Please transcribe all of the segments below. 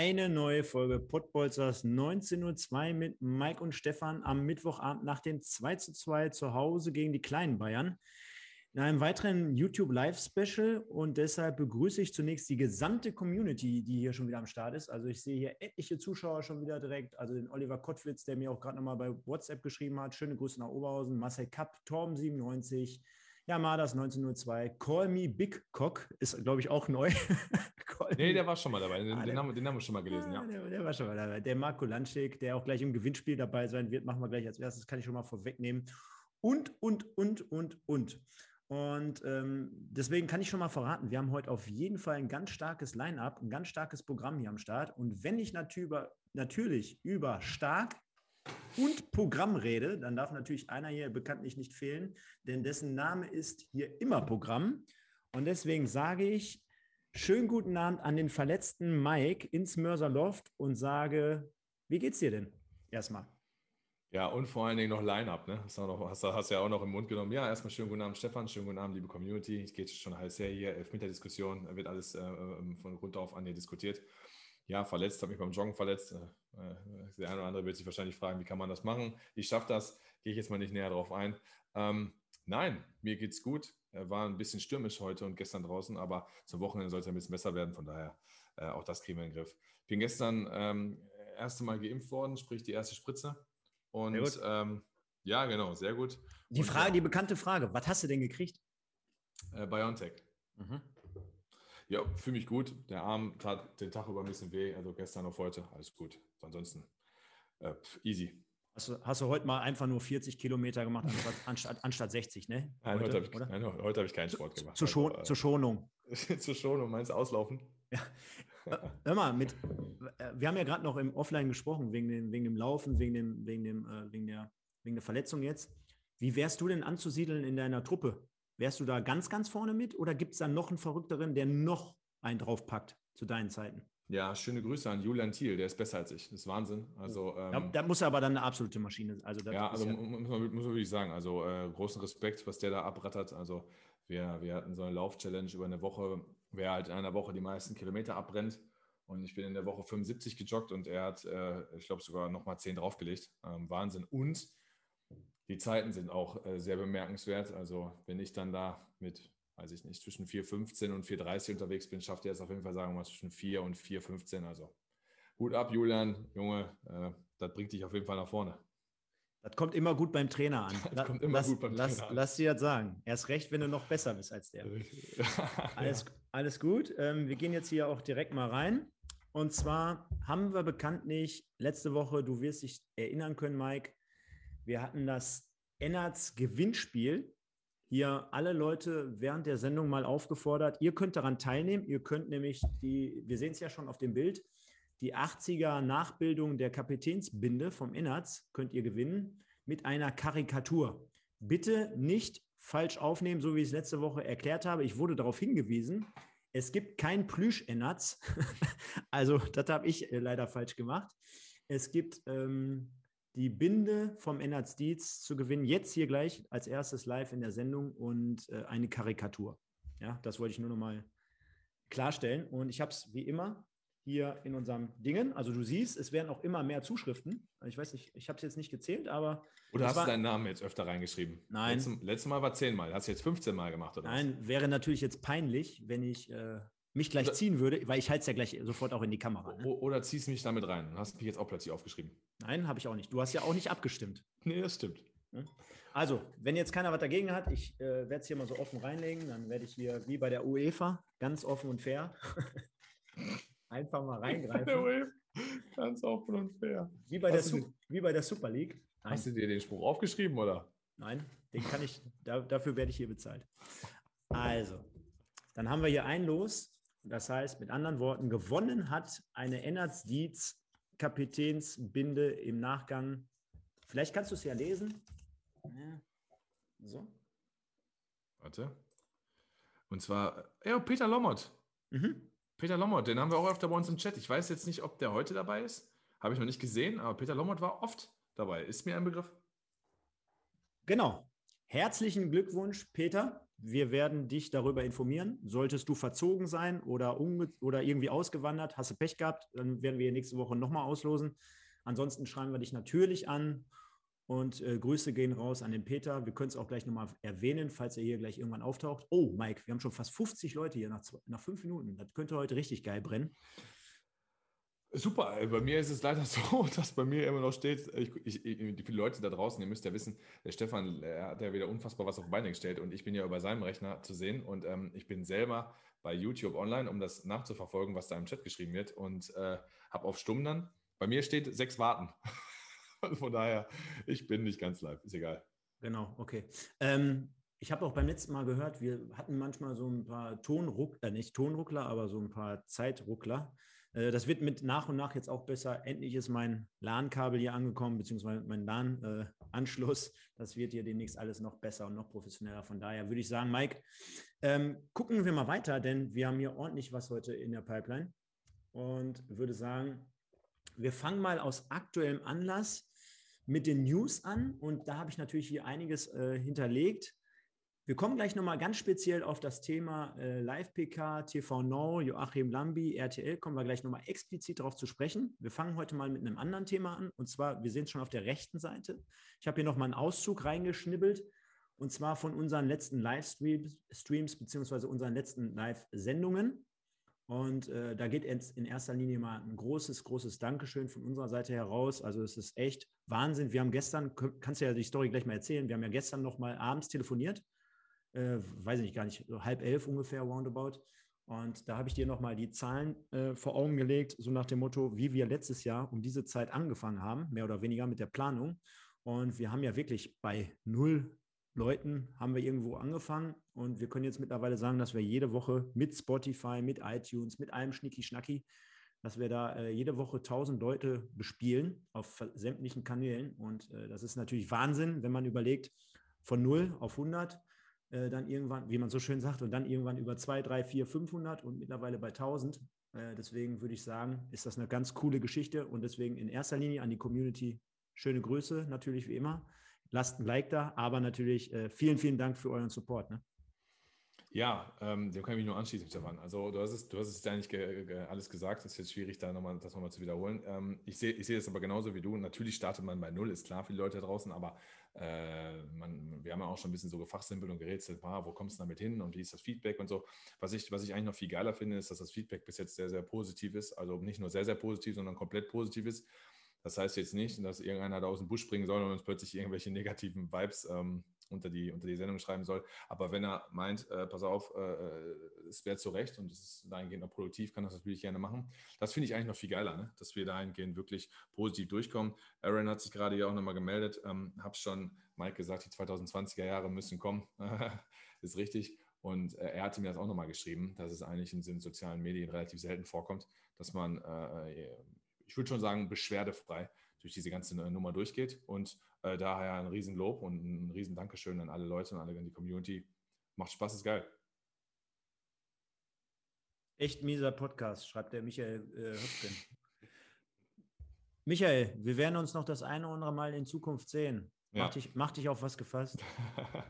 Eine neue Folge Pottbolzers 19.02 mit Mike und Stefan am Mittwochabend nach dem 2 zu 2 zu Hause gegen die kleinen Bayern. In einem weiteren YouTube Live Special und deshalb begrüße ich zunächst die gesamte Community, die hier schon wieder am Start ist. Also ich sehe hier etliche Zuschauer schon wieder direkt. Also den Oliver Kottwitz, der mir auch gerade nochmal bei WhatsApp geschrieben hat. Schöne Grüße nach Oberhausen. Marcel Kapp, Torben97. Ja, Mardas 1902. Call me Big Cock ist, glaube ich, auch neu. nee, der war schon mal dabei. Den, ah, den, haben, den haben, wir schon mal gelesen, ja. Ah, der, der, war schon mal dabei. Der Marco Lanschik, der auch gleich im Gewinnspiel dabei sein wird, machen wir gleich als erstes, kann ich schon mal vorwegnehmen. Und, und, und, und, und. Und ähm, deswegen kann ich schon mal verraten, wir haben heute auf jeden Fall ein ganz starkes Line-up, ein ganz starkes Programm hier am Start. Und wenn ich natürlich über stark und Programm rede, dann darf natürlich einer hier bekanntlich nicht fehlen, denn dessen Name ist hier immer Programm. Und deswegen sage ich schönen guten Abend an den verletzten Mike ins Mörserloft und sage, wie geht's dir denn? Erstmal. Ja, und vor allen Dingen noch Line-Up, ne? Hast du, noch, hast, hast ja auch noch im Mund genommen. Ja, erstmal schönen guten Abend, Stefan, schönen guten Abend, liebe Community. Es geht schon heiß her hier, Elfmeter-Diskussion, wird alles äh, ähm, von Grund auf an hier diskutiert. Ja, verletzt, habe mich beim Joggen verletzt. Äh, äh, der eine oder andere wird sich wahrscheinlich fragen, wie kann man das machen? Ich schaffe das, gehe ich jetzt mal nicht näher drauf ein. Ähm, nein, mir geht's gut. War ein bisschen stürmisch heute und gestern draußen, aber zum Wochenende soll es ein bisschen besser werden. Von daher, äh, auch das kriegen wir in den Griff. Bin gestern ähm, erste Mal geimpft worden, sprich die erste Spritze. Und ähm, ja, genau, sehr gut. Die Frage, die bekannte Frage, was hast du denn gekriegt? Äh, Biontech. Mhm. Ja, fühle mich gut. Der Arm tat den Tag über ein bisschen weh, also gestern auf heute, alles gut. Ansonsten äh, easy. Hast du, hast du, heute mal einfach nur 40 Kilometer gemacht anstatt, anstatt, anstatt 60, ne? Nein, heute, heute habe ich, hab ich, keinen Sport gemacht. Zu, Schon, also, äh, zur Schonung. zur Schonung, meinst du auslaufen? Ja. Hör mal, mit, äh, wir haben ja gerade noch im Offline gesprochen, wegen dem, wegen dem Laufen, wegen, dem, wegen, dem, äh, wegen, der, wegen der Verletzung jetzt. Wie wärst du denn anzusiedeln in deiner Truppe? Wärst du da ganz, ganz vorne mit oder gibt es da noch einen Verrückteren, der noch einen draufpackt zu deinen Zeiten? Ja, schöne Grüße an Julian Thiel, der ist besser als ich. Das ist Wahnsinn. Also, ähm, ja, da muss er aber dann eine absolute Maschine also Ja, also ja muss, man, muss man wirklich sagen. Also äh, großen Respekt, was der da abrattert. Also wir, wir hatten so eine Lauf-Challenge über eine Woche, wer halt in einer Woche die meisten Kilometer abbrennt. Und ich bin in der Woche 75 gejoggt und er hat, äh, ich glaube, sogar nochmal 10 draufgelegt. Ähm, Wahnsinn. Und die Zeiten sind auch äh, sehr bemerkenswert. Also wenn ich dann da mit, weiß ich nicht, zwischen 4,15 und 4,30 unterwegs bin, schafft er es auf jeden Fall, sagen wir mal, zwischen 4 und 4,15. Also Hut ab, Julian, Junge, äh, das bringt dich auf jeden Fall nach vorne. Das kommt immer gut beim Trainer an. Das kommt immer lass, gut beim lass, Trainer an. Lass dir das sagen. Erst recht, wenn du noch besser bist als der. alles, ja. alles gut. Ähm, wir gehen jetzt hier auch direkt mal rein. Und zwar haben wir bekanntlich letzte Woche, du wirst dich erinnern können, Mike, wir hatten das Ennerts Gewinnspiel. Hier alle Leute während der Sendung mal aufgefordert. Ihr könnt daran teilnehmen. Ihr könnt nämlich die, wir sehen es ja schon auf dem Bild, die 80er Nachbildung der Kapitänsbinde vom Innerts könnt ihr gewinnen mit einer Karikatur. Bitte nicht falsch aufnehmen, so wie ich es letzte Woche erklärt habe. Ich wurde darauf hingewiesen, es gibt kein Plüsch-Ennatz. also, das habe ich äh, leider falsch gemacht. Es gibt ähm, die Binde vom Ennatz Dietz zu gewinnen, jetzt hier gleich als erstes live in der Sendung und äh, eine Karikatur. Ja, das wollte ich nur noch mal klarstellen. Und ich habe es wie immer hier in unserem Dingen. Also du siehst, es werden auch immer mehr Zuschriften. Ich weiß nicht, ich habe es jetzt nicht gezählt, aber. Oder hast war, du deinen Namen jetzt öfter reingeschrieben? Nein. Letztes, letztes Mal war zehnmal. Hast du jetzt 15 Mal gemacht, oder? Nein, was? wäre natürlich jetzt peinlich, wenn ich äh, mich gleich ziehen würde, weil ich halte es ja gleich sofort auch in die Kamera. Ne? Oder ziehst mich damit rein hast mich jetzt auch plötzlich aufgeschrieben. Nein, habe ich auch nicht. Du hast ja auch nicht abgestimmt. Nee, das stimmt. Also, wenn jetzt keiner was dagegen hat, ich äh, werde es hier mal so offen reinlegen, dann werde ich hier wie bei der UEFA ganz offen und fair Einfach mal reingreifen. Ganz offen und fair. Wie bei, der, wie bei der Super League. Nein. Hast du dir den Spruch aufgeschrieben, oder? Nein, den kann ich, da, dafür werde ich hier bezahlt. Also, dann haben wir hier ein Los. Das heißt, mit anderen Worten, gewonnen hat eine Ennards Dietz Kapitänsbinde im Nachgang Vielleicht kannst du es ja lesen. Ja. So. Warte. Und zwar, ja, Peter Lommert. Mhm. Peter Lommert, den haben wir auch öfter bei uns im Chat. Ich weiß jetzt nicht, ob der heute dabei ist. Habe ich noch nicht gesehen, aber Peter Lommert war oft dabei. Ist mir ein Begriff? Genau. Herzlichen Glückwunsch, Peter. Wir werden dich darüber informieren. Solltest du verzogen sein oder, oder irgendwie ausgewandert, hast du Pech gehabt, dann werden wir nächste Woche nochmal auslosen. Ansonsten schreiben wir dich natürlich an und äh, Grüße gehen raus an den Peter. Wir können es auch gleich nochmal erwähnen, falls er hier gleich irgendwann auftaucht. Oh, Mike, wir haben schon fast 50 Leute hier nach, nach fünf Minuten. Das könnte heute richtig geil brennen. Super, bei mir ist es leider so, dass bei mir immer noch steht, ich, ich, die viele Leute da draußen, ihr müsst ja wissen, der Stefan der hat ja wieder unfassbar was auf die Beine gestellt und ich bin ja über seinem Rechner zu sehen und ähm, ich bin selber bei YouTube online, um das nachzuverfolgen, was da im Chat geschrieben wird und äh, habe auf Stumm dann. Bei mir steht sechs Warten. Von daher, ich bin nicht ganz live, ist egal. Genau, okay. Ähm, ich habe auch beim letzten Mal gehört, wir hatten manchmal so ein paar Tonruckler, äh, nicht Tonruckler, aber so ein paar Zeitruckler. Äh, das wird mit nach und nach jetzt auch besser. Endlich ist mein LAN-Kabel hier angekommen, beziehungsweise mein LAN-Anschluss. Das wird hier demnächst alles noch besser und noch professioneller. Von daher würde ich sagen, Mike, ähm, gucken wir mal weiter, denn wir haben hier ordentlich was heute in der Pipeline. Und würde sagen, wir fangen mal aus aktuellem Anlass mit den News an. Und da habe ich natürlich hier einiges äh, hinterlegt. Wir kommen gleich nochmal ganz speziell auf das Thema äh, Live-PK, TV Now, Joachim Lambi, RTL, kommen wir gleich nochmal explizit darauf zu sprechen. Wir fangen heute mal mit einem anderen Thema an. Und zwar, wir sehen es schon auf der rechten Seite. Ich habe hier nochmal einen Auszug reingeschnibbelt. Und zwar von unseren letzten Livestreams, Streams, beziehungsweise unseren letzten Live-Sendungen. Und äh, da geht jetzt in erster Linie mal ein großes, großes Dankeschön von unserer Seite heraus. Also es ist echt Wahnsinn. Wir haben gestern, kannst du ja die Story gleich mal erzählen, wir haben ja gestern noch mal abends telefoniert äh, weiß ich gar nicht, so halb elf ungefähr roundabout. Und da habe ich dir nochmal die Zahlen äh, vor Augen gelegt, so nach dem Motto, wie wir letztes Jahr um diese Zeit angefangen haben, mehr oder weniger mit der Planung. Und wir haben ja wirklich bei null Leuten haben wir irgendwo angefangen und wir können jetzt mittlerweile sagen, dass wir jede Woche mit Spotify, mit iTunes, mit allem Schnicki-Schnacki, dass wir da äh, jede Woche 1000 Leute bespielen auf sämtlichen Kanälen. Und äh, das ist natürlich Wahnsinn, wenn man überlegt, von 0 auf 100 äh, dann irgendwann, wie man so schön sagt, und dann irgendwann über 2, 3, 4, 500 und mittlerweile bei 1000. Äh, deswegen würde ich sagen, ist das eine ganz coole Geschichte und deswegen in erster Linie an die Community schöne Grüße, natürlich wie immer. Lasst ein Like da, aber natürlich äh, vielen, vielen Dank für euren Support. Ne? Ja, ähm, dem kann ich mich nur anschließen, Stefan. Also du hast es, du hast es eigentlich ge ge alles gesagt. Es ist jetzt schwierig, da nochmal, das nochmal zu wiederholen. Ähm, ich sehe ich seh das aber genauso wie du. Natürlich startet man bei Null, ist klar für die Leute draußen, aber äh, man, wir haben ja auch schon ein bisschen so gefachsimpelt und gerätselt, ah, wo kommst du damit hin und wie ist das Feedback und so. Was ich, was ich eigentlich noch viel geiler finde, ist, dass das Feedback bis jetzt sehr, sehr positiv ist. Also nicht nur sehr, sehr positiv, sondern komplett positiv ist. Das heißt jetzt nicht, dass irgendeiner da aus dem Busch springen soll und uns plötzlich irgendwelche negativen Vibes ähm, unter, die, unter die Sendung schreiben soll. Aber wenn er meint, äh, pass auf, äh, äh es wäre zu Recht und es ist dahingehend auch produktiv, kann das natürlich gerne machen. Das finde ich eigentlich noch viel geiler, ne? dass wir dahingehend wirklich positiv durchkommen. Aaron hat sich gerade ja auch nochmal gemeldet, ähm, habe schon Mike gesagt, die 2020er Jahre müssen kommen. ist richtig. Und äh, er hatte mir das auch nochmal geschrieben, dass es eigentlich in den sozialen Medien relativ selten vorkommt, dass man, äh, ich würde schon sagen, beschwerdefrei durch diese ganze Nummer durchgeht. Und äh, daher ein Riesenlob und ein riesen Dankeschön an alle Leute und alle in die Community. Macht Spaß, ist geil. Echt mieser Podcast, schreibt der Michael äh, Höpken. Michael, wir werden uns noch das eine oder andere Mal in Zukunft sehen. Ja. Mach, dich, mach dich auf was gefasst.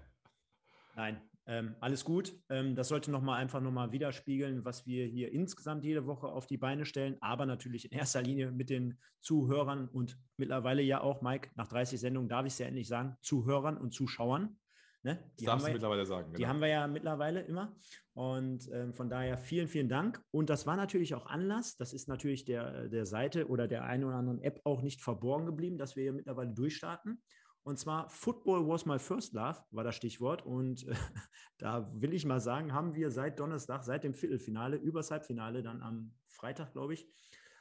Nein, ähm, alles gut. Ähm, das sollte noch mal einfach nochmal widerspiegeln, was wir hier insgesamt jede Woche auf die Beine stellen, aber natürlich in erster Linie mit den Zuhörern und mittlerweile ja auch, Mike, nach 30 Sendungen darf ich es ja endlich sagen, Zuhörern und Zuschauern. Ne? Die das darfst du mittlerweile sagen. Genau. Die haben wir ja mittlerweile immer. Und ähm, von daher vielen, vielen Dank. Und das war natürlich auch Anlass. Das ist natürlich der, der Seite oder der einen oder anderen App auch nicht verborgen geblieben, dass wir hier mittlerweile durchstarten. Und zwar Football was my first love, war das Stichwort. Und äh, da will ich mal sagen, haben wir seit Donnerstag, seit dem Viertelfinale, übers Halbfinale, dann am Freitag, glaube ich,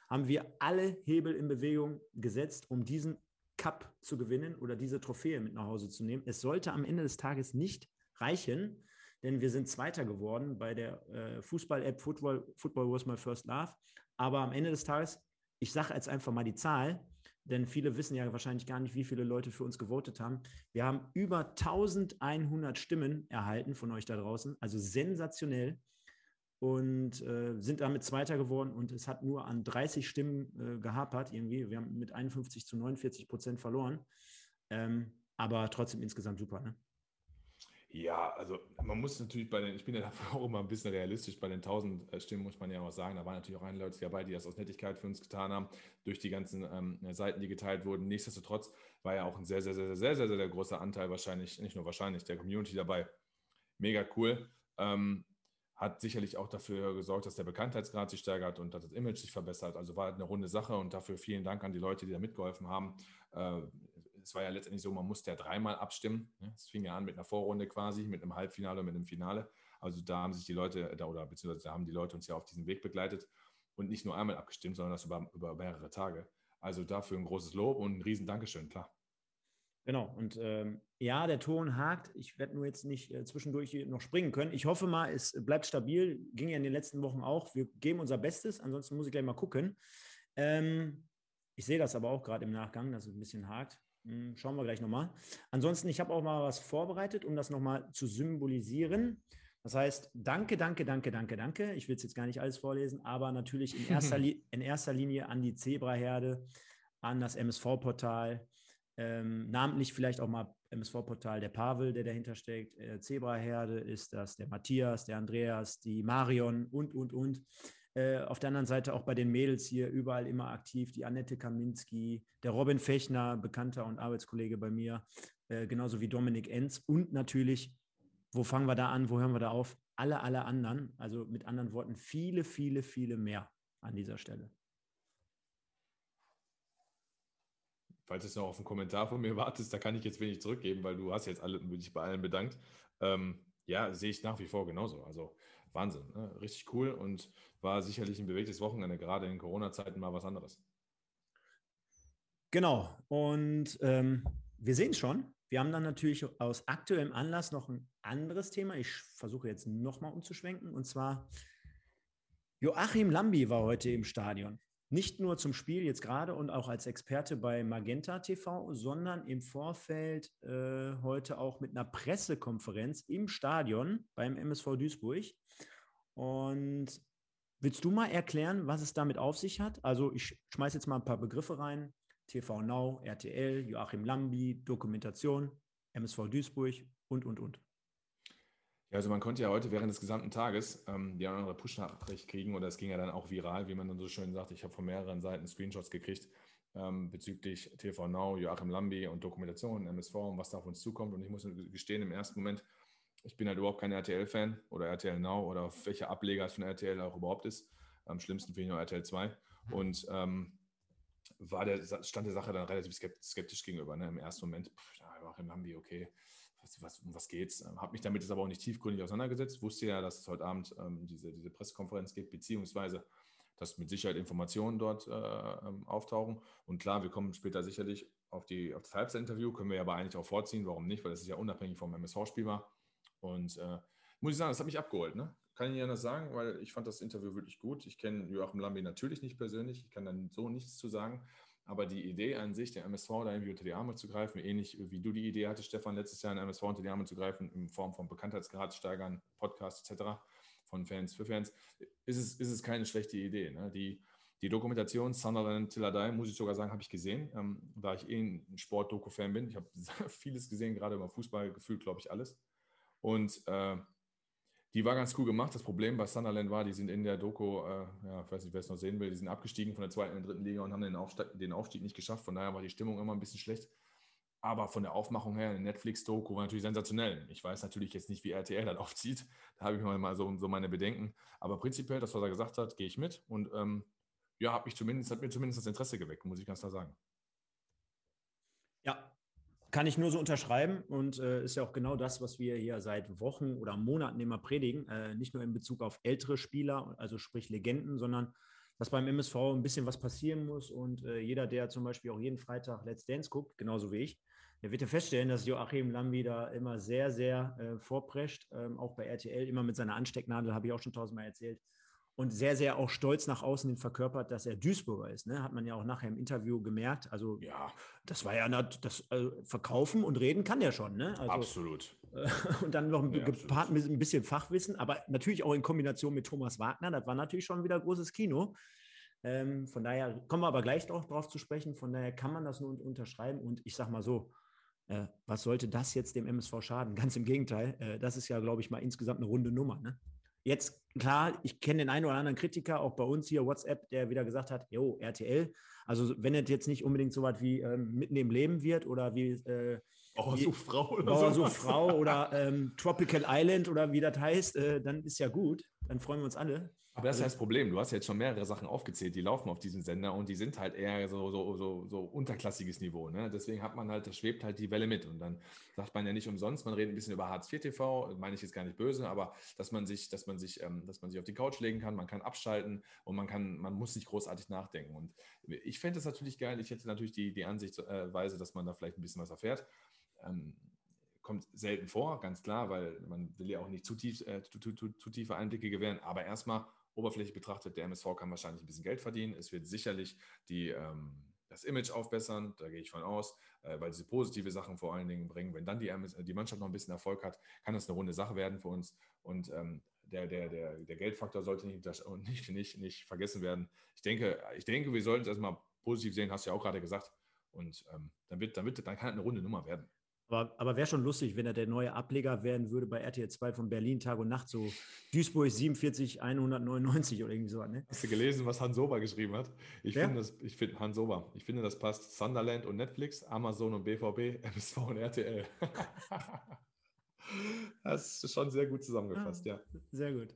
haben wir alle Hebel in Bewegung gesetzt, um diesen Cup zu gewinnen oder diese Trophäe mit nach Hause zu nehmen. Es sollte am Ende des Tages nicht reichen, denn wir sind Zweiter geworden bei der äh, Fußball-App Football, Football was my first love. Aber am Ende des Tages, ich sage jetzt einfach mal die Zahl, denn viele wissen ja wahrscheinlich gar nicht, wie viele Leute für uns gewotet haben. Wir haben über 1100 Stimmen erhalten von euch da draußen, also sensationell und äh, sind damit Zweiter geworden und es hat nur an 30 Stimmen äh, gehapert irgendwie. Wir haben mit 51 zu 49 Prozent verloren, ähm, aber trotzdem insgesamt super. Ne? Ja, also man muss natürlich bei den, ich bin ja dafür auch immer ein bisschen realistisch, bei den 1000 äh, Stimmen muss man ja auch sagen, da waren natürlich auch einige Leute dabei, die das aus Nettigkeit für uns getan haben, durch die ganzen ähm, Seiten, die geteilt wurden. Nichtsdestotrotz war ja auch ein sehr, sehr, sehr, sehr, sehr, sehr, sehr großer Anteil wahrscheinlich, nicht nur wahrscheinlich, der Community dabei. Mega cool. Ähm, hat sicherlich auch dafür gesorgt, dass der Bekanntheitsgrad sich steigert und dass das Image sich verbessert. Also war eine runde Sache und dafür vielen Dank an die Leute, die da mitgeholfen haben. Äh, es war ja letztendlich so, man musste ja dreimal abstimmen. Ne? Es fing ja an mit einer Vorrunde quasi, mit einem Halbfinale und mit einem Finale. Also da haben sich die Leute, da, oder beziehungsweise da haben die Leute uns ja auf diesen Weg begleitet und nicht nur einmal abgestimmt, sondern das über, über mehrere Tage. Also dafür ein großes Lob und ein riesen Dankeschön, klar. Genau, und ähm, ja, der Ton hakt. Ich werde nur jetzt nicht äh, zwischendurch noch springen können. Ich hoffe mal, es bleibt stabil. Ging ja in den letzten Wochen auch. Wir geben unser Bestes, ansonsten muss ich gleich mal gucken. Ähm, ich sehe das aber auch gerade im Nachgang, dass es ein bisschen hakt. Hm, schauen wir gleich nochmal. Ansonsten, ich habe auch mal was vorbereitet, um das nochmal zu symbolisieren. Das heißt, danke, danke, danke, danke, danke. Ich will es jetzt gar nicht alles vorlesen, aber natürlich in erster, in erster Linie an die Zebraherde, an das MSV-Portal, ähm, namentlich vielleicht auch mal MSV-Portal der Pavel, der dahinter steckt. Äh, Zebraherde ist das, der Matthias, der Andreas, die Marion und, und, und. Äh, auf der anderen Seite auch bei den Mädels hier überall immer aktiv, die Annette Kaminski, der Robin Fechner, Bekannter und Arbeitskollege bei mir, äh, genauso wie Dominik Enz und natürlich, wo fangen wir da an, wo hören wir da auf? Alle, alle anderen, also mit anderen Worten, viele, viele, viele mehr an dieser Stelle. Falls du noch auf einen Kommentar von mir wartest, da kann ich jetzt wenig zurückgeben, weil du hast jetzt alle, dich bei allen bedankt. Ähm, ja, sehe ich nach wie vor genauso. Also Wahnsinn, ne? richtig cool und war sicherlich ein bewegtes Wochenende, gerade in Corona-Zeiten mal was anderes. Genau, und ähm, wir sehen schon. Wir haben dann natürlich aus aktuellem Anlass noch ein anderes Thema. Ich versuche jetzt nochmal umzuschwenken. Und zwar, Joachim Lambi war heute im Stadion. Nicht nur zum Spiel jetzt gerade und auch als Experte bei Magenta TV, sondern im Vorfeld äh, heute auch mit einer Pressekonferenz im Stadion beim MSV Duisburg. Und willst du mal erklären, was es damit auf sich hat? Also ich schmeiße jetzt mal ein paar Begriffe rein. TV Now, RTL, Joachim Lambi, Dokumentation, MSV Duisburg und, und, und. Also man konnte ja heute während des gesamten Tages ähm, die andere Push-Nachricht kriegen oder es ging ja dann auch viral, wie man dann so schön sagt. Ich habe von mehreren Seiten Screenshots gekriegt ähm, bezüglich TV Now, Joachim Lambi und Dokumentation, MSV und was da auf uns zukommt. Und ich muss gestehen, im ersten Moment ich bin halt überhaupt kein RTL-Fan oder RTL Now oder welcher Ableger es von RTL auch überhaupt ist. Am schlimmsten finde ich nur RTL 2. Und ähm, war der, stand der Sache dann relativ skeptisch gegenüber. Ne? Im ersten Moment, pff, Joachim Lambi, okay, was, um was geht's? Ähm, habe mich damit jetzt aber auch nicht tiefgründig auseinandergesetzt. Wusste ja, dass es heute Abend ähm, diese, diese Pressekonferenz gibt, beziehungsweise dass mit Sicherheit Informationen dort äh, ähm, auftauchen. Und klar, wir kommen später sicherlich auf, die, auf das Halbzeitinterview, können wir aber eigentlich auch vorziehen. Warum nicht? Weil es ist ja unabhängig vom MSV-Spiel war. Und äh, muss ich sagen, das hat mich abgeholt. Ne? Kann ich nicht anders sagen, weil ich fand das Interview wirklich gut. Ich kenne Joachim Lambi natürlich nicht persönlich. Ich kann dann so nichts zu sagen. Aber die Idee an sich, den MSV da irgendwie unter die Arme zu greifen, ähnlich wie du die Idee hattest, Stefan, letztes Jahr den MSV unter die Arme zu greifen, in Form von Bekanntheitsgrad steigern, Podcast etc., von Fans für Fans, ist es, ist es keine schlechte Idee. Ne? Die, die Dokumentation Sunderland Till muss ich sogar sagen, habe ich gesehen, ähm, da ich eh ein Sport-Doku-Fan bin. Ich habe vieles gesehen, gerade über Fußball gefühlt, glaube ich, alles. Und äh, die war ganz cool gemacht. Das Problem bei Sunderland war, die sind in der Doku, äh, ja, ich weiß nicht, wer es noch sehen will, die sind abgestiegen von der zweiten der dritten Liga und haben den Aufstieg, den Aufstieg nicht geschafft. Von daher war die Stimmung immer ein bisschen schlecht. Aber von der Aufmachung her, eine Netflix-Doku war natürlich sensationell. Ich weiß natürlich jetzt nicht, wie RTL das aufzieht. Da habe ich mal so, so meine Bedenken. Aber prinzipiell, das, was er gesagt hat, gehe ich mit. Und ähm, ja, hat, mich zumindest, hat mir zumindest das Interesse geweckt, muss ich ganz klar sagen. Kann ich nur so unterschreiben und äh, ist ja auch genau das, was wir hier seit Wochen oder Monaten immer predigen. Äh, nicht nur in Bezug auf ältere Spieler, also sprich Legenden, sondern dass beim MSV ein bisschen was passieren muss. Und äh, jeder, der zum Beispiel auch jeden Freitag Let's Dance guckt, genauso wie ich, der wird ja feststellen, dass Joachim Lambi da immer sehr, sehr äh, vorprescht. Ähm, auch bei RTL immer mit seiner Anstecknadel, habe ich auch schon tausendmal erzählt. Und sehr, sehr auch stolz nach außen hin verkörpert, dass er Duisburger ist. Ne? Hat man ja auch nachher im Interview gemerkt. Also, ja, das war ja das also Verkaufen und Reden kann der schon. Ne? Also, absolut. und dann noch ja, gepaart mit ein bisschen Fachwissen, aber natürlich auch in Kombination mit Thomas Wagner. Das war natürlich schon wieder großes Kino. Ähm, von daher kommen wir aber gleich auch drauf zu sprechen. Von daher kann man das nur unterschreiben. Und ich sage mal so, äh, was sollte das jetzt dem MSV schaden? Ganz im Gegenteil. Äh, das ist ja, glaube ich, mal insgesamt eine runde Nummer. Ne? Jetzt, klar, ich kenne den einen oder anderen Kritiker, auch bei uns hier WhatsApp, der wieder gesagt hat, jo, RTL, also wenn es jetzt nicht unbedingt so was wie ähm, mitten im Leben wird oder wie äh, Bauersuchfrau oder Bauersuchfrau oder ähm, Tropical Island oder wie das heißt, äh, dann ist ja gut. Dann freuen wir uns alle. Aber das ist das Problem. Du hast jetzt schon mehrere Sachen aufgezählt, die laufen auf diesem Sender und die sind halt eher so, so, so, so unterklassiges Niveau. Ne? Deswegen hat man halt, da schwebt halt die Welle mit. Und dann sagt man ja nicht umsonst, man redet ein bisschen über Hartz IV TV, meine ich jetzt gar nicht böse, aber dass man sich, dass man sich, ähm, dass man sich auf die Couch legen kann, man kann abschalten und man kann, man muss nicht großartig nachdenken. Und ich fände es natürlich geil. Ich hätte natürlich die, die Ansichtsweise, dass man da vielleicht ein bisschen was erfährt. Ähm, kommt selten vor, ganz klar, weil man will ja auch nicht zu, tief, äh, zu, zu, zu tiefe Einblicke gewähren. Aber erstmal oberflächlich betrachtet, der MSV kann wahrscheinlich ein bisschen Geld verdienen. Es wird sicherlich die, ähm, das Image aufbessern, da gehe ich von aus, äh, weil sie positive Sachen vor allen Dingen bringen. Wenn dann die, die Mannschaft noch ein bisschen Erfolg hat, kann das eine runde Sache werden für uns. Und ähm, der, der, der, der Geldfaktor sollte nicht, nicht, nicht, nicht vergessen werden. Ich denke, ich denke, wir sollten es erstmal positiv sehen, hast du ja auch gerade gesagt. Und ähm, dann, wird, dann, wird, dann kann es eine runde Nummer werden. Aber, aber wäre schon lustig, wenn er der neue Ableger werden würde bei RTL 2 von Berlin Tag und Nacht, so Duisburg 47 199 oder irgendwie so. Ne? Hast du gelesen, was Hans Sober geschrieben hat? Ich finde das, ich finde Hans Sober, ich finde, das passt Sunderland und Netflix, Amazon und BVB, MSV und RTL. das ist schon sehr gut zusammengefasst, ja. ja. Sehr gut.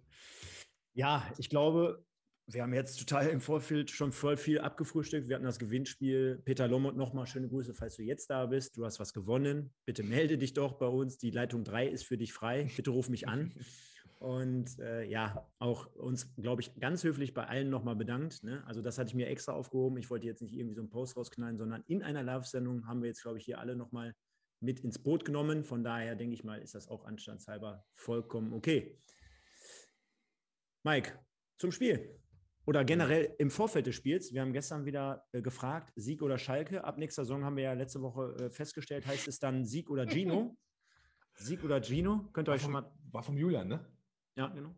Ja, ich glaube, wir haben jetzt total im Vorfeld schon voll viel abgefrühstückt. Wir hatten das Gewinnspiel. Peter Lommert, nochmal schöne Grüße, falls du jetzt da bist. Du hast was gewonnen. Bitte melde dich doch bei uns. Die Leitung 3 ist für dich frei. Bitte ruf mich an. Und äh, ja, auch uns, glaube ich, ganz höflich bei allen nochmal bedankt. Ne? Also das hatte ich mir extra aufgehoben. Ich wollte jetzt nicht irgendwie so einen Post rausknallen, sondern in einer Live-Sendung haben wir jetzt, glaube ich, hier alle nochmal mit ins Boot genommen. Von daher denke ich mal, ist das auch anstandshalber vollkommen okay. Mike, zum Spiel. Oder generell im Vorfeld des Spiels. Wir haben gestern wieder äh, gefragt, Sieg oder Schalke. Ab nächster Saison haben wir ja letzte Woche äh, festgestellt, heißt es dann Sieg oder Gino. Sieg oder Gino, könnt ihr euch schon mal. War vom Julian, ne? Ja, genau.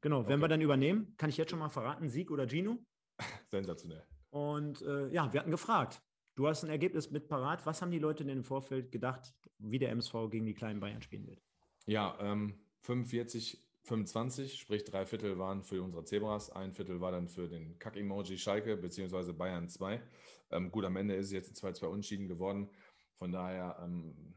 Genau, okay. wenn wir dann übernehmen, kann ich jetzt schon mal verraten, Sieg oder Gino. Sensationell. Und äh, ja, wir hatten gefragt. Du hast ein Ergebnis mit parat. Was haben die Leute denn im Vorfeld gedacht, wie der MSV gegen die kleinen Bayern spielen wird? Ja, ähm, 45 25, sprich drei Viertel waren für unsere Zebras, ein Viertel war dann für den Kack-Emoji Schalke bzw. Bayern 2. Ähm, gut, am Ende ist es jetzt ein 2-2 Unschieden geworden. Von daher ähm,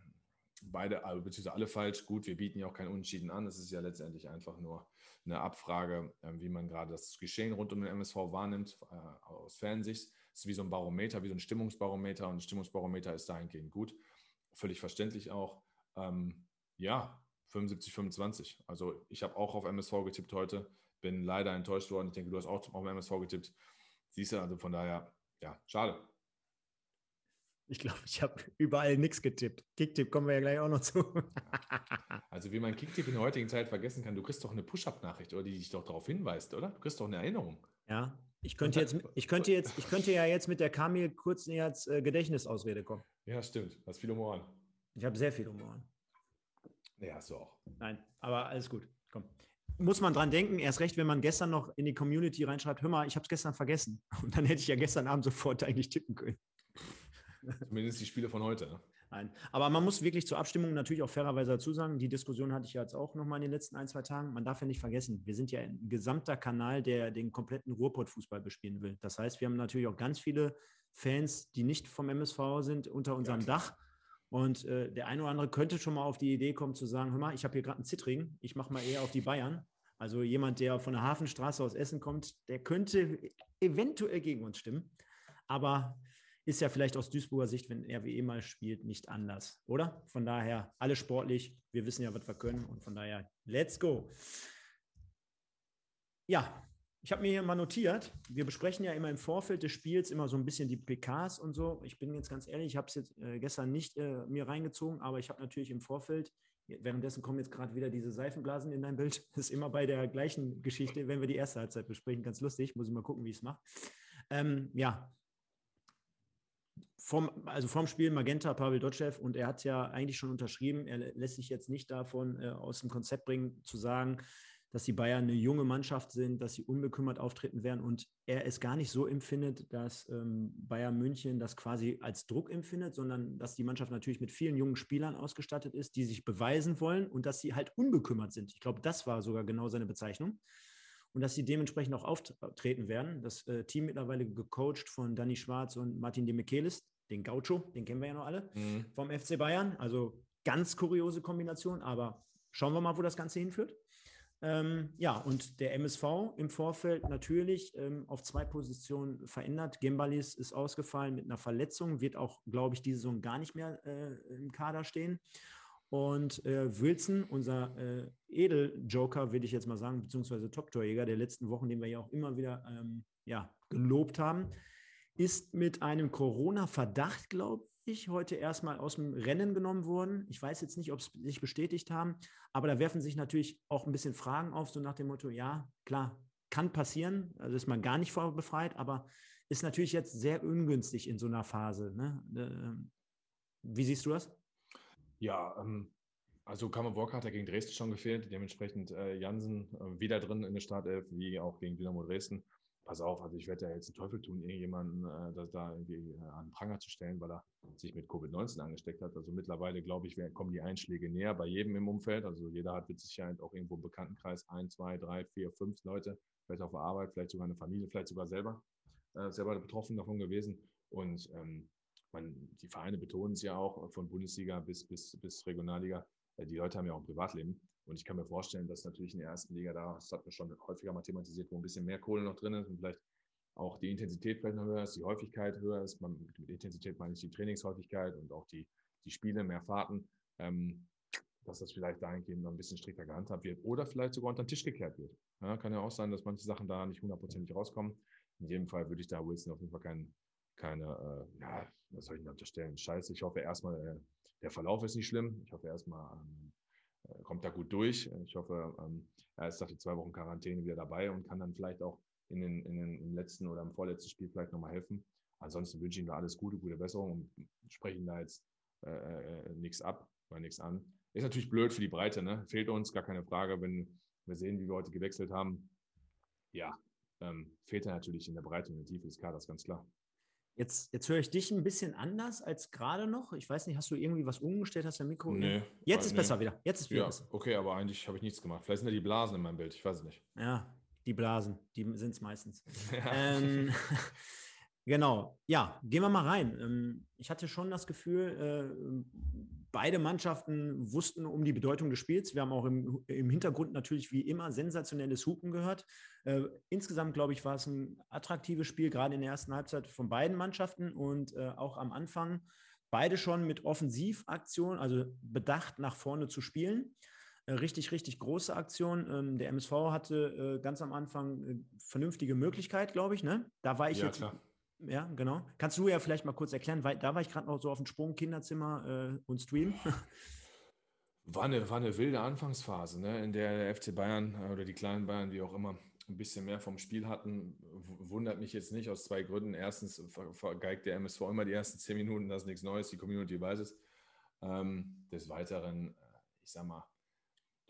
beide, also, beziehungsweise alle falsch. Gut, wir bieten ja auch kein Unschieden an. Es ist ja letztendlich einfach nur eine Abfrage, äh, wie man gerade das Geschehen rund um den MSV wahrnimmt, äh, aus Fansicht. Es ist wie so ein Barometer, wie so ein Stimmungsbarometer und ein Stimmungsbarometer ist dahingehend gut. Völlig verständlich auch. Ähm, ja, 75, 25. Also ich habe auch auf MSV getippt heute, bin leider enttäuscht worden. Ich denke, du hast auch auf MSV getippt. Siehst du, also von daher, ja, schade. Ich glaube, ich habe überall nichts getippt. Kicktipp kommen wir ja gleich auch noch zu. also wie man Kicktipp in der heutigen Zeit vergessen kann, du kriegst doch eine Push-Up-Nachricht, oder die dich doch darauf hinweist, oder? Du kriegst doch eine Erinnerung. Ja, ich könnte jetzt, ich könnte jetzt, ich könnte ja jetzt mit der Kamil kurz näher als äh, Gedächtnisausrede kommen. Ja, stimmt. Du hast viel Humor an. Ich habe sehr viel Humor an. Ja, so auch. Nein, aber alles gut. Komm. Muss man dran denken, erst recht, wenn man gestern noch in die Community reinschreibt, hör mal, ich habe es gestern vergessen. Und dann hätte ich ja gestern Abend sofort eigentlich tippen können. Zumindest die Spiele von heute. Ne? Nein, aber man muss wirklich zur Abstimmung natürlich auch fairerweise dazu sagen, die Diskussion hatte ich ja jetzt auch nochmal in den letzten ein, zwei Tagen. Man darf ja nicht vergessen, wir sind ja ein gesamter Kanal, der den kompletten Ruhrpott-Fußball bespielen will. Das heißt, wir haben natürlich auch ganz viele Fans, die nicht vom MSV sind, unter unserem ja, Dach. Und äh, der eine oder andere könnte schon mal auf die Idee kommen zu sagen, hör mal, ich habe hier gerade einen Zittrigen, ich mache mal eher auf die Bayern. Also jemand, der von der Hafenstraße aus Essen kommt, der könnte eventuell gegen uns stimmen. Aber ist ja vielleicht aus Duisburger Sicht, wenn RWE mal spielt, nicht anders, oder? Von daher, alle sportlich, wir wissen ja, was wir können und von daher, let's go. Ja, ich habe mir hier mal notiert, wir besprechen ja immer im Vorfeld des Spiels immer so ein bisschen die PKs und so. Ich bin jetzt ganz ehrlich, ich habe es jetzt äh, gestern nicht äh, mir reingezogen, aber ich habe natürlich im Vorfeld, währenddessen kommen jetzt gerade wieder diese Seifenblasen in dein Bild, das ist immer bei der gleichen Geschichte, wenn wir die erste Halbzeit besprechen, ganz lustig, muss ich mal gucken, wie ich es mache. Ähm, ja, vom, also vom Spiel Magenta Pavel Dotschew und er hat ja eigentlich schon unterschrieben, er lässt sich jetzt nicht davon äh, aus dem Konzept bringen, zu sagen, dass die Bayern eine junge Mannschaft sind, dass sie unbekümmert auftreten werden und er es gar nicht so empfindet, dass ähm, Bayern München das quasi als Druck empfindet, sondern dass die Mannschaft natürlich mit vielen jungen Spielern ausgestattet ist, die sich beweisen wollen und dass sie halt unbekümmert sind. Ich glaube, das war sogar genau seine Bezeichnung. Und dass sie dementsprechend auch auftreten werden. Das äh, Team mittlerweile gecoacht von Danny Schwarz und Martin de Michelis, den Gaucho, den kennen wir ja noch alle, mhm. vom FC Bayern. Also ganz kuriose Kombination, aber schauen wir mal, wo das Ganze hinführt. Ähm, ja, und der MSV im Vorfeld natürlich ähm, auf zwei Positionen verändert. Gembalis ist ausgefallen mit einer Verletzung, wird auch, glaube ich, diese Saison gar nicht mehr äh, im Kader stehen. Und äh, Wilson, unser äh, Edeljoker, würde ich jetzt mal sagen, beziehungsweise Top-Torjäger der letzten Wochen, den wir ja auch immer wieder ähm, ja, gelobt haben, ist mit einem Corona-Verdacht, glaube ich, heute erstmal aus dem Rennen genommen worden. Ich weiß jetzt nicht, ob es sich bestätigt haben, aber da werfen sich natürlich auch ein bisschen Fragen auf, so nach dem Motto, ja, klar, kann passieren, also ist man gar nicht vorbefreit, aber ist natürlich jetzt sehr ungünstig in so einer Phase. Ne? Ähm, wie siehst du das? Ja, ähm, also Kammer Walker hat ja gegen Dresden schon gefehlt, dementsprechend äh, Jansen äh, wieder drin in der Startelf, wie auch gegen Dynamo Dresden pass auf, also ich werde ja jetzt einen Teufel tun, irgendjemanden äh, da, da irgendwie äh, an Pranger zu stellen, weil er sich mit Covid-19 angesteckt hat. Also mittlerweile, glaube ich, kommen die Einschläge näher bei jedem im Umfeld. Also jeder hat mit Sicherheit auch irgendwo im Bekanntenkreis ein, zwei, drei, vier, fünf Leute, vielleicht auf der Arbeit, vielleicht sogar eine Familie, vielleicht sogar selber, äh, selber betroffen davon gewesen. Und ähm, man, die Vereine betonen es ja auch von Bundesliga bis, bis, bis Regionalliga. Äh, die Leute haben ja auch ein Privatleben. Und ich kann mir vorstellen, dass natürlich in der ersten Liga da, das hat man schon häufiger mal thematisiert, wo ein bisschen mehr Kohle noch drin ist und vielleicht auch die Intensität vielleicht noch höher ist, die Häufigkeit höher ist. Man, mit Intensität meine ich die Trainingshäufigkeit und auch die, die Spiele, mehr Fahrten, ähm, dass das vielleicht dahingehend noch ein bisschen strikter gehandhabt wird oder vielleicht sogar unter den Tisch gekehrt wird. Ja, kann ja auch sein, dass manche Sachen da nicht hundertprozentig rauskommen. In jedem Fall würde ich da Wilson auf jeden Fall kein, keine, äh, ja, was soll ich denn unterstellen? Scheiße, ich hoffe erstmal, äh, der Verlauf ist nicht schlimm. Ich hoffe erstmal, ähm, äh, kommt da gut durch. Ich hoffe, ähm, er ist nach den zwei Wochen Quarantäne wieder dabei und kann dann vielleicht auch in den, in den im letzten oder im vorletzten Spiel vielleicht nochmal helfen. Ansonsten wünsche ich ihm da alles Gute, gute Besserung und spreche ihm da jetzt äh, äh nichts ab oder nichts an. Ist natürlich blöd für die Breite, ne? Fehlt uns, gar keine Frage, wenn wir sehen, wie wir heute gewechselt haben. Ja, ähm, fehlt er natürlich in der Breite und in der Tiefe des Kaders, ganz klar. Jetzt, jetzt höre ich dich ein bisschen anders als gerade noch. Ich weiß nicht, hast du irgendwie was umgestellt, hast du Mikro? Nee. Jetzt ist nee. besser wieder. Jetzt ist wieder ja, besser. Okay, aber eigentlich habe ich nichts gemacht. Vielleicht sind ja die Blasen in meinem Bild, ich weiß es nicht. Ja, die Blasen, die sind es meistens. Ja. Ähm, genau, ja, gehen wir mal rein. Ähm, ich hatte schon das Gefühl, äh, beide Mannschaften wussten um die Bedeutung des Spiels. Wir haben auch im, im Hintergrund natürlich wie immer sensationelles Hupen gehört. Äh, insgesamt, glaube ich, war es ein attraktives Spiel, gerade in der ersten Halbzeit von beiden Mannschaften und äh, auch am Anfang beide schon mit Offensivaktion, also bedacht nach vorne zu spielen. Äh, richtig, richtig große Aktion. Ähm, der MSV hatte äh, ganz am Anfang äh, vernünftige Möglichkeit, glaube ich. Ne? Da war ich ja, jetzt. Klar ja, genau. Kannst du ja vielleicht mal kurz erklären, weil da war ich gerade noch so auf dem Sprung, Kinderzimmer äh, und Stream. War eine, war eine wilde Anfangsphase, ne, in der der FC Bayern äh, oder die kleinen Bayern, wie auch immer, ein bisschen mehr vom Spiel hatten. Wundert mich jetzt nicht aus zwei Gründen. Erstens vergeigt der MSV immer die ersten zehn Minuten, das ist nichts Neues, die Community weiß es. Ähm, des Weiteren, äh, ich sag mal,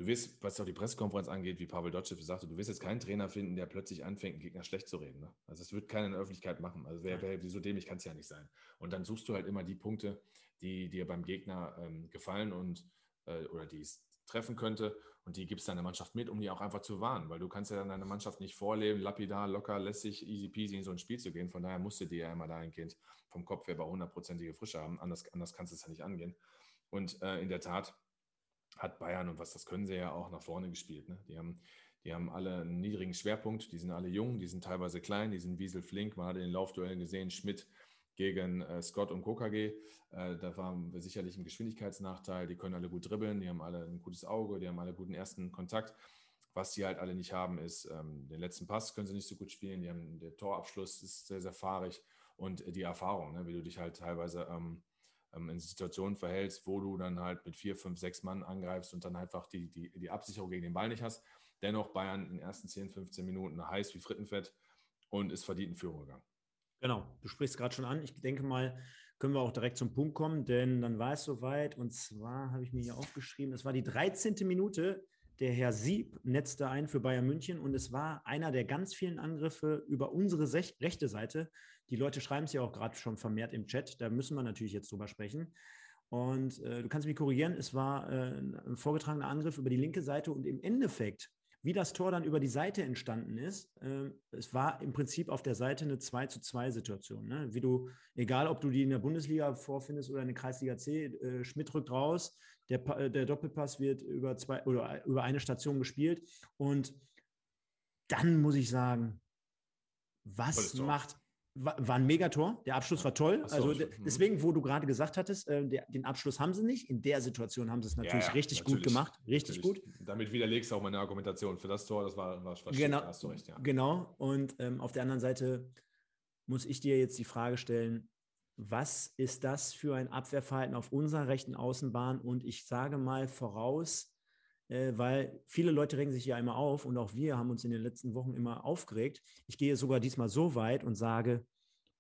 du wirst, was auch die Pressekonferenz angeht, wie Pavel Dotschew sagte, du wirst jetzt keinen Trainer finden, der plötzlich anfängt, einen Gegner schlecht zu reden. Ne? Also das wird keiner in der Öffentlichkeit machen. Also wer, wer so dämlich kann es ja nicht sein. Und dann suchst du halt immer die Punkte, die dir beim Gegner ähm, gefallen und äh, oder die es treffen könnte und die gibst deiner Mannschaft mit, um die auch einfach zu warnen, weil du kannst ja dann deiner Mannschaft nicht vorleben, lapidar, locker, lässig, easy peasy in so ein Spiel zu gehen. Von daher musst du dir ja immer dahingehend vom Kopf her bei hundertprozentige Frische haben, anders, anders kannst du es ja nicht angehen. Und äh, in der Tat, hat Bayern und was das können sie ja auch nach vorne gespielt. Ne? Die, haben, die haben alle einen niedrigen Schwerpunkt, die sind alle jung, die sind teilweise klein, die sind Wiesel flink. Man hat in den Laufduellen gesehen, Schmidt gegen äh, Scott und KKG. Äh, da waren wir sicherlich ein Geschwindigkeitsnachteil. Die können alle gut dribbeln, die haben alle ein gutes Auge, die haben alle guten ersten Kontakt. Was sie halt alle nicht haben, ist, ähm, den letzten Pass können sie nicht so gut spielen. Die haben, der Torabschluss ist sehr, sehr fahrig und die Erfahrung, ne, wie du dich halt teilweise ähm, ähm, in Situationen verhältst, wo du dann halt mit vier, fünf, sechs Mann angreifst und dann einfach die, die, die Absicherung gegen den Ball nicht hast. Dennoch Bayern in den ersten 10, 15 Minuten heiß wie Frittenfett und ist verdient in Führung gegangen. Genau, du sprichst gerade schon an. Ich denke mal, können wir auch direkt zum Punkt kommen, denn dann war es soweit. Und zwar habe ich mir hier aufgeschrieben, es war die 13. Minute. Der Herr Sieb netzte ein für Bayern München und es war einer der ganz vielen Angriffe über unsere rechte Seite. Die Leute schreiben es ja auch gerade schon vermehrt im Chat. Da müssen wir natürlich jetzt drüber sprechen. Und äh, du kannst mich korrigieren, es war äh, ein vorgetragener Angriff über die linke Seite und im Endeffekt wie das Tor dann über die Seite entstanden ist, äh, es war im Prinzip auf der Seite eine 2 zu 2 Situation. Ne? Wie du, egal ob du die in der Bundesliga vorfindest oder in der Kreisliga C, äh, Schmidt rückt raus, der, äh, der Doppelpass wird über zwei oder über eine Station gespielt. Und dann muss ich sagen, was macht, war, ein Megator. Der Abschluss war toll. So, also mhm. deswegen, wo du gerade gesagt hattest, äh, der, den Abschluss haben sie nicht. In der Situation haben sie es natürlich ja, ja, richtig natürlich, gut gemacht. Richtig natürlich. gut. Damit widerlegst du auch meine Argumentation für das Tor. Das war, war, war genau, hast du recht, ja. Genau. Und ähm, auf der anderen Seite muss ich dir jetzt die Frage stellen, was ist das für ein Abwehrverhalten auf unserer rechten Außenbahn? Und ich sage mal voraus, äh, weil viele Leute regen sich ja immer auf und auch wir haben uns in den letzten Wochen immer aufgeregt. Ich gehe sogar diesmal so weit und sage,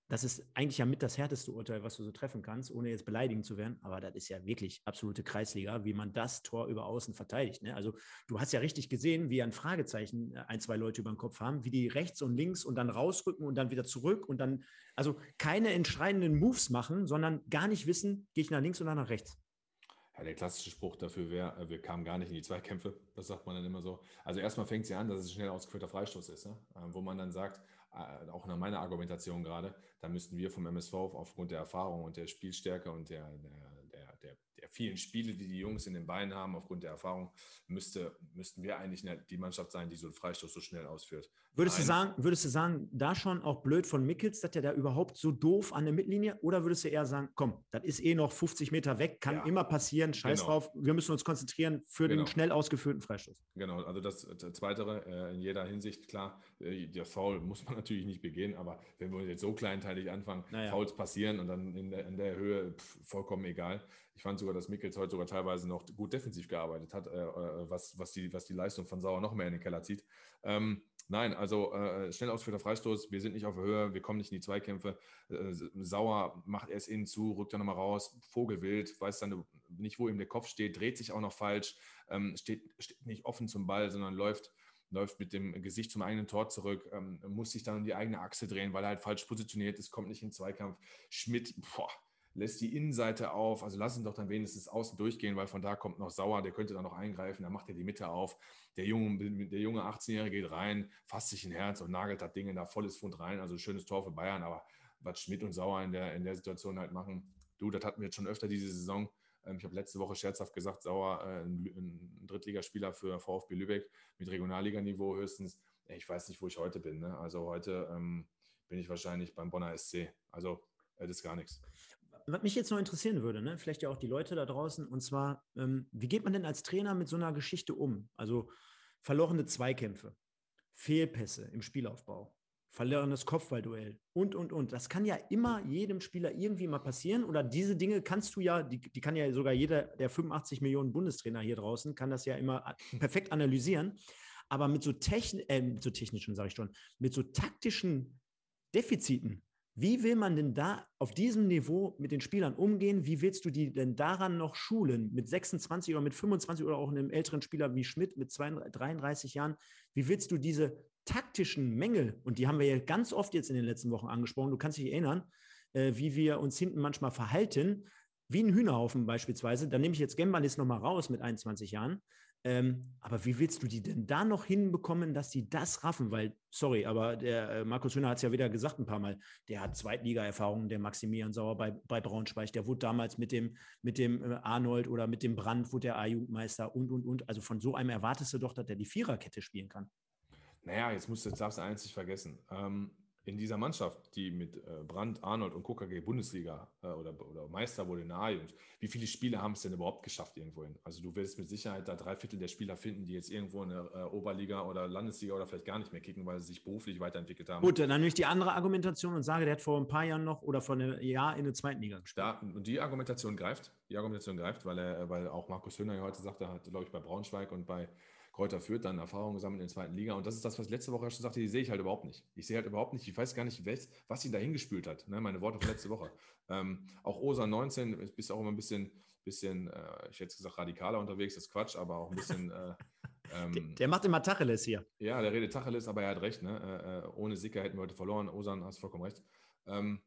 das ist eigentlich ja mit das härteste Urteil, was du so treffen kannst, ohne jetzt beleidigend zu werden. Aber das ist ja wirklich absolute Kreisliga, wie man das Tor über Außen verteidigt. Ne? Also du hast ja richtig gesehen, wie ein Fragezeichen äh, ein, zwei Leute über den Kopf haben, wie die rechts und links und dann rausrücken und dann wieder zurück und dann, also keine entscheidenden Moves machen, sondern gar nicht wissen, gehe ich nach links oder nach rechts. Ja, der klassische Spruch dafür wäre, äh, wir kamen gar nicht in die Zweikämpfe. Das sagt man dann immer so. Also erstmal fängt sie an, dass es ein schnell ausgeführter Freistoß ist, ne? Ähm, wo man dann sagt, äh, auch nach meiner Argumentation gerade, da müssten wir vom MSV aufgrund der Erfahrung und der Spielstärke und der, der vielen Spiele, die die Jungs in den Beinen haben, aufgrund der Erfahrung, müsste, müssten wir eigentlich die Mannschaft sein, die so einen Freistoß so schnell ausführt. Würdest du, sagen, würdest du sagen, da schon auch blöd von Mickels, dass der da überhaupt so doof an der Mittellinie? Oder würdest du eher sagen, komm, das ist eh noch 50 Meter weg, kann ja, immer passieren, scheiß genau. drauf, wir müssen uns konzentrieren für genau. den schnell ausgeführten Freistoß? Genau, also das, das Zweite äh, in jeder Hinsicht, klar, äh, der Foul muss man natürlich nicht begehen, aber wenn wir jetzt so kleinteilig anfangen, naja. Fouls passieren und dann in der, in der Höhe pff, vollkommen egal. Ich fand sogar, dass Mickels heute sogar teilweise noch gut defensiv gearbeitet hat, äh, äh, was, was, die, was die Leistung von Sauer noch mehr in den Keller zieht. Ähm, nein, also äh, schnell ausführter Freistoß, wir sind nicht auf Höhe, wir kommen nicht in die Zweikämpfe. Äh, Sauer macht erst innen zu, rückt dann nochmal raus, Vogelwild, weiß dann nicht, wo ihm der Kopf steht, dreht sich auch noch falsch, ähm, steht, steht nicht offen zum Ball, sondern läuft läuft mit dem Gesicht zum eigenen Tor zurück, ähm, muss sich dann um die eigene Achse drehen, weil er halt falsch positioniert ist, kommt nicht in den Zweikampf. Schmidt, boah, lässt die Innenseite auf, also lass ihn doch dann wenigstens außen durchgehen, weil von da kommt noch Sauer, der könnte dann noch eingreifen, dann macht er die Mitte auf. Der junge, der junge 18-Jährige geht rein, fasst sich ein Herz und nagelt das Ding in da volles Fund rein. Also schönes Tor für Bayern, aber was Schmidt und Sauer in der, in der Situation halt machen, du, das hatten wir jetzt schon öfter diese Saison. Ähm, ich habe letzte Woche scherzhaft gesagt, Sauer, äh, ein Drittligaspieler für VfB Lübeck mit Regionalliganiveau höchstens. Ich weiß nicht, wo ich heute bin. Ne? Also heute ähm, bin ich wahrscheinlich beim Bonner SC. Also das ist gar nichts was mich jetzt noch interessieren würde, ne, vielleicht ja auch die Leute da draußen, und zwar, ähm, wie geht man denn als Trainer mit so einer Geschichte um? Also verlorene Zweikämpfe, Fehlpässe im Spielaufbau, verlorenes Kopfballduell und, und, und. Das kann ja immer jedem Spieler irgendwie mal passieren. Oder diese Dinge kannst du ja, die, die kann ja sogar jeder der 85 Millionen Bundestrainer hier draußen, kann das ja immer perfekt analysieren. Aber mit so, techn äh, mit so technischen, sage ich schon, mit so taktischen Defiziten wie will man denn da auf diesem Niveau mit den Spielern umgehen? Wie willst du die denn daran noch schulen? Mit 26 oder mit 25 oder auch einem älteren Spieler wie Schmidt mit 32, 33 Jahren? Wie willst du diese taktischen Mängel, und die haben wir ja ganz oft jetzt in den letzten Wochen angesprochen, du kannst dich erinnern, äh, wie wir uns hinten manchmal verhalten, wie ein Hühnerhaufen beispielsweise. Da nehme ich jetzt Gembalis nochmal raus mit 21 Jahren. Ähm, aber wie willst du die denn da noch hinbekommen, dass die das raffen? Weil, sorry, aber der äh, Markus Hühner hat es ja wieder gesagt ein paar Mal, der hat Zweitliga-Erfahrungen, der Maximilian Sauer bei, bei Braunschweig, der wurde damals mit dem, mit dem äh, Arnold oder mit dem Brand, wurde der A-Jugendmeister und, und, und. Also von so einem erwartest du doch, dass der die Viererkette spielen kann. Naja, jetzt musst du, jetzt darfst du eins nicht vergessen. Ähm, in dieser Mannschaft, die mit äh, Brandt, Arnold und KKG Bundesliga äh, oder, oder Meister wurde in der A-Jugend, wie viele Spiele haben es denn überhaupt geschafft irgendwohin? Also du wirst mit Sicherheit da drei Viertel der Spieler finden, die jetzt irgendwo in der äh, Oberliga oder Landesliga oder vielleicht gar nicht mehr kicken, weil sie sich beruflich weiterentwickelt haben. Gut, dann nehme ich die andere Argumentation und sage, der hat vor ein paar Jahren noch oder vor einem Jahr in der zweiten Liga gespielt. Da, und die Argumentation greift, die Argumentation greift, weil er, weil auch Markus Höhner ja heute sagt, er hat, glaube ich, bei Braunschweig und bei Kräuter führt, dann Erfahrungen gesammelt in der zweiten Liga. Und das ist das, was ich letzte Woche schon sagte, die sehe ich halt überhaupt nicht. Ich sehe halt überhaupt nicht, ich weiß gar nicht, was ihn da hingespült hat. Ne? Meine Worte von letzte Woche. Ähm, auch Osa 19 bist auch immer ein bisschen, bisschen äh, ich hätte gesagt, radikaler unterwegs, das ist Quatsch, aber auch ein bisschen. Äh, ähm, der, der, macht immer Tacheles hier. Ja, der redet Tacheles, aber er hat recht. Ne? Äh, äh ohne Sicker hätten wir heute verloren. Osan, hast vollkommen recht. Ähm,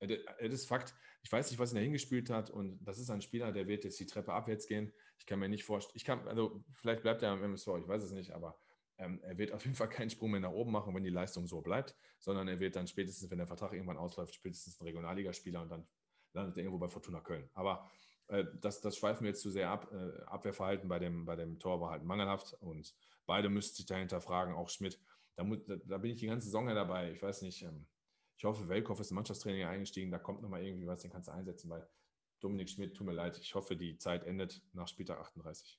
das ist Fakt. Ich weiß nicht, was ihn da hingespielt hat. Und das ist ein Spieler, der wird jetzt die Treppe abwärts gehen. Ich kann mir nicht vorstellen, ich kann, also vielleicht bleibt er am MSV, ich weiß es nicht, aber ähm, er wird auf jeden Fall keinen Sprung mehr nach oben machen, wenn die Leistung so bleibt, sondern er wird dann spätestens, wenn der Vertrag irgendwann ausläuft, spätestens ein Regionalligaspieler und dann landet er irgendwo bei Fortuna Köln. Aber äh, das, das schweifen wir jetzt zu sehr ab. Äh, Abwehrverhalten bei dem, bei dem Tor war halt mangelhaft und beide müssten sich dahinter fragen, auch Schmidt. Da, muss, da, da bin ich die ganze Saison ja dabei. Ich weiß nicht, ähm, ich hoffe, Welkow ist im Mannschaftstraining eingestiegen, da kommt nochmal irgendwie was, den kannst du einsetzen, weil Dominik Schmidt, tut mir leid, ich hoffe, die Zeit endet nach Spieltag 38.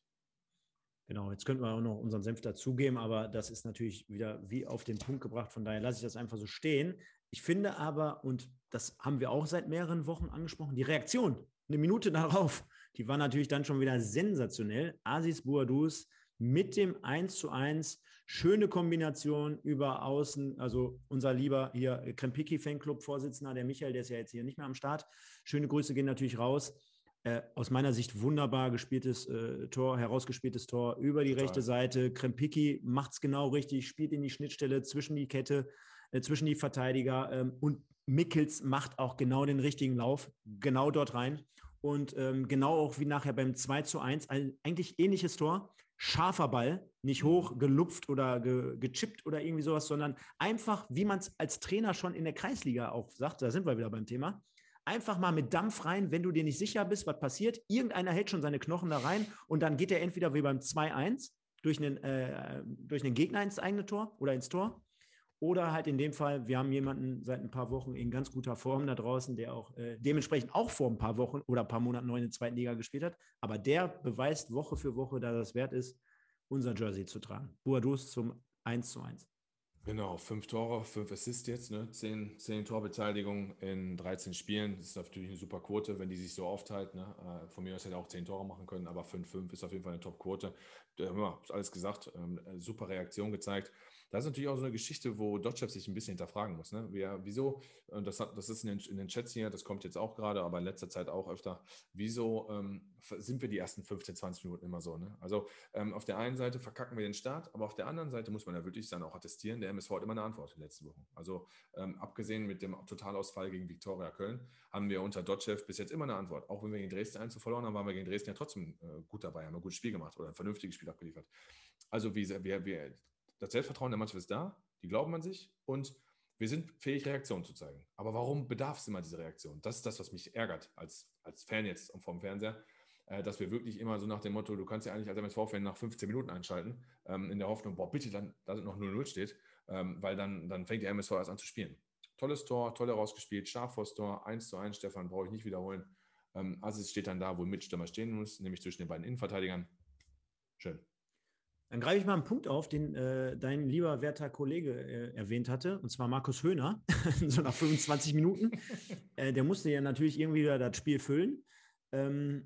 Genau, jetzt könnten wir auch noch unseren Senf dazugeben, aber das ist natürlich wieder wie auf den Punkt gebracht. Von daher lasse ich das einfach so stehen. Ich finde aber, und das haben wir auch seit mehreren Wochen angesprochen, die Reaktion, eine Minute darauf, die war natürlich dann schon wieder sensationell. Asis Bouadouz mit dem 1 zu 1 Schöne Kombination über Außen, also unser lieber hier Krempiki Fanclub Vorsitzender, der Michael, der ist ja jetzt hier nicht mehr am Start. Schöne Grüße gehen natürlich raus. Äh, aus meiner Sicht wunderbar gespieltes äh, Tor, herausgespieltes Tor über die Total. rechte Seite. Krempiki macht es genau richtig, spielt in die Schnittstelle zwischen die Kette, äh, zwischen die Verteidiger ähm, und Mickels macht auch genau den richtigen Lauf, genau dort rein. Und ähm, genau auch wie nachher beim 2 zu 1, ein eigentlich ähnliches Tor, scharfer Ball, nicht hoch gelupft oder ge, gechippt oder irgendwie sowas, sondern einfach, wie man es als Trainer schon in der Kreisliga auch sagt, da sind wir wieder beim Thema, einfach mal mit Dampf rein, wenn du dir nicht sicher bist, was passiert. Irgendeiner hält schon seine Knochen da rein und dann geht er entweder wie beim 2-1 durch äh, durch einen Gegner ins eigene Tor oder ins Tor. Oder halt in dem Fall, wir haben jemanden seit ein paar Wochen in ganz guter Form da draußen, der auch äh, dementsprechend auch vor ein paar Wochen oder ein paar Monaten neu in der zweiten Liga gespielt hat. Aber der beweist Woche für Woche, dass es wert ist, unser Jersey zu tragen. Boadus zum 1 zu 1. Genau, fünf Tore, fünf Assists jetzt, ne? zehn, zehn Torbeteiligungen in 13 Spielen. Das ist natürlich eine super Quote, wenn die sich so aufteilt. Ne? Äh, von mir aus hätte er auch zehn Tore machen können, aber 5-5 ist auf jeden Fall eine Top-Quote. Ja, alles gesagt, ähm, super Reaktion gezeigt. Das ist natürlich auch so eine Geschichte, wo Dotchev sich ein bisschen hinterfragen muss. Ne? Wer, wieso, das, hat, das ist in den, in den, Chats hier, das kommt jetzt auch gerade, aber in letzter Zeit auch öfter, wieso ähm, sind wir die ersten 15, 20 Minuten immer so? Ne? Also ähm, auf der einen Seite verkacken wir den Start, aber auf der anderen Seite muss man ja wirklich dann auch attestieren, der MSV hat immer eine Antwort in den letzten Wochen. Also ähm, abgesehen mit dem Totalausfall gegen Viktoria Köln, haben wir unter Dotchev bis jetzt immer eine Antwort. Auch wenn wir gegen Dresden 1 verloren haben, waren wir gegen Dresden ja trotzdem äh, gut dabei, haben ein gutes Spiel gemacht oder ein vernünftiges Spiel abgeliefert. Also wie, wir, wir, das Selbstvertrauen der Mannschaft ist da, die glauben an sich und wir sind fähig, Reaktionen zu zeigen. Aber warum bedarf es immer dieser Reaktion? Das ist das, was mich ärgert als, als Fan jetzt vom Fernseher, äh, dass wir wirklich immer so nach dem Motto, du kannst ja eigentlich als MSV-Fan nach 15 Minuten einschalten, ähm, in der Hoffnung, boah, bitte dann, da noch 0-0 steht, ähm, weil dann, dann fängt der MSV erst an zu spielen. Tolles Tor, toll herausgespielt, scharf vors Tor, 1 zu 1, Stefan, brauche ich nicht wiederholen. Ähm, Asis steht dann da, wo ein Mitstürmer stehen muss, nämlich zwischen den beiden Innenverteidigern. Schön. Dann greife ich mal einen Punkt auf, den äh, dein lieber werter Kollege äh, erwähnt hatte, und zwar Markus Höhner, so nach 25 Minuten. äh, der musste ja natürlich irgendwie das Spiel füllen. Ähm,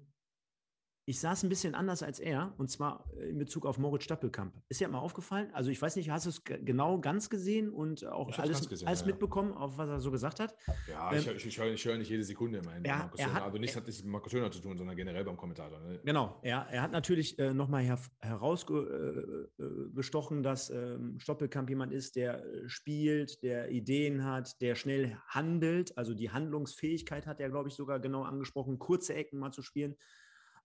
ich saß ein bisschen anders als er, und zwar äh, in Bezug auf Moritz Stappelkamp. Ist dir mal aufgefallen? Also ich weiß nicht, hast du es genau ganz gesehen und auch alles, gesehen, alles ja, mitbekommen, auf was er so gesagt hat? Ja, ähm, ich, ich, höre, ich höre nicht jede Sekunde immer er, Markus er hat, Also nichts hat mit Markus Höhner zu tun, sondern generell beim Kommentator. Ne? Genau, er, er hat natürlich äh, nochmal her, herausgestochen, äh, äh dass ähm, Stoppelkamp jemand ist, der äh, spielt, der Ideen hat, der schnell handelt. Also die Handlungsfähigkeit hat er, glaube ich, sogar genau angesprochen, kurze Ecken mal zu spielen.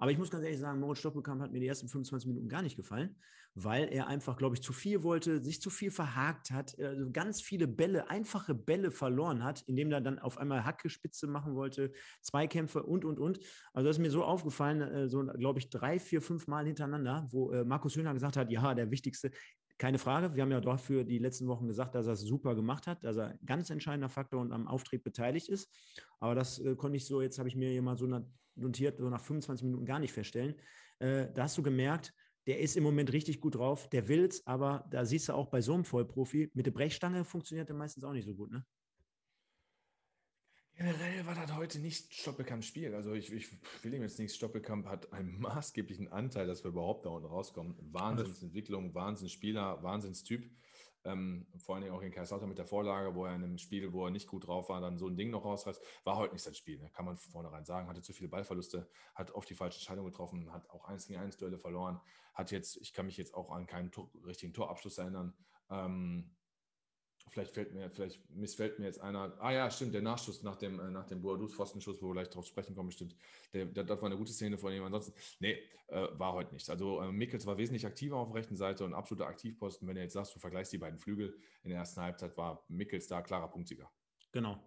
Aber ich muss ganz ehrlich sagen, Moritz Stoppelkamp hat mir die ersten 25 Minuten gar nicht gefallen, weil er einfach, glaube ich, zu viel wollte, sich zu viel verhakt hat, also ganz viele Bälle, einfache Bälle verloren hat, indem er dann auf einmal Hackespitze machen wollte, Zweikämpfe und, und, und. Also das ist mir so aufgefallen, äh, so glaube ich drei, vier, fünf Mal hintereinander, wo äh, Markus Höhner gesagt hat, ja, der wichtigste, keine Frage. Wir haben ja dafür die letzten Wochen gesagt, dass er es super gemacht hat, dass er ein ganz entscheidender Faktor und am Auftrieb beteiligt ist. Aber das äh, konnte ich so, jetzt habe ich mir hier mal so notiert, so nach 25 Minuten gar nicht feststellen. Äh, da hast du gemerkt, der ist im Moment richtig gut drauf, der will es, aber da siehst du auch bei so einem Vollprofi, mit der Brechstange funktioniert er meistens auch nicht so gut, ne? Generell war das heute nicht Stoppelkamp Spiel. Also ich, ich will ihm jetzt nichts. Stoppelkamp hat einen maßgeblichen Anteil, dass wir überhaupt da unten rauskommen. Wahnsinnsentwicklung, Wahnsinnsspieler, Wahnsinnstyp. Ähm, vor allen Dingen auch in Kaiserslautern mit der Vorlage, wo er in einem Spiel, wo er nicht gut drauf war, dann so ein Ding noch rausreißt. War heute nicht sein Spiel, ne? kann man von vornherein sagen. Hatte zu viele Ballverluste, hat oft die falsche Entscheidung getroffen, hat auch 1 gegen 1 Duelle verloren. Hat jetzt, ich kann mich jetzt auch an keinen Tor, richtigen Torabschluss erinnern. Ähm, Vielleicht fällt mir, vielleicht missfällt mir jetzt einer. Ah ja, stimmt, der Nachschuss nach dem, äh, nach dem Boadus Pfostenschuss, wo wir gleich drauf sprechen kommen, stimmt. Der, der, das war eine gute Szene von ihm. Ansonsten, nee, äh, war heute nichts. Also äh, Mickels war wesentlich aktiver auf der rechten Seite und absoluter Aktivposten. Wenn du jetzt sagst, du vergleichst die beiden Flügel in der ersten Halbzeit, war Mickels da klarer Punktsieger. Genau.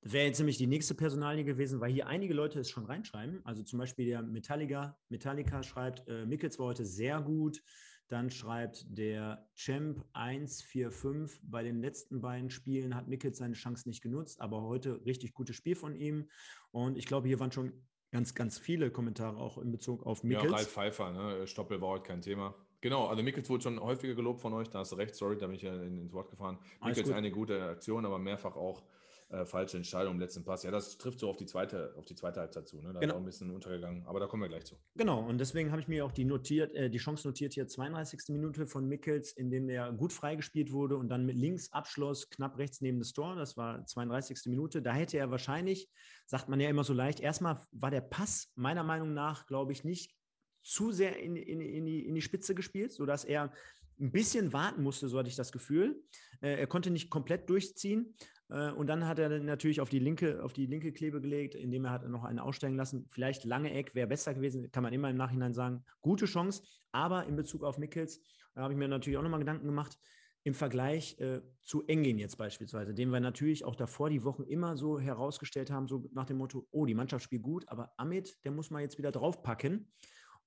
Das wäre jetzt nämlich die nächste Personalie gewesen, weil hier einige Leute es schon reinschreiben. Also zum Beispiel der Metallica, Metallica schreibt, äh, Mickels war heute sehr gut. Dann schreibt der Champ 145, bei den letzten beiden Spielen hat Mickels seine Chance nicht genutzt, aber heute richtig gutes Spiel von ihm. Und ich glaube, hier waren schon ganz, ganz viele Kommentare auch in Bezug auf Mickels. Ja, Ralf Pfeiffer, ne? Stoppel war heute kein Thema. Genau, also Mickels wurde schon häufiger gelobt von euch, da hast du recht, sorry, da bin ich ja ins Wort gefahren. Mickels eine gute Aktion, aber mehrfach auch äh, falsche Entscheidung im letzten Pass. Ja, das trifft so auf die zweite, auf die zweite Halbzeit zu. Ne? Da genau. ist auch ein bisschen untergegangen, aber da kommen wir gleich zu. Genau, und deswegen habe ich mir auch die notiert, äh, die Chance notiert hier 32. Minute von Mickels, in dem er gut freigespielt wurde und dann mit links Abschluss knapp rechts neben das Tor. Das war 32. Minute. Da hätte er wahrscheinlich, sagt man ja immer so leicht, erstmal war der Pass meiner Meinung nach, glaube ich, nicht zu sehr in, in, in, die, in die Spitze gespielt, sodass er ein bisschen warten musste, so hatte ich das Gefühl. Äh, er konnte nicht komplett durchziehen. Äh, und dann hat er natürlich auf die linke, auf die linke Klebe gelegt, indem er hat noch einen aussteigen lassen. Vielleicht lange Eck wäre besser gewesen, kann man immer im Nachhinein sagen. Gute Chance. Aber in Bezug auf Mickels, da habe ich mir natürlich auch nochmal Gedanken gemacht. Im Vergleich äh, zu Engin jetzt beispielsweise, den wir natürlich auch davor die Wochen immer so herausgestellt haben, so nach dem Motto, oh, die Mannschaft spielt gut, aber Amit, der muss man jetzt wieder draufpacken.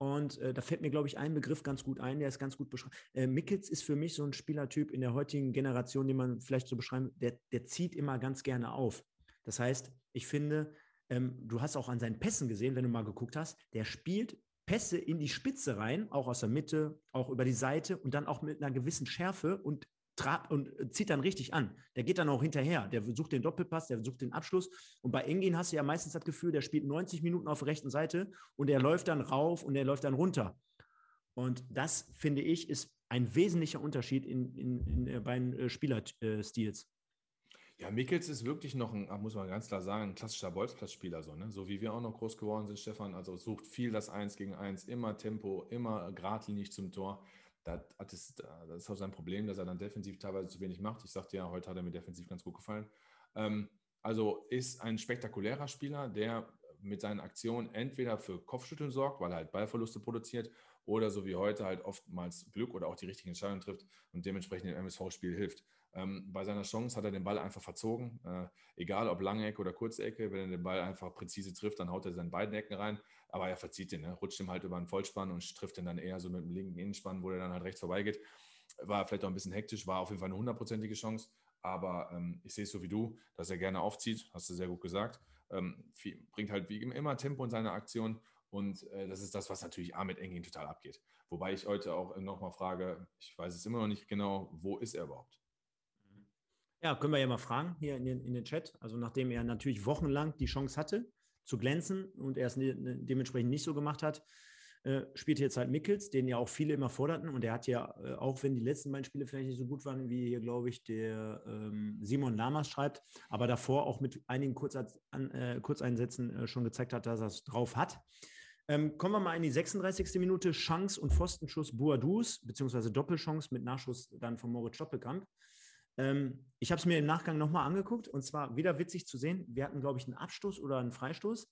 Und äh, da fällt mir, glaube ich, ein Begriff ganz gut ein, der ist ganz gut beschrieben. Äh, Mickels ist für mich so ein Spielertyp in der heutigen Generation, den man vielleicht so beschreiben, der, der zieht immer ganz gerne auf. Das heißt, ich finde, ähm, du hast auch an seinen Pässen gesehen, wenn du mal geguckt hast, der spielt Pässe in die Spitze rein, auch aus der Mitte, auch über die Seite und dann auch mit einer gewissen Schärfe und trabt und zieht dann richtig an. Der geht dann auch hinterher. Der sucht den Doppelpass, der sucht den Abschluss. Und bei Engin hast du ja meistens das Gefühl, der spielt 90 Minuten auf der rechten Seite und der läuft dann rauf und der läuft dann runter. Und das, finde ich, ist ein wesentlicher Unterschied in, in, in äh, beiden äh, Spielerstils. Ja, Mickels ist wirklich noch ein, muss man ganz klar sagen, ein klassischer Bolzplatzspieler, so, ne? so wie wir auch noch groß geworden sind, Stefan. Also sucht viel das Eins gegen Eins, immer Tempo, immer geradlinig zum Tor da hat es, das ist auch sein Problem, dass er dann defensiv teilweise zu wenig macht. Ich sagte ja, heute hat er mir defensiv ganz gut gefallen. Ähm, also ist ein spektakulärer Spieler, der mit seinen Aktionen entweder für Kopfschütteln sorgt, weil er halt Ballverluste produziert, oder so wie heute halt oftmals Glück oder auch die richtigen Entscheidungen trifft und dementsprechend im MSV-Spiel hilft. Ähm, bei seiner Chance hat er den Ball einfach verzogen, äh, egal ob lange Ecke oder kurze Ecke, wenn er den Ball einfach präzise trifft, dann haut er seine beiden Ecken rein aber er verzieht den, ne? rutscht ihm halt über einen Vollspann und trifft den dann eher so mit dem linken Innenspann, wo er dann halt rechts vorbeigeht. War vielleicht auch ein bisschen hektisch, war auf jeden Fall eine hundertprozentige Chance, aber ähm, ich sehe es so wie du, dass er gerne aufzieht, hast du sehr gut gesagt. Ähm, viel, bringt halt wie immer Tempo in seine Aktion und äh, das ist das, was natürlich Ahmed Engin total abgeht. Wobei ich heute auch nochmal frage, ich weiß es immer noch nicht genau, wo ist er überhaupt? Ja, können wir ja mal fragen hier in den, in den Chat. Also nachdem er natürlich wochenlang die Chance hatte, zu glänzen und er es ne, ne, dementsprechend nicht so gemacht hat, äh, spielt jetzt halt Mickels, den ja auch viele immer forderten. Und er hat ja, äh, auch wenn die letzten beiden Spiele vielleicht nicht so gut waren, wie hier, glaube ich, der ähm, Simon Lamas schreibt, aber davor auch mit einigen Kurzeinsätzen äh, Kurzeinsätzen schon gezeigt hat, dass er es drauf hat. Ähm, kommen wir mal in die 36. Minute. Chance und Pfostenschuss Boadus, beziehungsweise Doppelchance mit Nachschuss dann von Moritz Stoppelkamp. Ähm, ich habe es mir im Nachgang nochmal angeguckt und zwar wieder witzig zu sehen. Wir hatten, glaube ich, einen Abstoß oder einen Freistoß.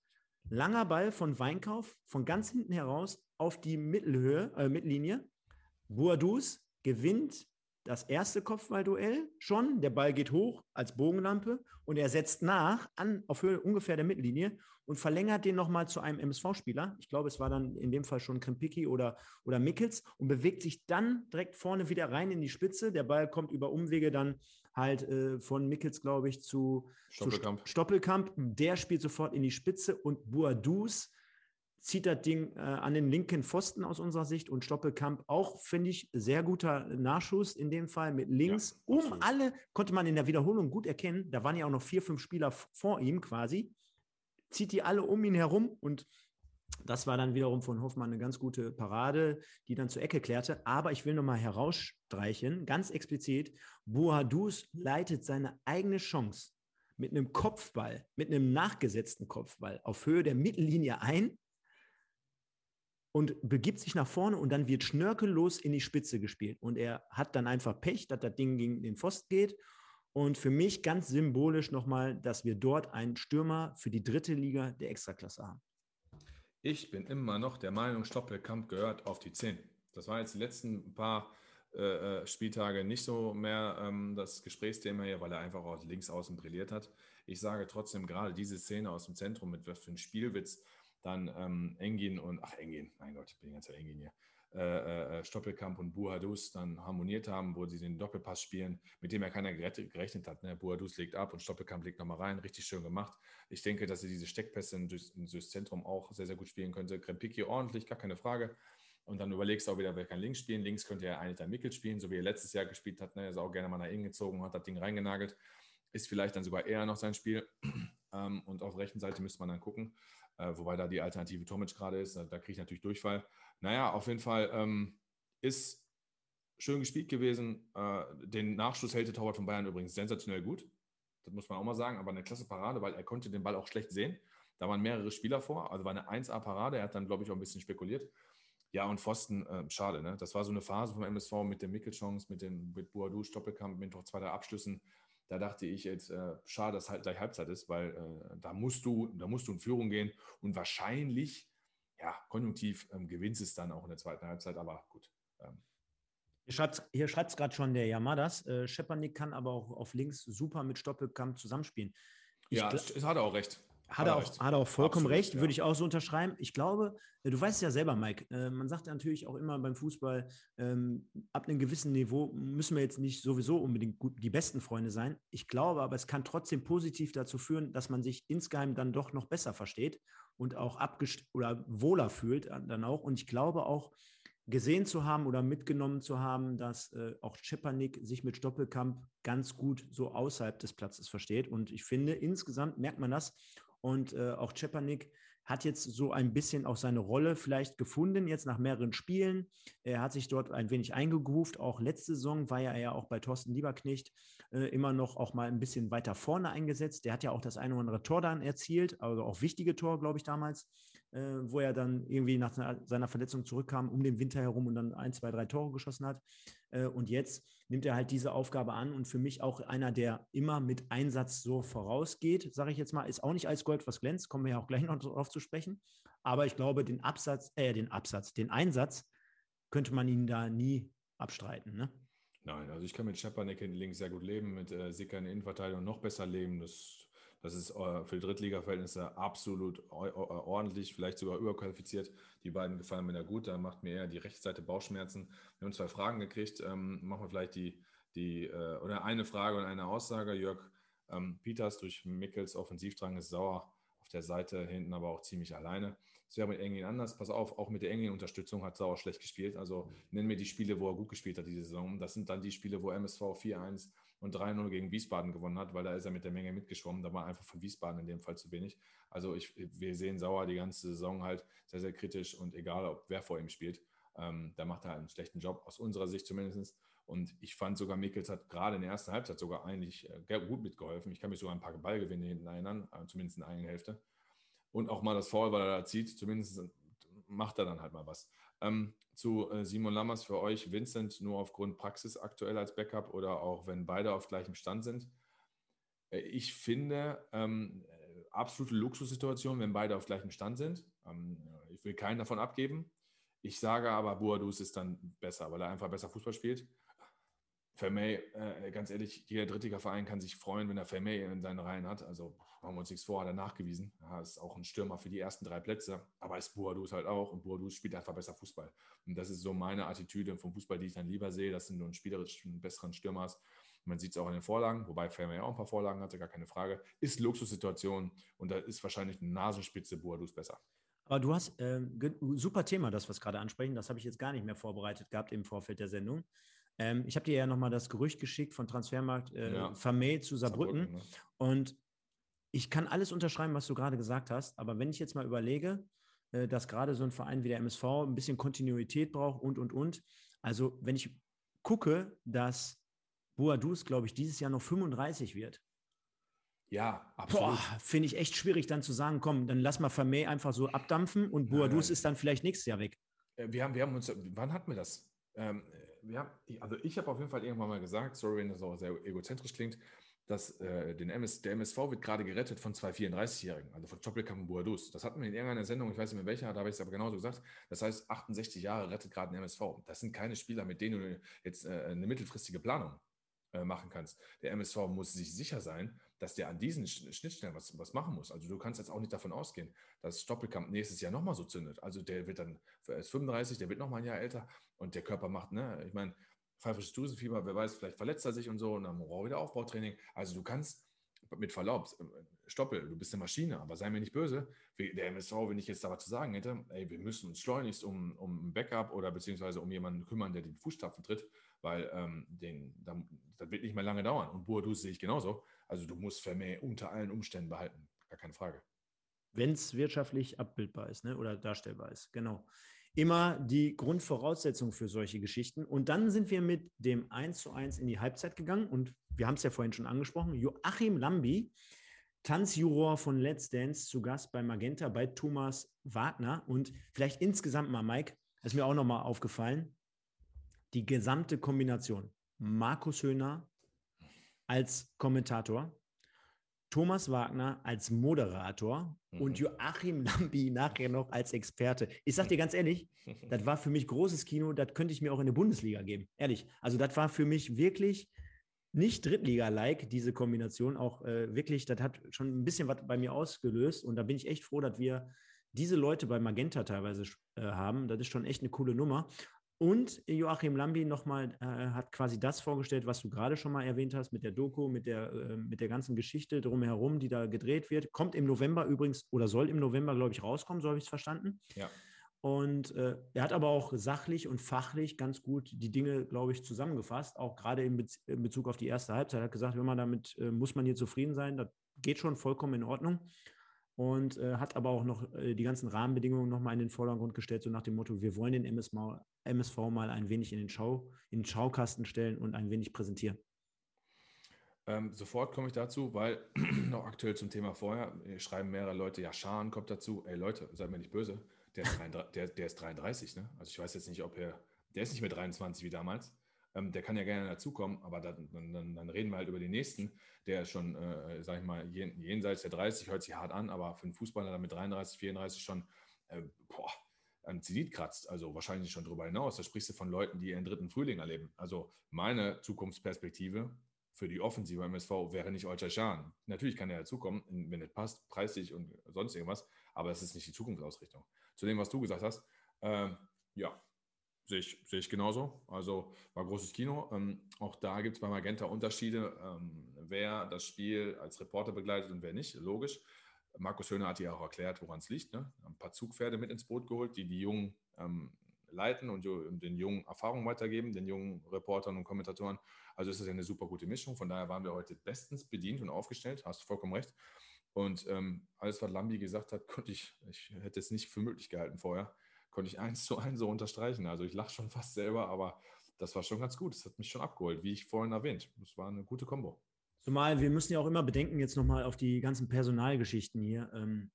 Langer Ball von Weinkauf von ganz hinten heraus auf die Mittelhöhe, äh, Mittellinie. Boadus gewinnt das erste Kopfballduell schon, der Ball geht hoch als Bogenlampe und er setzt nach an auf Höhe ungefähr der Mittellinie und verlängert den nochmal zu einem MSV-Spieler. Ich glaube, es war dann in dem Fall schon Krempicki oder, oder Mickels und bewegt sich dann direkt vorne wieder rein in die Spitze. Der Ball kommt über Umwege dann halt äh, von Mickels, glaube ich, zu Stoppelkamp. zu Stoppelkamp. Der spielt sofort in die Spitze und Boadus zieht das Ding äh, an den linken Pfosten aus unserer Sicht und Stoppelkamp auch, finde ich, sehr guter Nachschuss in dem Fall mit links. Ja, um alle, konnte man in der Wiederholung gut erkennen, da waren ja auch noch vier, fünf Spieler vor ihm quasi, zieht die alle um ihn herum und das war dann wiederum von Hoffmann eine ganz gute Parade, die dann zur Ecke klärte. Aber ich will nochmal herausstreichen, ganz explizit, Boadus leitet seine eigene Chance mit einem Kopfball, mit einem nachgesetzten Kopfball auf Höhe der Mittellinie ein und begibt sich nach vorne und dann wird schnörkellos in die Spitze gespielt. Und er hat dann einfach Pech, dass das Ding gegen den Pfosten geht. Und für mich ganz symbolisch nochmal, dass wir dort einen Stürmer für die dritte Liga der Extraklasse haben. Ich bin immer noch der Meinung, Stoppelkamp gehört auf die 10. Das war jetzt die letzten paar äh, äh, Spieltage nicht so mehr ähm, das Gesprächsthema hier, weil er einfach auch links außen brilliert hat. Ich sage trotzdem, gerade diese Szene aus dem Zentrum mit was für einem Spielwitz, dann ähm, Engin und, ach Engin, mein Gott, ich bin ganz Engin hier, äh, äh, äh, Stoppelkamp und Buhadus dann harmoniert haben, wo sie den Doppelpass spielen, mit dem ja keiner gerechnet hat. Ne? Buhadus legt ab und Stoppelkamp legt nochmal rein, richtig schön gemacht. Ich denke, dass sie diese Steckpässe durchs, durchs Zentrum auch sehr, sehr gut spielen könnte. Krempiki ordentlich, gar keine Frage. Und dann überlegst du auch wieder, wer kann links spielen. Links könnte ja eigentlich dann Mickel spielen, so wie er letztes Jahr gespielt hat. Ne? Er ist auch gerne mal nach innen gezogen, hat das Ding reingenagelt. Ist vielleicht dann sogar eher noch sein Spiel. Ähm, und auf der rechten Seite müsste man dann gucken äh, wobei da die Alternative Tomic gerade ist. Da, da kriege ich natürlich Durchfall. Naja, auf jeden Fall ähm, ist schön gespielt gewesen. Äh, den Nachschuss hält der Torwart von Bayern übrigens sensationell gut. Das muss man auch mal sagen, aber eine klasse Parade, weil er konnte den Ball auch schlecht sehen. Da waren mehrere Spieler vor, also war eine 1A-Parade. Er hat dann, glaube ich, auch ein bisschen spekuliert. Ja, und Pfosten, äh, schade, ne? Das war so eine Phase vom MSV mit dem Mickelchance, mit dem mit Boadu, Stoppelkamp, mit noch zwei, drei Abschlüssen da dachte ich jetzt, äh, schade, dass halt gleich Halbzeit ist, weil äh, da musst du, da musst du in Führung gehen und wahrscheinlich, ja, konjunktiv ähm, gewinnst es dann auch in der zweiten Halbzeit, aber gut. Ähm. Hier schreibt es gerade schon der Yamadas. Äh, Schepanik kann aber auch auf links super mit Stoppelkamp zusammenspielen. Ich ja, es hat er auch recht. Hat er, auch, hat er auch vollkommen Absolut, recht, ja. würde ich auch so unterschreiben. Ich glaube, du weißt ja selber, Mike, äh, man sagt ja natürlich auch immer beim Fußball, ähm, ab einem gewissen Niveau müssen wir jetzt nicht sowieso unbedingt gut, die besten Freunde sein. Ich glaube aber, es kann trotzdem positiv dazu führen, dass man sich insgeheim dann doch noch besser versteht und auch abgest oder wohler fühlt dann auch. Und ich glaube auch, gesehen zu haben oder mitgenommen zu haben, dass äh, auch Czepanik sich mit Stoppelkamp ganz gut so außerhalb des Platzes versteht. Und ich finde, insgesamt merkt man das. Und äh, auch Czepanik hat jetzt so ein bisschen auch seine Rolle vielleicht gefunden, jetzt nach mehreren Spielen. Er hat sich dort ein wenig eingegroovt. Auch letzte Saison war er ja auch bei Thorsten Lieberknecht äh, immer noch auch mal ein bisschen weiter vorne eingesetzt. Der hat ja auch das eine oder andere Tor dann erzielt, also auch wichtige Tor, glaube ich, damals, äh, wo er dann irgendwie nach seiner Verletzung zurückkam, um den Winter herum und dann ein, zwei, drei Tore geschossen hat. Äh, und jetzt nimmt er halt diese Aufgabe an und für mich auch einer, der immer mit Einsatz so vorausgeht, sage ich jetzt mal, ist auch nicht als Gold was glänzt, kommen wir ja auch gleich noch darauf zu sprechen. Aber ich glaube, den Absatz, äh, den Absatz, den Einsatz könnte man ihn da nie abstreiten. Ne? Nein, also ich kann mit Schepanek links sehr gut leben, mit äh, Sicker in der Innenverteidigung noch besser leben. Das, das ist äh, für Drittliga-Verhältnisse absolut ordentlich, vielleicht sogar überqualifiziert. Die beiden gefallen mir da gut. Da macht mir eher die rechte Seite Bauchschmerzen. Wir haben zwei Fragen gekriegt. Ähm, machen wir vielleicht die, die äh, oder eine Frage und eine Aussage. Jörg ähm, Peters durch Mickels Offensivdrang ist sauer auf der Seite, hinten aber auch ziemlich alleine. Das wäre mit Engin anders. Pass auf, auch mit der Engin-Unterstützung hat Sauer schlecht gespielt. Also nennen wir die Spiele, wo er gut gespielt hat diese Saison. Das sind dann die Spiele, wo MSV 4-1 und 3-0 gegen Wiesbaden gewonnen hat, weil da ist er mit der Menge mitgeschwommen. Da war einfach von Wiesbaden in dem Fall zu wenig. Also ich, wir sehen Sauer die ganze Saison halt sehr, sehr kritisch und egal, ob wer vor ihm spielt, ähm, da macht er einen schlechten Job, aus unserer Sicht zumindest. Und ich fand sogar, Mickels hat gerade in der ersten Halbzeit sogar eigentlich äh, gut mitgeholfen. Ich kann mich sogar ein paar Ballgewinne hinten erinnern, äh, zumindest in der eigenen Hälfte. Und auch mal das Foul, weil er da zieht, zumindest macht er dann halt mal was. Ähm, zu äh, Simon Lammers für euch, Vincent nur aufgrund Praxis aktuell als Backup oder auch wenn beide auf gleichem Stand sind. Äh, ich finde, ähm, absolute Luxussituation, wenn beide auf gleichem Stand sind. Ähm, ich will keinen davon abgeben. Ich sage aber, Boadus ist dann besser, weil er einfach besser Fußball spielt. Vermey, äh, ganz ehrlich, jeder Drittliga-Verein kann sich freuen, wenn er Vermey in seinen Reihen hat. Also machen wir uns nichts vor, hat er nachgewiesen. Ja, ist auch ein Stürmer für die ersten drei Plätze, aber ist Boadus halt auch und Boadus spielt einfach besser Fußball. Und das ist so meine Attitüde vom Fußball, die ich dann lieber sehe, dass du einen spielerisch besseren Stürmer. Man sieht es auch in den Vorlagen, wobei Vermey auch ein paar Vorlagen hatte, gar keine Frage. Ist Luxussituation und da ist wahrscheinlich eine Nasenspitze Boadus besser. Aber du hast äh, super Thema, das wir gerade ansprechen. Das habe ich jetzt gar nicht mehr vorbereitet gehabt im Vorfeld der Sendung. Ähm, ich habe dir ja nochmal das Gerücht geschickt von Transfermarkt äh, ja. Vermey zu Saarbrücken. Saarbrücken ne? Und ich kann alles unterschreiben, was du gerade gesagt hast. Aber wenn ich jetzt mal überlege, äh, dass gerade so ein Verein wie der MSV ein bisschen Kontinuität braucht und, und, und. Also, wenn ich gucke, dass Boadus, glaube ich, dieses Jahr noch 35 wird. Ja, absolut. Finde ich echt schwierig, dann zu sagen, komm, dann lass mal Vermey einfach so abdampfen und Boadus ist dann vielleicht nächstes Jahr weg. Äh, wir haben, wir haben uns, wann hatten wir das? Ähm, wir haben, also ich habe auf jeden Fall irgendwann mal gesagt, sorry, wenn das auch sehr egozentrisch klingt, dass äh, den MS, der MSV wird gerade gerettet von zwei 34-Jährigen, also von Chopelkamp und Boadus. Das hatten wir in irgendeiner Sendung, ich weiß nicht mehr welcher, da habe ich es aber genauso gesagt. Das heißt, 68 Jahre rettet gerade den MSV. Das sind keine Spieler, mit denen du jetzt äh, eine mittelfristige Planung äh, machen kannst. Der MSV muss sich sicher sein, dass der an diesen Schnittstellen was, was machen muss. Also du kannst jetzt auch nicht davon ausgehen, dass Stoppelkamp nächstes Jahr nochmal so zündet. Also der wird dann, er ist 35, der wird nochmal ein Jahr älter und der Körper macht, ne, ich meine, pfeifrisches Drüsenfieber, wer weiß, vielleicht verletzt er sich und so und dann braucht wieder Aufbautraining. Also du kannst mit Verlaub, Stoppel, du bist eine Maschine, aber sei mir nicht böse. Der MSV, wenn ich jetzt da was zu sagen hätte, ey, wir müssen uns schleunigst um, um ein Backup oder beziehungsweise um jemanden kümmern, der die Fußstapfen tritt, weil ähm, den, das wird nicht mehr lange dauern. Und Boadus sehe ich genauso. Also du musst Vermeer unter allen Umständen behalten. Gar keine Frage. Wenn es wirtschaftlich abbildbar ist ne? oder darstellbar ist, genau. Immer die Grundvoraussetzung für solche Geschichten. Und dann sind wir mit dem 1 zu 1 in die Halbzeit gegangen und wir haben es ja vorhin schon angesprochen. Joachim Lambi, Tanzjuror von Let's Dance, zu Gast bei Magenta bei Thomas Wagner. Und vielleicht insgesamt mal, Mike, ist mir auch nochmal aufgefallen, die gesamte Kombination. Markus Höhner als Kommentator, Thomas Wagner als Moderator mhm. und Joachim Lambi nachher noch als Experte. Ich sag dir ganz ehrlich, das war für mich großes Kino, das könnte ich mir auch in der Bundesliga geben. Ehrlich. Also, das war für mich wirklich nicht Drittliga-like, diese Kombination. Auch äh, wirklich, das hat schon ein bisschen was bei mir ausgelöst. Und da bin ich echt froh, dass wir diese Leute bei Magenta teilweise äh, haben. Das ist schon echt eine coole Nummer. Und Joachim Lambi nochmal äh, hat quasi das vorgestellt, was du gerade schon mal erwähnt hast, mit der Doku, mit der, äh, mit der ganzen Geschichte drumherum, die da gedreht wird. Kommt im November übrigens oder soll im November, glaube ich, rauskommen, so habe ich es verstanden. Ja. Und äh, er hat aber auch sachlich und fachlich ganz gut die Dinge, glaube ich, zusammengefasst, auch gerade in, Bez in, Bezug auf die erste Halbzeit. Er hat gesagt, wenn man damit, äh, muss man hier zufrieden sein, das geht schon vollkommen in Ordnung und äh, hat aber auch noch äh, die ganzen Rahmenbedingungen nochmal in den Vordergrund gestellt, so nach dem Motto, wir wollen den MSV, MSV mal ein wenig in den, Schau, in den Schaukasten stellen und ein wenig präsentieren. Ähm, sofort komme ich dazu, weil noch aktuell zum Thema vorher schreiben mehrere Leute, ja, Scharen kommt dazu. Ey Leute, seid mir nicht böse, der ist 33, der, der ist 33 ne? Also ich weiß jetzt nicht, ob er, der ist nicht mehr 23 wie damals. Ähm, der kann ja gerne dazukommen, aber dann, dann, dann, reden wir halt über den nächsten, der schon, äh, sag ich mal, jenseits der 30, hört sich hart an, aber für einen Fußballer mit 33, 34 schon, äh, boah, an Zenit kratzt, also wahrscheinlich schon darüber hinaus. Da sprichst du von Leuten, die ihren dritten Frühling erleben. Also meine Zukunftsperspektive für die Offensive MSV wäre nicht Olcay Schahn. Natürlich kann er dazukommen, wenn es passt, preislich und sonst irgendwas, aber das ist nicht die Zukunftsausrichtung. Zu dem, was du gesagt hast, äh, ja, Sehe ich, sehe ich genauso. Also war großes Kino. Ähm, auch da gibt es bei Magenta Unterschiede, ähm, wer das Spiel als Reporter begleitet und wer nicht. Logisch. Markus Höhner hat ja auch erklärt, woran es liegt. Ne? Ein paar Zugpferde mit ins Boot geholt, die die Jungen ähm, leiten und den Jungen Erfahrung weitergeben, den jungen Reportern und Kommentatoren. Also ist das ja eine super gute Mischung. Von daher waren wir heute bestens bedient und aufgestellt. Hast du vollkommen recht. Und ähm, alles, was Lambi gesagt hat, konnte ich, ich hätte es nicht für möglich gehalten vorher konnte ich eins zu eins so unterstreichen. Also ich lache schon fast selber, aber das war schon ganz gut. Das hat mich schon abgeholt, wie ich vorhin erwähnt. Das war eine gute Kombo. Zumal wir müssen ja auch immer bedenken, jetzt nochmal auf die ganzen Personalgeschichten hier. Ähm,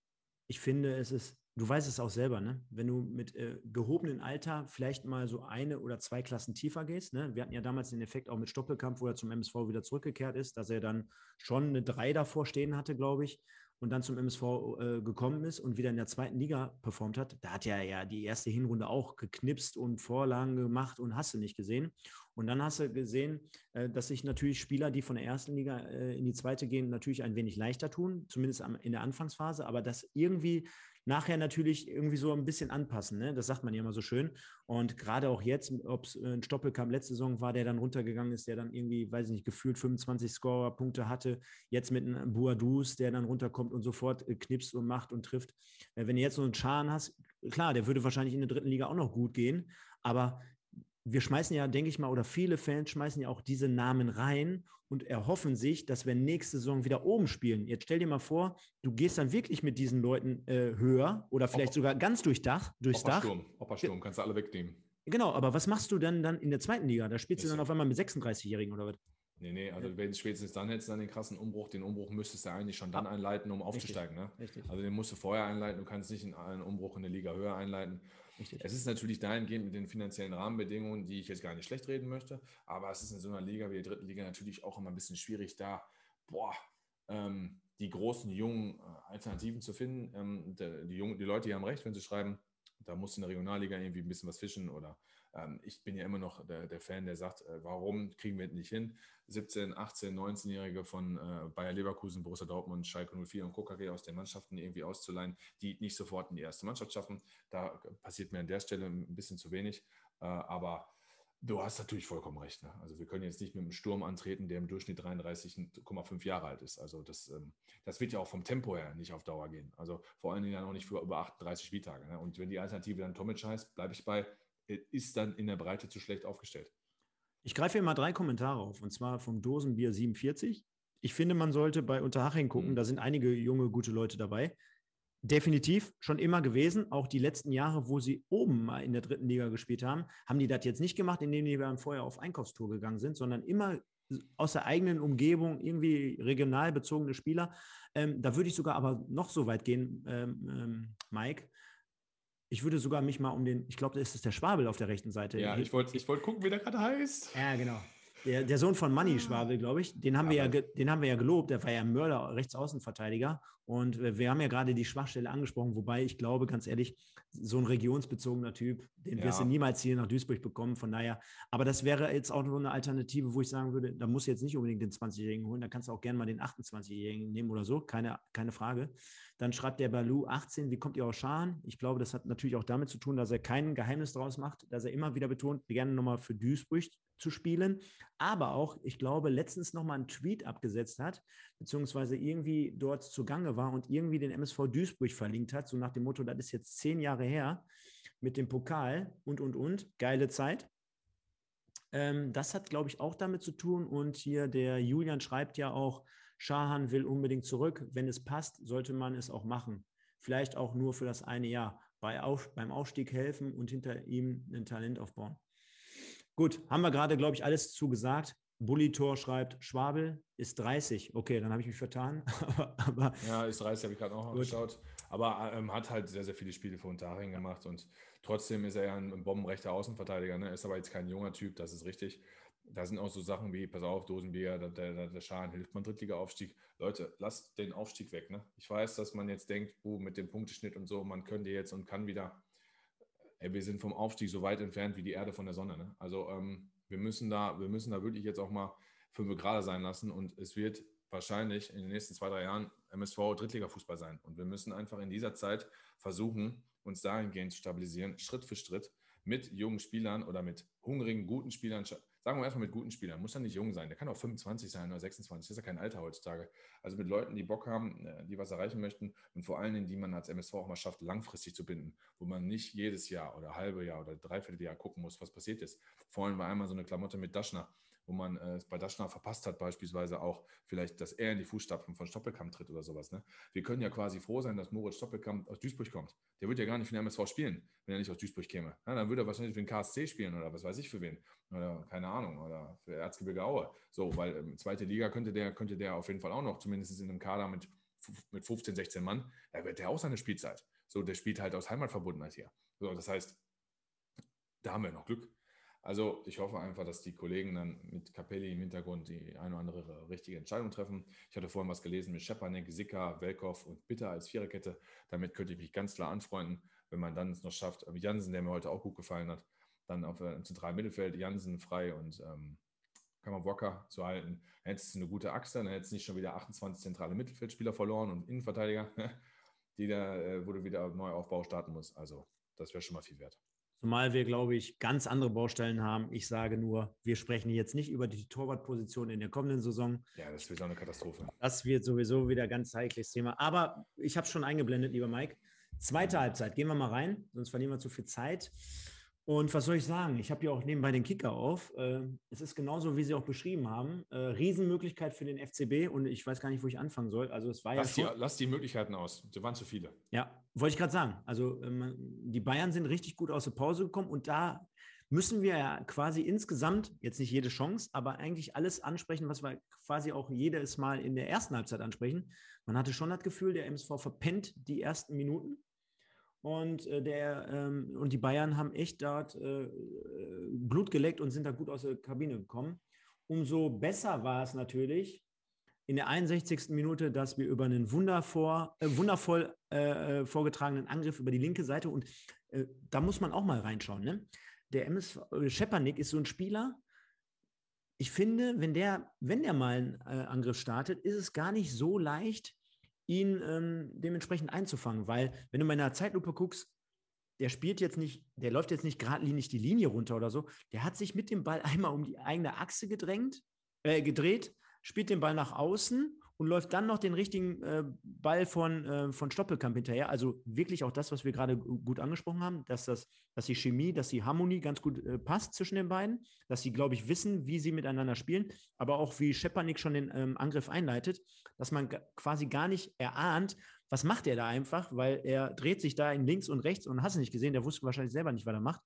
ich finde, es ist, du weißt es auch selber, ne? wenn du mit äh, gehobenem Alter vielleicht mal so eine oder zwei Klassen tiefer gehst. Ne? Wir hatten ja damals den Effekt auch mit Stoppelkampf, wo er zum MSV wieder zurückgekehrt ist, dass er dann schon eine drei davor stehen hatte, glaube ich. Und dann zum MSV äh, gekommen ist und wieder in der zweiten Liga performt hat, da hat er ja die erste Hinrunde auch geknipst und Vorlagen gemacht und hast du nicht gesehen. Und dann hast du gesehen, äh, dass sich natürlich Spieler, die von der ersten Liga äh, in die zweite gehen, natürlich ein wenig leichter tun, zumindest in der Anfangsphase, aber dass irgendwie nachher natürlich irgendwie so ein bisschen anpassen. Ne? Das sagt man ja immer so schön. Und gerade auch jetzt, ob es ein Stoppelkamp letzte Saison war, der dann runtergegangen ist, der dann irgendwie, weiß ich nicht, gefühlt 25 Scorer-Punkte hatte, jetzt mit einem Buadus, der dann runterkommt und sofort äh, knipst und macht und trifft. Äh, wenn du jetzt so einen Schaden hast, klar, der würde wahrscheinlich in der dritten Liga auch noch gut gehen, aber wir schmeißen ja, denke ich mal, oder viele Fans schmeißen ja auch diese Namen rein und erhoffen sich, dass wir nächste Saison wieder oben spielen. Jetzt stell dir mal vor, du gehst dann wirklich mit diesen Leuten äh, höher oder vielleicht Opa, sogar ganz durch Dach, durchs Opa Dach. Sturm, Opa Sturm, kannst du alle wegnehmen. Genau, aber was machst du dann, dann in der zweiten Liga? Da spielst du dann auf einmal mit 36-Jährigen oder was? Nee, nee, also ja. wenn spätestens dann hättest du dann den krassen Umbruch, den Umbruch müsstest du eigentlich schon dann ah, einleiten, um aufzusteigen. Ne? Richtig. Also den musst du vorher einleiten, du kannst nicht einen Umbruch in der Liga höher einleiten. Richtig. Es ist natürlich dahingehend mit den finanziellen Rahmenbedingungen, die ich jetzt gar nicht schlecht reden möchte, aber es ist in so einer Liga wie der dritten Liga natürlich auch immer ein bisschen schwierig, da boah, ähm, die großen, jungen äh, Alternativen zu finden. Ähm, die, die, Jungen, die Leute, die haben recht, wenn sie schreiben, da muss in der Regionalliga irgendwie ein bisschen was fischen oder ähm, ich bin ja immer noch der, der Fan, der sagt, äh, warum kriegen wir es nicht hin? 17, 18, 19-Jährige von äh, Bayer Leverkusen, Borussia Dortmund, Schalke 04 und KKG aus den Mannschaften irgendwie auszuleihen, die nicht sofort in die erste Mannschaft schaffen. Da passiert mir an der Stelle ein bisschen zu wenig. Äh, aber Du hast natürlich vollkommen recht. Ne? Also wir können jetzt nicht mit einem Sturm antreten, der im Durchschnitt 33,5 Jahre alt ist. Also das, ähm, das wird ja auch vom Tempo her nicht auf Dauer gehen. Also vor allen Dingen dann auch nicht für über 38 Spieltage. Ne? Und wenn die Alternative dann Tomic heißt, bleibe ich bei, ist dann in der Breite zu schlecht aufgestellt. Ich greife hier mal drei Kommentare auf, und zwar vom Dosenbier 47. Ich finde, man sollte bei Unterhaching gucken, mhm. da sind einige junge, gute Leute dabei. Definitiv schon immer gewesen. Auch die letzten Jahre, wo sie oben mal in der dritten Liga gespielt haben, haben die das jetzt nicht gemacht, indem die dann vorher auf Einkaufstour gegangen sind, sondern immer aus der eigenen Umgebung, irgendwie regional bezogene Spieler. Ähm, da würde ich sogar aber noch so weit gehen, ähm, ähm, Mike, ich würde sogar mich mal um den, ich glaube, das ist der Schwabel auf der rechten Seite. Ja, ich wollte ich wollt gucken, wie der gerade heißt. Ja, genau. Der, der Sohn von Manni ah. Schwabel, glaube ich, den haben, wir ja, den haben wir ja gelobt. Der war ja Mörder, Rechtsaußenverteidiger. Und wir haben ja gerade die Schwachstelle angesprochen, wobei ich glaube, ganz ehrlich, so ein regionsbezogener Typ, den ja. wirst du niemals hier nach Duisburg bekommen. Von daher, aber das wäre jetzt auch nur eine Alternative, wo ich sagen würde, da musst du jetzt nicht unbedingt den 20-Jährigen holen, da kannst du auch gerne mal den 28-Jährigen nehmen oder so, keine, keine Frage. Dann schreibt der Balu 18, wie kommt ihr aus Scharen? Ich glaube, das hat natürlich auch damit zu tun, dass er kein Geheimnis draus macht, dass er immer wieder betont, gerne nochmal für Duisburg zu spielen, aber auch, ich glaube, letztens nochmal einen Tweet abgesetzt hat, beziehungsweise irgendwie dort zugange war und irgendwie den MSV Duisburg verlinkt hat, so nach dem Motto, das ist jetzt zehn Jahre her mit dem Pokal und, und, und, geile Zeit. Ähm, das hat, glaube ich, auch damit zu tun und hier der Julian schreibt ja auch, Schahan will unbedingt zurück. Wenn es passt, sollte man es auch machen. Vielleicht auch nur für das eine Jahr. Bei Auf, beim Aufstieg helfen und hinter ihm ein Talent aufbauen. Gut, haben wir gerade, glaube ich, alles zugesagt. Bullitor schreibt, Schwabel ist 30. Okay, dann habe ich mich vertan. aber, ja, ist 30, habe ich gerade auch mal geschaut. Aber ähm, hat halt sehr, sehr viele Spiele für Unterhaching gemacht und trotzdem ist er ja ein bombenrechter Außenverteidiger. Ne? Ist aber jetzt kein junger Typ, das ist richtig. Da sind auch so Sachen wie, pass auf, Dosenbier, der, der, der Schaden hilft man Drittliga-Aufstieg. Leute, lasst den Aufstieg weg. Ne? Ich weiß, dass man jetzt denkt, oh, mit dem Punkteschnitt und so, man könnte jetzt und kann wieder ey, wir sind vom Aufstieg so weit entfernt wie die Erde von der Sonne. Ne? Also ähm, wir, müssen da, wir müssen da wirklich jetzt auch mal fünf gerade sein lassen und es wird wahrscheinlich in den nächsten zwei, drei Jahren MSV Drittliga-Fußball sein. Und wir müssen einfach in dieser Zeit versuchen, uns dahingehend zu stabilisieren, Schritt für Schritt mit jungen Spielern oder mit hungrigen, guten Spielern sagen wir einfach mit guten Spielern, muss ja nicht jung sein, der kann auch 25 sein oder 26, das ist ja kein Alter heutzutage. Also mit Leuten, die Bock haben, äh, die was erreichen möchten und vor allen Dingen, die man als MSV auch mal schafft, langfristig zu binden, wo man nicht jedes Jahr oder halbe Jahr oder dreiviertel Jahr gucken muss, was passiert ist. Vorhin war einmal so eine Klamotte mit Daschner, wo man äh, es bei Daschner verpasst hat, beispielsweise auch vielleicht, dass er in die Fußstapfen von Stoppelkamp tritt oder sowas. Ne? Wir können ja quasi froh sein, dass Moritz Stoppelkamp aus Duisburg kommt. Der würde ja gar nicht für den MSV spielen, wenn er nicht aus Duisburg käme. Ja, dann würde er wahrscheinlich für den KSC spielen oder was weiß ich für wen. Oder keine Ahnung, oder für Erzgebirge Aue. So, weil ähm, zweite Liga könnte der, könnte der auf jeden Fall auch noch, zumindest in einem Kader mit, mit 15, 16 Mann, da wird der auch seine Spielzeit. So, der spielt halt aus Heimatverbundenheit hier. So, das heißt, da haben wir noch Glück. Also ich hoffe einfach, dass die Kollegen dann mit Capelli im Hintergrund die eine oder andere richtige Entscheidung treffen. Ich hatte vorhin was gelesen mit Schepanek, Sicker, Welkow und Bitter als Viererkette. Damit könnte ich mich ganz klar anfreunden, wenn man dann es noch schafft. Jansen, der mir heute auch gut gefallen hat, dann auf dem zentralen Mittelfeld Jansen frei und ähm, man Walker zu halten. Dann hättest du eine gute Achse, dann hättest du nicht schon wieder 28 zentrale Mittelfeldspieler verloren und Innenverteidiger, die da, äh, wo du wieder Neuaufbau starten musst. Also das wäre schon mal viel wert. Zumal wir, glaube ich, ganz andere Baustellen haben. Ich sage nur, wir sprechen jetzt nicht über die Torwartposition in der kommenden Saison. Ja, das wird auch eine Katastrophe. Das wird sowieso wieder ein ganz heikles Thema. Aber ich habe es schon eingeblendet, lieber Mike. Zweite Halbzeit, gehen wir mal rein, sonst verlieren wir zu viel Zeit. Und was soll ich sagen? Ich habe hier auch nebenbei den Kicker auf. Äh, es ist genauso, wie Sie auch beschrieben haben. Äh, Riesenmöglichkeit für den FCB und ich weiß gar nicht, wo ich anfangen soll. Also es war lass ja die, lass die Möglichkeiten aus. Da waren zu viele. Ja, wollte ich gerade sagen. Also ähm, die Bayern sind richtig gut aus der Pause gekommen und da müssen wir ja quasi insgesamt, jetzt nicht jede Chance, aber eigentlich alles ansprechen, was wir quasi auch jedes Mal in der ersten Halbzeit ansprechen. Man hatte schon das Gefühl, der MSV verpennt die ersten Minuten und, äh, der, ähm, und die Bayern haben echt dort äh, Blut geleckt und sind da gut aus der Kabine gekommen. Umso besser war es natürlich in der 61. Minute, dass wir über einen wundervor, äh, wundervoll äh, äh, vorgetragenen Angriff über die linke Seite und äh, da muss man auch mal reinschauen. Ne? Der MS Schepanik ist so ein Spieler, ich finde, wenn der, wenn der mal einen Angriff startet, ist es gar nicht so leicht, ihn ähm, dementsprechend einzufangen. Weil, wenn du mal in einer Zeitlupe guckst, der spielt jetzt nicht, der läuft jetzt nicht geradlinig die Linie runter oder so. Der hat sich mit dem Ball einmal um die eigene Achse gedrängt, äh, gedreht, spielt den Ball nach außen und läuft dann noch den richtigen äh, Ball von, äh, von Stoppelkamp hinterher. Also wirklich auch das, was wir gerade gut angesprochen haben, dass, das, dass die Chemie, dass die Harmonie ganz gut äh, passt zwischen den beiden, dass sie, glaube ich, wissen, wie sie miteinander spielen, aber auch wie Schepanik schon den ähm, Angriff einleitet, dass man quasi gar nicht erahnt, was macht er da einfach, weil er dreht sich da in links und rechts und hast du nicht gesehen, der wusste wahrscheinlich selber nicht, was er macht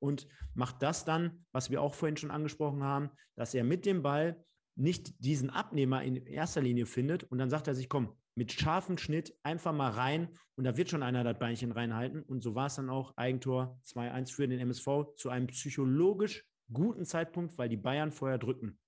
und macht das dann, was wir auch vorhin schon angesprochen haben, dass er mit dem Ball nicht diesen Abnehmer in erster Linie findet und dann sagt er sich, komm, mit scharfem Schnitt einfach mal rein und da wird schon einer das Beinchen reinhalten. Und so war es dann auch Eigentor 2-1 für den MSV zu einem psychologisch guten Zeitpunkt, weil die Bayern vorher drücken.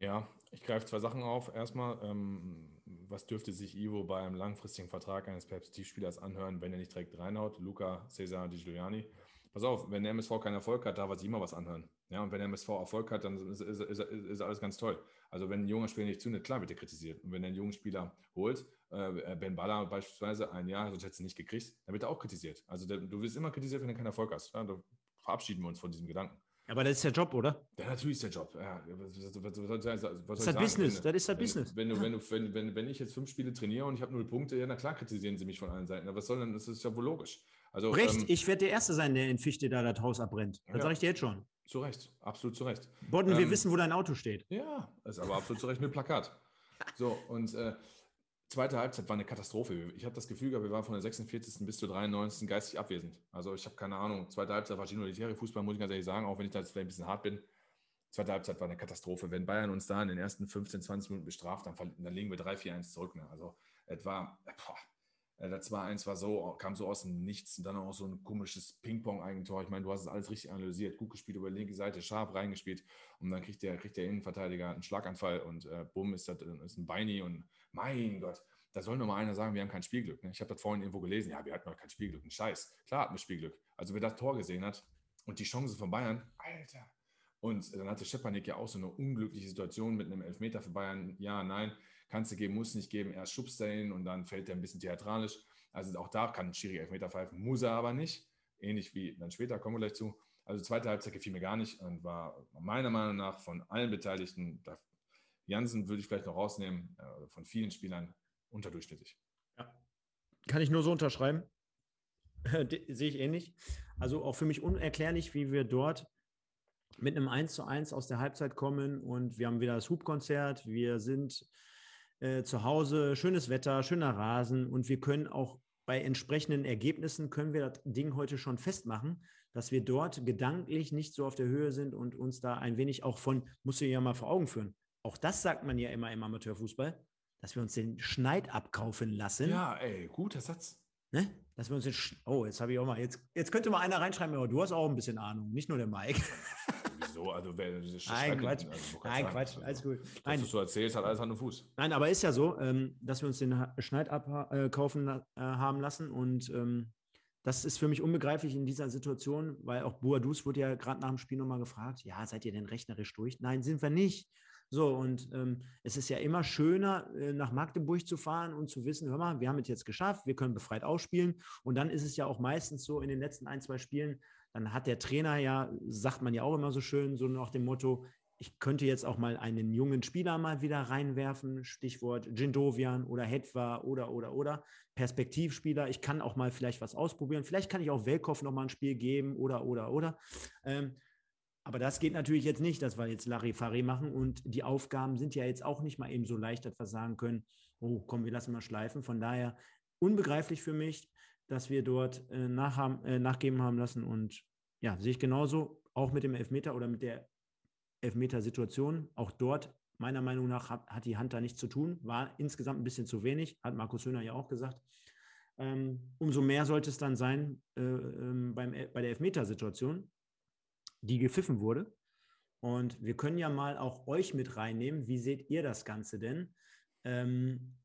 Ja, ich greife zwei Sachen auf. Erstmal, ähm, was dürfte sich Ivo bei einem langfristigen Vertrag eines Perspektivspielers anhören, wenn er nicht direkt reinhaut? Luca Cesar Di Giuliani. Pass auf, wenn der MSV keinen Erfolg hat, darf er sich immer was anhören. Ja, und wenn der MSV Erfolg hat, dann ist, ist, ist, ist alles ganz toll. Also wenn ein junger Spieler nicht zündet, klar wird er kritisiert. Und wenn er einen jungen Spieler holt, äh, Ben Baller beispielsweise ein Jahr, sonst hätte es nicht gekriegt, dann wird er auch kritisiert. Also der, du wirst immer kritisiert, wenn du keinen Erfolg hast. Ja, da verabschieden wir uns von diesem Gedanken. Aber das ist der Job, oder? Ja, natürlich ist der Job. Ja, was, was, was, das ist das Business. das ist das Business. Wenn, du, wenn, du, wenn, wenn, wenn ich jetzt fünf Spiele trainiere und ich habe null Punkte, ja, na klar kritisieren sie mich von allen Seiten. Aber was soll denn, das ist ja wohl logisch. Also, Recht, ähm, ich werde der Erste sein, der in Fichte da das Haus abbrennt. Das ja. sage ich dir jetzt schon. Zu Recht, absolut zu Recht. Bodden, ähm, wir wissen, wo dein Auto steht. Ja, ist aber absolut zu Recht mit Plakat. So, und äh, zweite Halbzeit war eine Katastrophe. Ich habe das Gefühl gehabt, wir waren von der 46. bis zur 93. geistig abwesend. Also ich habe keine Ahnung. Zweite Halbzeit war Ginolitäre Fußball, muss ich ganz ehrlich sagen, auch wenn ich da jetzt vielleicht ein bisschen hart bin. Zweite Halbzeit war eine Katastrophe. Wenn Bayern uns da in den ersten 15, 20 Minuten bestraft, dann, dann legen wir 3-4-1 zurück. Ne? Also es war, boah, äh, das 2-1 war so, kam so aus dem Nichts und dann auch so ein komisches Ping-Pong-Eigentor. Ich meine, du hast es alles richtig analysiert, gut gespielt über die linke Seite, scharf reingespielt und dann kriegt der, kriegt der Innenverteidiger einen Schlaganfall und äh, bumm, ist das ist ein Beini und mein Gott, da soll nur mal einer sagen, wir haben kein Spielglück. Ne? Ich habe das vorhin irgendwo gelesen, ja, wir hatten noch kein Spielglück. Ein Scheiß. Klar hatten wir Spielglück. Also wer das Tor gesehen hat und die Chance von Bayern, Alter. Und dann hatte Schepanik ja auch so eine unglückliche Situation mit einem Elfmeter für Bayern. Ja, nein kannst du geben, musst nicht geben. Erst schubst er ihn und dann fällt er ein bisschen theatralisch. Also auch da kann ein Schiri Elfmeter pfeifen, muss er aber nicht. Ähnlich wie dann später, kommen wir gleich zu. Also zweite Halbzeit gefiel mir gar nicht und war meiner Meinung nach von allen Beteiligten, Jansen würde ich vielleicht noch rausnehmen, äh, von vielen Spielern unterdurchschnittlich. Ja. Kann ich nur so unterschreiben. Sehe ich ähnlich. Also auch für mich unerklärlich, wie wir dort mit einem 1 zu 1 aus der Halbzeit kommen und wir haben wieder das Hubkonzert. Wir sind äh, zu Hause, schönes Wetter, schöner Rasen und wir können auch bei entsprechenden Ergebnissen können wir das Ding heute schon festmachen, dass wir dort gedanklich nicht so auf der Höhe sind und uns da ein wenig auch von, musst du ja mal vor Augen führen. Auch das sagt man ja immer im Amateurfußball, dass wir uns den Schneid abkaufen lassen. Ja, ey, guter Satz. Ne? Dass wir uns jetzt. Oh, jetzt habe ich auch mal. Jetzt, jetzt könnte mal einer reinschreiben, aber du hast auch ein bisschen Ahnung, nicht nur der Mike. Wieso? Also, wer, Nein, Quatsch. Also, Nein, Quatsch. Also, alles gut. Nein. Was du erzählst, hat alles an den Fuß. Nein, aber ist ja so, ähm, dass wir uns den Schneid abkaufen äh, haben lassen und ähm, das ist für mich unbegreiflich in dieser Situation, weil auch Boadus wurde ja gerade nach dem Spiel nochmal gefragt, ja, seid ihr denn rechnerisch durch? Nein, sind wir nicht. So, und ähm, es ist ja immer schöner, äh, nach Magdeburg zu fahren und zu wissen, hör mal, wir haben es jetzt geschafft, wir können befreit ausspielen. Und dann ist es ja auch meistens so in den letzten ein, zwei Spielen, dann hat der Trainer ja, sagt man ja auch immer so schön, so nach dem Motto, ich könnte jetzt auch mal einen jungen Spieler mal wieder reinwerfen, Stichwort Jindovian oder Hetwa oder, oder, oder, Perspektivspieler. Ich kann auch mal vielleicht was ausprobieren. Vielleicht kann ich auch Welkow noch mal ein Spiel geben oder, oder, oder. Ähm, aber das geht natürlich jetzt nicht, dass wir jetzt Larifari machen und die Aufgaben sind ja jetzt auch nicht mal eben so leicht, dass wir sagen können, oh komm, wir lassen mal schleifen. Von daher unbegreiflich für mich, dass wir dort äh, nachhaben, äh, nachgeben haben lassen und ja, sehe ich genauso, auch mit dem Elfmeter oder mit der Elfmeter-Situation. Auch dort, meiner Meinung nach, hat, hat, die Hand da nichts zu tun, war insgesamt ein bisschen zu wenig, hat Markus Höhner ja auch gesagt. Ähm, umso mehr sollte es dann sein äh, ähm, beim, bei der Elfmeter-Situation, die gepfiffen wurde. Und wir können ja mal auch euch mit reinnehmen. Wie seht ihr das Ganze denn? Ähm,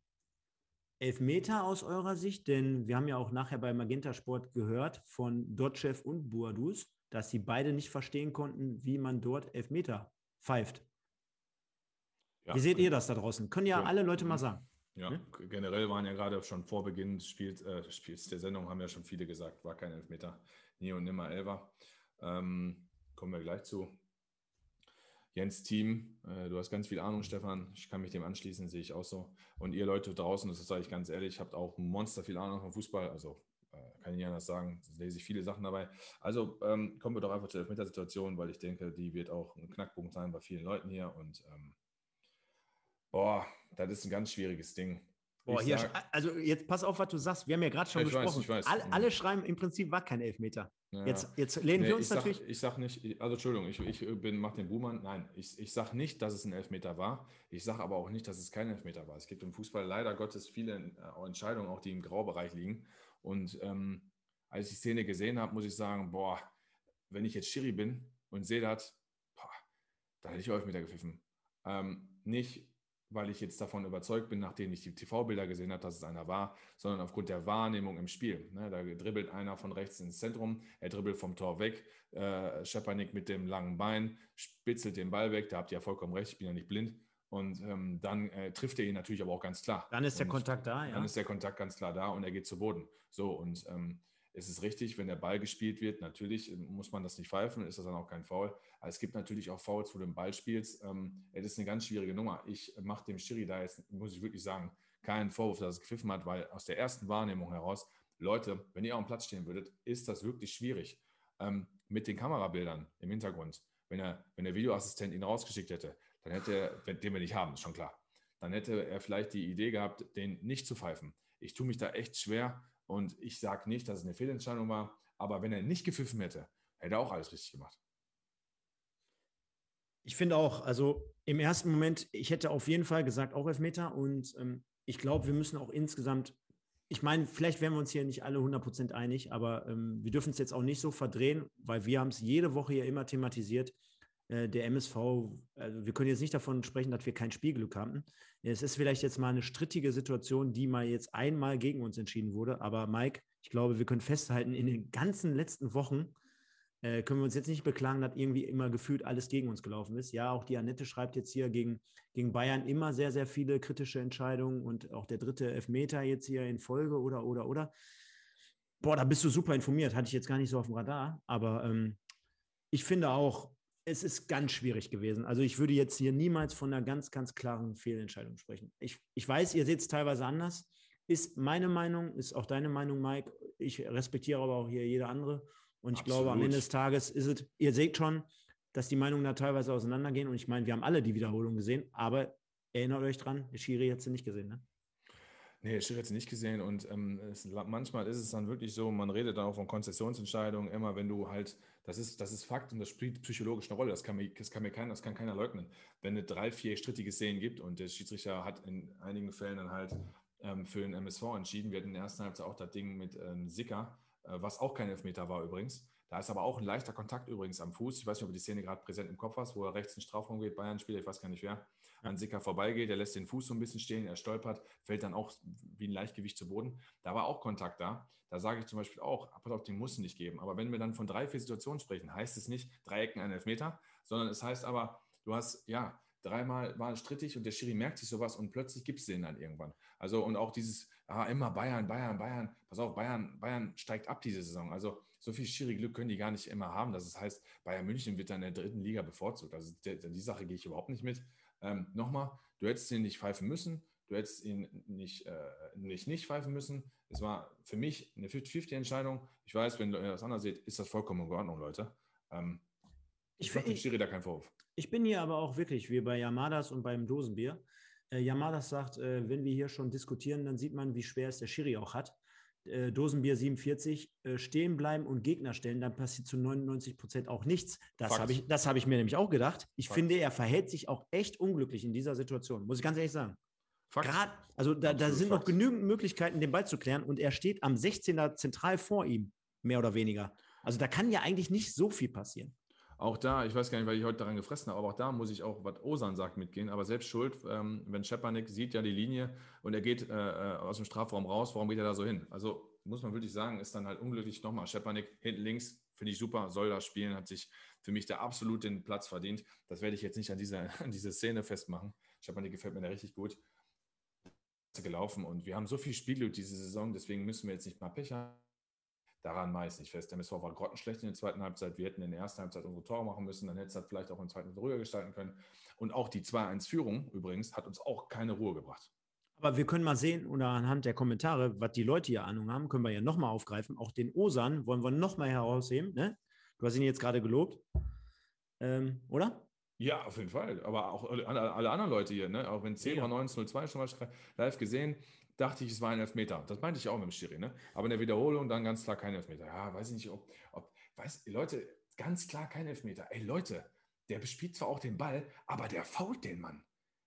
Elfmeter aus eurer Sicht, denn wir haben ja auch nachher bei Magenta Sport gehört von Dotchev und Buadus, dass sie beide nicht verstehen konnten, wie man dort Elfmeter pfeift. Ja, wie seht ihr das da draußen? Können ja, ja. alle Leute mal sagen. Ja, hm? generell waren ja gerade schon vor Beginn des Spiels, äh, Spiels der Sendung, haben ja schon viele gesagt, war kein Elfmeter. Nie und nimmer Elfer. Ähm, kommen wir gleich zu. Jens Team, äh, du hast ganz viel Ahnung, Stefan. Ich kann mich dem anschließen, sehe ich auch so. Und ihr Leute draußen, das sage ich ganz ehrlich, habt auch monster viel Ahnung vom Fußball. Also äh, kann ich nicht anders sagen, lese ich viele Sachen dabei. Also ähm, kommen wir doch einfach zur Elfmetersituation, weil ich denke, die wird auch ein Knackpunkt sein bei vielen Leuten hier. Und ähm, boah, das ist ein ganz schwieriges Ding. Boah, hier, sag, also jetzt pass auf, was du sagst. Wir haben ja gerade schon gesprochen. Weiß, ich weiß. Alle, alle, schreiben im Prinzip war kein Elfmeter. Ja. Jetzt, jetzt lehnen nee, wir uns ich natürlich. Sag, ich sage nicht, also Entschuldigung, ich, ich bin, mach den Buhmann. Nein, ich, ich sage nicht, dass es ein Elfmeter war. Ich sage aber auch nicht, dass es kein Elfmeter war. Es gibt im Fußball leider Gottes viele äh, Entscheidungen, auch die im Graubereich liegen. Und ähm, als ich die Szene gesehen habe, muss ich sagen, boah, wenn ich jetzt Schiri bin und sehe das, boah, da hätte ich Elfmeter gepfiffen. Ähm, nicht, weil ich jetzt davon überzeugt bin, nachdem ich die TV-Bilder gesehen habe, dass es einer war, sondern aufgrund der Wahrnehmung im Spiel. Ne, da dribbelt einer von rechts ins Zentrum, er dribbelt vom Tor weg, äh, Schepanik mit dem langen Bein spitzelt den Ball weg, da habt ihr ja vollkommen recht, ich bin ja nicht blind. Und ähm, dann äh, trifft er ihn natürlich aber auch ganz klar. Dann ist der und Kontakt da, ja. Dann ist der Kontakt ganz klar da und er geht zu Boden. So, und ähm, es ist richtig, wenn der Ball gespielt wird, natürlich muss man das nicht pfeifen, ist das dann auch kein Foul. Aber es gibt natürlich auch Fouls, wo du den Ball spielst. Ähm, das ist eine ganz schwierige Nummer. Ich mache dem Schiri da jetzt, muss ich wirklich sagen, keinen Vorwurf, dass es gepfiffen hat, weil aus der ersten Wahrnehmung heraus, Leute, wenn ihr auf dem Platz stehen würdet, ist das wirklich schwierig. Ähm, mit den Kamerabildern im Hintergrund, wenn, er, wenn der Videoassistent ihn rausgeschickt hätte, dann hätte er, den wir nicht haben, ist schon klar, dann hätte er vielleicht die Idee gehabt, den nicht zu pfeifen. Ich tue mich da echt schwer, und ich sage nicht, dass es eine Fehlentscheidung war, aber wenn er nicht gepfiffen hätte, hätte er auch alles richtig gemacht. Ich finde auch, also im ersten Moment, ich hätte auf jeden Fall gesagt, auch Elfmeter. Und ähm, ich glaube, wir müssen auch insgesamt, ich meine, vielleicht wären wir uns hier nicht alle 100% einig, aber ähm, wir dürfen es jetzt auch nicht so verdrehen, weil wir haben es jede Woche ja immer thematisiert. Äh, der MSV, also wir können jetzt nicht davon sprechen, dass wir kein Spielglück haben. Es ist vielleicht jetzt mal eine strittige Situation, die mal jetzt einmal gegen uns entschieden wurde. Aber Mike, ich glaube, wir können festhalten, in den ganzen letzten Wochen äh, können wir uns jetzt nicht beklagen, dass irgendwie immer gefühlt alles gegen uns gelaufen ist. Ja, auch die Annette schreibt jetzt hier gegen, gegen Bayern immer sehr, sehr viele kritische Entscheidungen und auch der dritte Elfmeter jetzt hier in Folge oder, oder, oder. Boah, da bist du super informiert, hatte ich jetzt gar nicht so auf dem Radar. Aber ähm, ich finde auch, es ist ganz schwierig gewesen. Also ich würde jetzt hier niemals von einer ganz, ganz klaren Fehlentscheidung sprechen. Ich, ich weiß, ihr seht es teilweise anders. Ist meine Meinung, ist auch deine Meinung, Mike. Ich respektiere aber auch hier jede andere. Und ich Absolut. glaube, am Ende des Tages ist es, ihr seht schon, dass die Meinungen da teilweise auseinandergehen. Und ich meine, wir haben alle die Wiederholung gesehen, aber erinnert euch dran, der Schiri hat sie nicht gesehen, ne? Nee, Schiri hat sie nicht gesehen und ähm, es, manchmal ist es dann wirklich so, man redet dann auch von Konzessionsentscheidungen, immer wenn du halt das ist, das ist Fakt und das spielt psychologisch eine Rolle. Das kann, mir, das kann mir keiner, das kann keiner leugnen. Wenn es drei, vier strittige Szenen gibt und der Schiedsrichter hat in einigen Fällen dann halt ähm, für den MSV entschieden. Wir hatten in der ersten Halbzeit auch das Ding mit ähm, Sicker, äh, was auch kein Elfmeter war übrigens. Da ist aber auch ein leichter Kontakt übrigens am Fuß. Ich weiß nicht, ob du die Szene gerade präsent im Kopf hast, wo er rechts in den Strafraum geht, Bayern-Spieler, ich weiß gar nicht wer, an Sicker vorbeigeht, der lässt den Fuß so ein bisschen stehen, er stolpert, fällt dann auch wie ein Leichtgewicht zu Boden. Da war auch Kontakt da. Da sage ich zum Beispiel auch, pass auf, den muss es nicht geben. Aber wenn wir dann von drei, vier Situationen sprechen, heißt es nicht Dreiecken ein Elfmeter, sondern es heißt aber, du hast, ja, dreimal war es strittig und der Schiri merkt sich sowas und plötzlich gibt es den dann irgendwann. Also und auch dieses, ah, immer Bayern, Bayern, Bayern, pass auf, Bayern, Bayern steigt ab diese Saison. Also so viel Schiri-Glück können die gar nicht immer haben. Das heißt, Bayern München wird dann in der dritten Liga bevorzugt. Also der, die Sache gehe ich überhaupt nicht mit. Ähm, Nochmal, du hättest ihn nicht pfeifen müssen, du hättest ihn nicht, äh, nicht, nicht pfeifen müssen. Es war für mich eine 50-50-Entscheidung. Ich weiß, wenn ihr das anders seht, ist das vollkommen in Ordnung, Leute. Ähm, ich, ich mache dem Schiri da keinen Vorwurf. Ich bin hier aber auch wirklich, wie bei Yamadas und beim Dosenbier. Äh, Yamadas sagt, äh, wenn wir hier schon diskutieren, dann sieht man, wie schwer es der Schiri auch hat äh, Dosenbier 47 äh, stehen bleiben und Gegner stellen, dann passiert zu 99 Prozent auch nichts. Das habe ich, hab ich mir nämlich auch gedacht. Ich Fakt. finde, er verhält sich auch echt unglücklich in dieser Situation, muss ich ganz ehrlich sagen. Grad, also da, da sind Fakt. noch genügend Möglichkeiten, den Ball zu klären und er steht am 16er zentral vor ihm, mehr oder weniger. Also da kann ja eigentlich nicht so viel passieren. Auch da, ich weiß gar nicht, weil ich heute daran gefressen habe, aber auch da muss ich auch, was Osan sagt, mitgehen. Aber selbst schuld, ähm, wenn Schepanik sieht ja die Linie und er geht äh, äh, aus dem Strafraum raus, warum geht er da so hin? Also muss man wirklich sagen, ist dann halt unglücklich. Nochmal, Schepanik hinten links, finde ich super, soll das spielen, hat sich für mich da absolut den Platz verdient. Das werde ich jetzt nicht an dieser, an diese Szene festmachen. Schepanik gefällt mir da richtig gut gelaufen und wir haben so viel Spielglück diese Saison, deswegen müssen wir jetzt nicht mal Pech haben daran meist nicht fest. Der MSV war grottenschlecht in der zweiten Halbzeit. Wir hätten in der ersten Halbzeit unsere Tore machen müssen. Dann hätte es halt vielleicht auch in der zweiten ruhiger gestalten können. Und auch die 2-1-Führung übrigens hat uns auch keine Ruhe gebracht. Aber wir können mal sehen, oder anhand der Kommentare, was die Leute hier Ahnung haben, können wir ja nochmal aufgreifen. Auch den Osan wollen wir nochmal herausheben. Ne? Du hast ihn jetzt gerade gelobt. Ähm, oder? Ja, auf jeden Fall. Aber auch alle, alle anderen Leute hier, ne? auch wenn Zebra ja. 1902 schon mal live gesehen, dachte ich, es war ein Elfmeter. Das meinte ich auch mit dem Schiri, ne? Aber in der Wiederholung dann ganz klar kein Elfmeter. Ja, weiß ich nicht, ob, ob weiß, Leute, ganz klar kein Elfmeter. Ey, Leute, der bespielt zwar auch den Ball, aber der fault den Mann.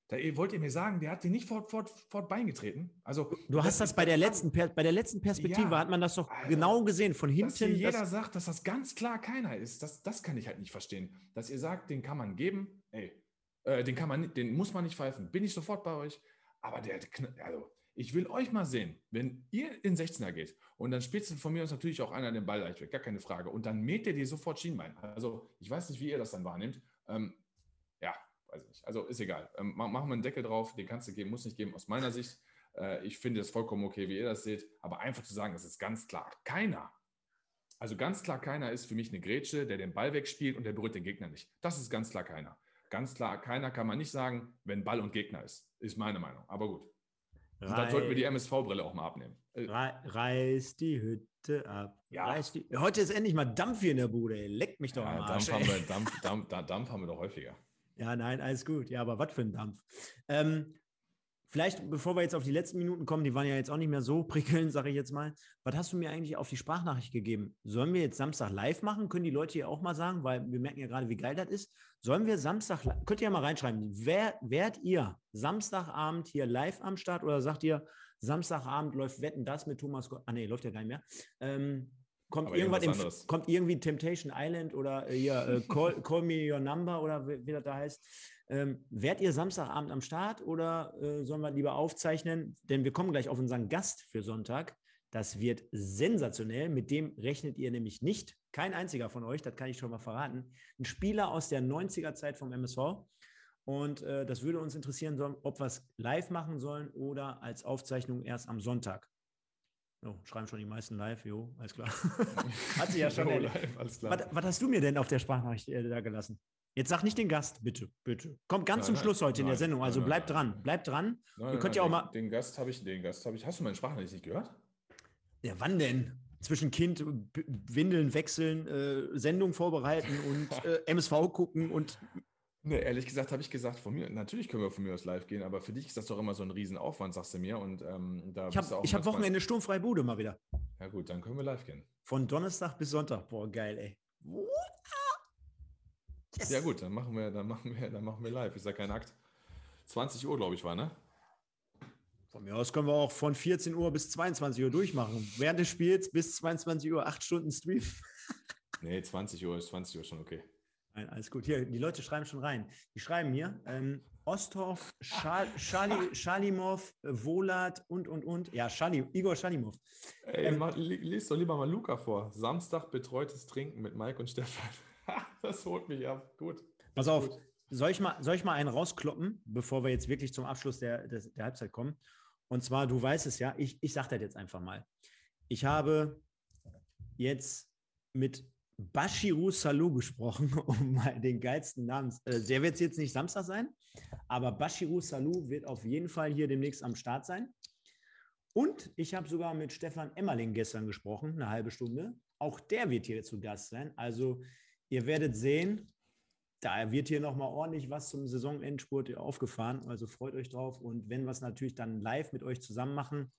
Da wollt ihr mir sagen, der hat den nicht fort, fort, fort Bein getreten? Also, du hast das, das bei der, letzten, bei der letzten Perspektive, ja, hat man das doch also, genau gesehen, von hinten. Dass jeder das sagt, dass das ganz klar keiner ist, das, das kann ich halt nicht verstehen. Dass ihr sagt, den kann man geben, ey, äh, den, kann man, den muss man nicht pfeifen, bin ich sofort bei euch. Aber der, also, ich will euch mal sehen, wenn ihr in 16er geht und dann du von mir aus natürlich auch einer den Ball leicht weg, gar keine Frage. Und dann mäht ihr dir sofort Schienbein. Also ich weiß nicht, wie ihr das dann wahrnehmt. Ähm, ja, weiß ich nicht. Also ist egal. Ähm, machen wir einen Deckel drauf, den kannst du geben, muss nicht geben. Aus meiner Sicht, äh, ich finde es vollkommen okay, wie ihr das seht. Aber einfach zu sagen, es ist ganz klar, keiner. Also ganz klar, keiner ist für mich eine Grätsche, der den Ball wegspielt und der berührt den Gegner nicht. Das ist ganz klar keiner. Ganz klar, keiner kann man nicht sagen, wenn Ball und Gegner ist. Ist meine Meinung. Aber gut. Reiß, dann sollten wir die MSV-Brille auch mal abnehmen. Äh, reiß die Hütte ab. Ja. Die, heute ist endlich mal Dampf hier in der Bude. Leckt mich doch ja, Arsch. Dampf haben, wir, Dampf, Dampf, Dampf haben wir doch häufiger. Ja, nein, alles gut. Ja, aber was für ein Dampf. Ähm, Vielleicht, bevor wir jetzt auf die letzten Minuten kommen, die waren ja jetzt auch nicht mehr so prickelnd, sage ich jetzt mal. Was hast du mir eigentlich auf die Sprachnachricht gegeben? Sollen wir jetzt Samstag live machen? Können die Leute hier auch mal sagen, weil wir merken ja gerade, wie geil das ist. Sollen wir Samstag, könnt ihr ja mal reinschreiben, wer, wärt ihr Samstagabend hier live am Start oder sagt ihr, Samstagabend läuft Wetten das mit Thomas? Ah, nee, läuft ja gar nicht mehr. Ähm, kommt, irgendwas im, kommt irgendwie Temptation Island oder äh, hier, äh, Call, Call Me Your Number oder wie, wie das da heißt. Ähm, wärt ihr Samstagabend am Start oder äh, sollen wir lieber aufzeichnen? Denn wir kommen gleich auf unseren Gast für Sonntag. Das wird sensationell. Mit dem rechnet ihr nämlich nicht. Kein einziger von euch, das kann ich schon mal verraten. Ein Spieler aus der 90er Zeit vom MSV. Und äh, das würde uns interessieren, ob wir es live machen sollen oder als Aufzeichnung erst am Sonntag. Oh, schreiben schon die meisten live, jo, alles klar. Hat sich ja schon. jo, live, alles klar. Was, was, hast du mir denn auf der Sprachnachricht äh, da gelassen? Jetzt sag nicht den Gast, bitte, bitte. Kommt ganz nein, zum nein, Schluss heute nein, in der Sendung, also bleibt dran, bleibt dran. Ihr könnt ja auch mal. Den Gast habe ich, den Gast habe ich. Hast du meine Sprachnachricht nicht gehört? Ja, wann denn? Zwischen Kind, Windeln wechseln, äh, Sendung vorbereiten und äh, MSV gucken und. Ne, ehrlich gesagt habe ich gesagt, von mir, natürlich können wir von mir aus live gehen, aber für dich ist das doch immer so ein Riesenaufwand, sagst du mir. Und ähm, da ich habe hab Wochenende sturmfrei Bude mal wieder. Ja, gut, dann können wir live gehen. Von Donnerstag bis Sonntag. Boah, geil, ey. Yes. Ja, gut, dann machen wir, dann machen wir, dann machen wir live. Ist ja kein Akt. 20 Uhr, glaube ich, war, ne? Von mir aus können wir auch von 14 Uhr bis 22 Uhr durchmachen. Während des Spiels bis 22 Uhr acht Stunden Stream. nee, 20 Uhr ist 20 Uhr schon okay. Nein, alles gut. Hier, die Leute schreiben schon rein. Die schreiben mir, ähm, Osthoff, Schal Schali Schalimov, Wolat und, und, und. Ja, Schali Igor Schalimov. Ey, ähm, lies doch lieber mal Luca vor. Samstag betreutes Trinken mit Mike und Stefan. das holt mich ab. Gut. Pass auf, gut. Soll, ich mal, soll ich mal einen rauskloppen, bevor wir jetzt wirklich zum Abschluss der, der, der Halbzeit kommen? Und zwar, du weißt es ja, ich, ich sage das jetzt einfach mal. Ich habe jetzt mit Bashiru Salou gesprochen, um mal den geilsten Namen. Äh, der wird jetzt nicht Samstag sein, aber Bashiru Salou wird auf jeden Fall hier demnächst am Start sein. Und ich habe sogar mit Stefan Emmerling gestern gesprochen, eine halbe Stunde. Auch der wird hier zu Gast sein. Also ihr werdet sehen, da wird hier nochmal ordentlich was zum Saisonendspurt aufgefahren. Also freut euch drauf. Und wenn wir es natürlich dann live mit euch zusammen machen,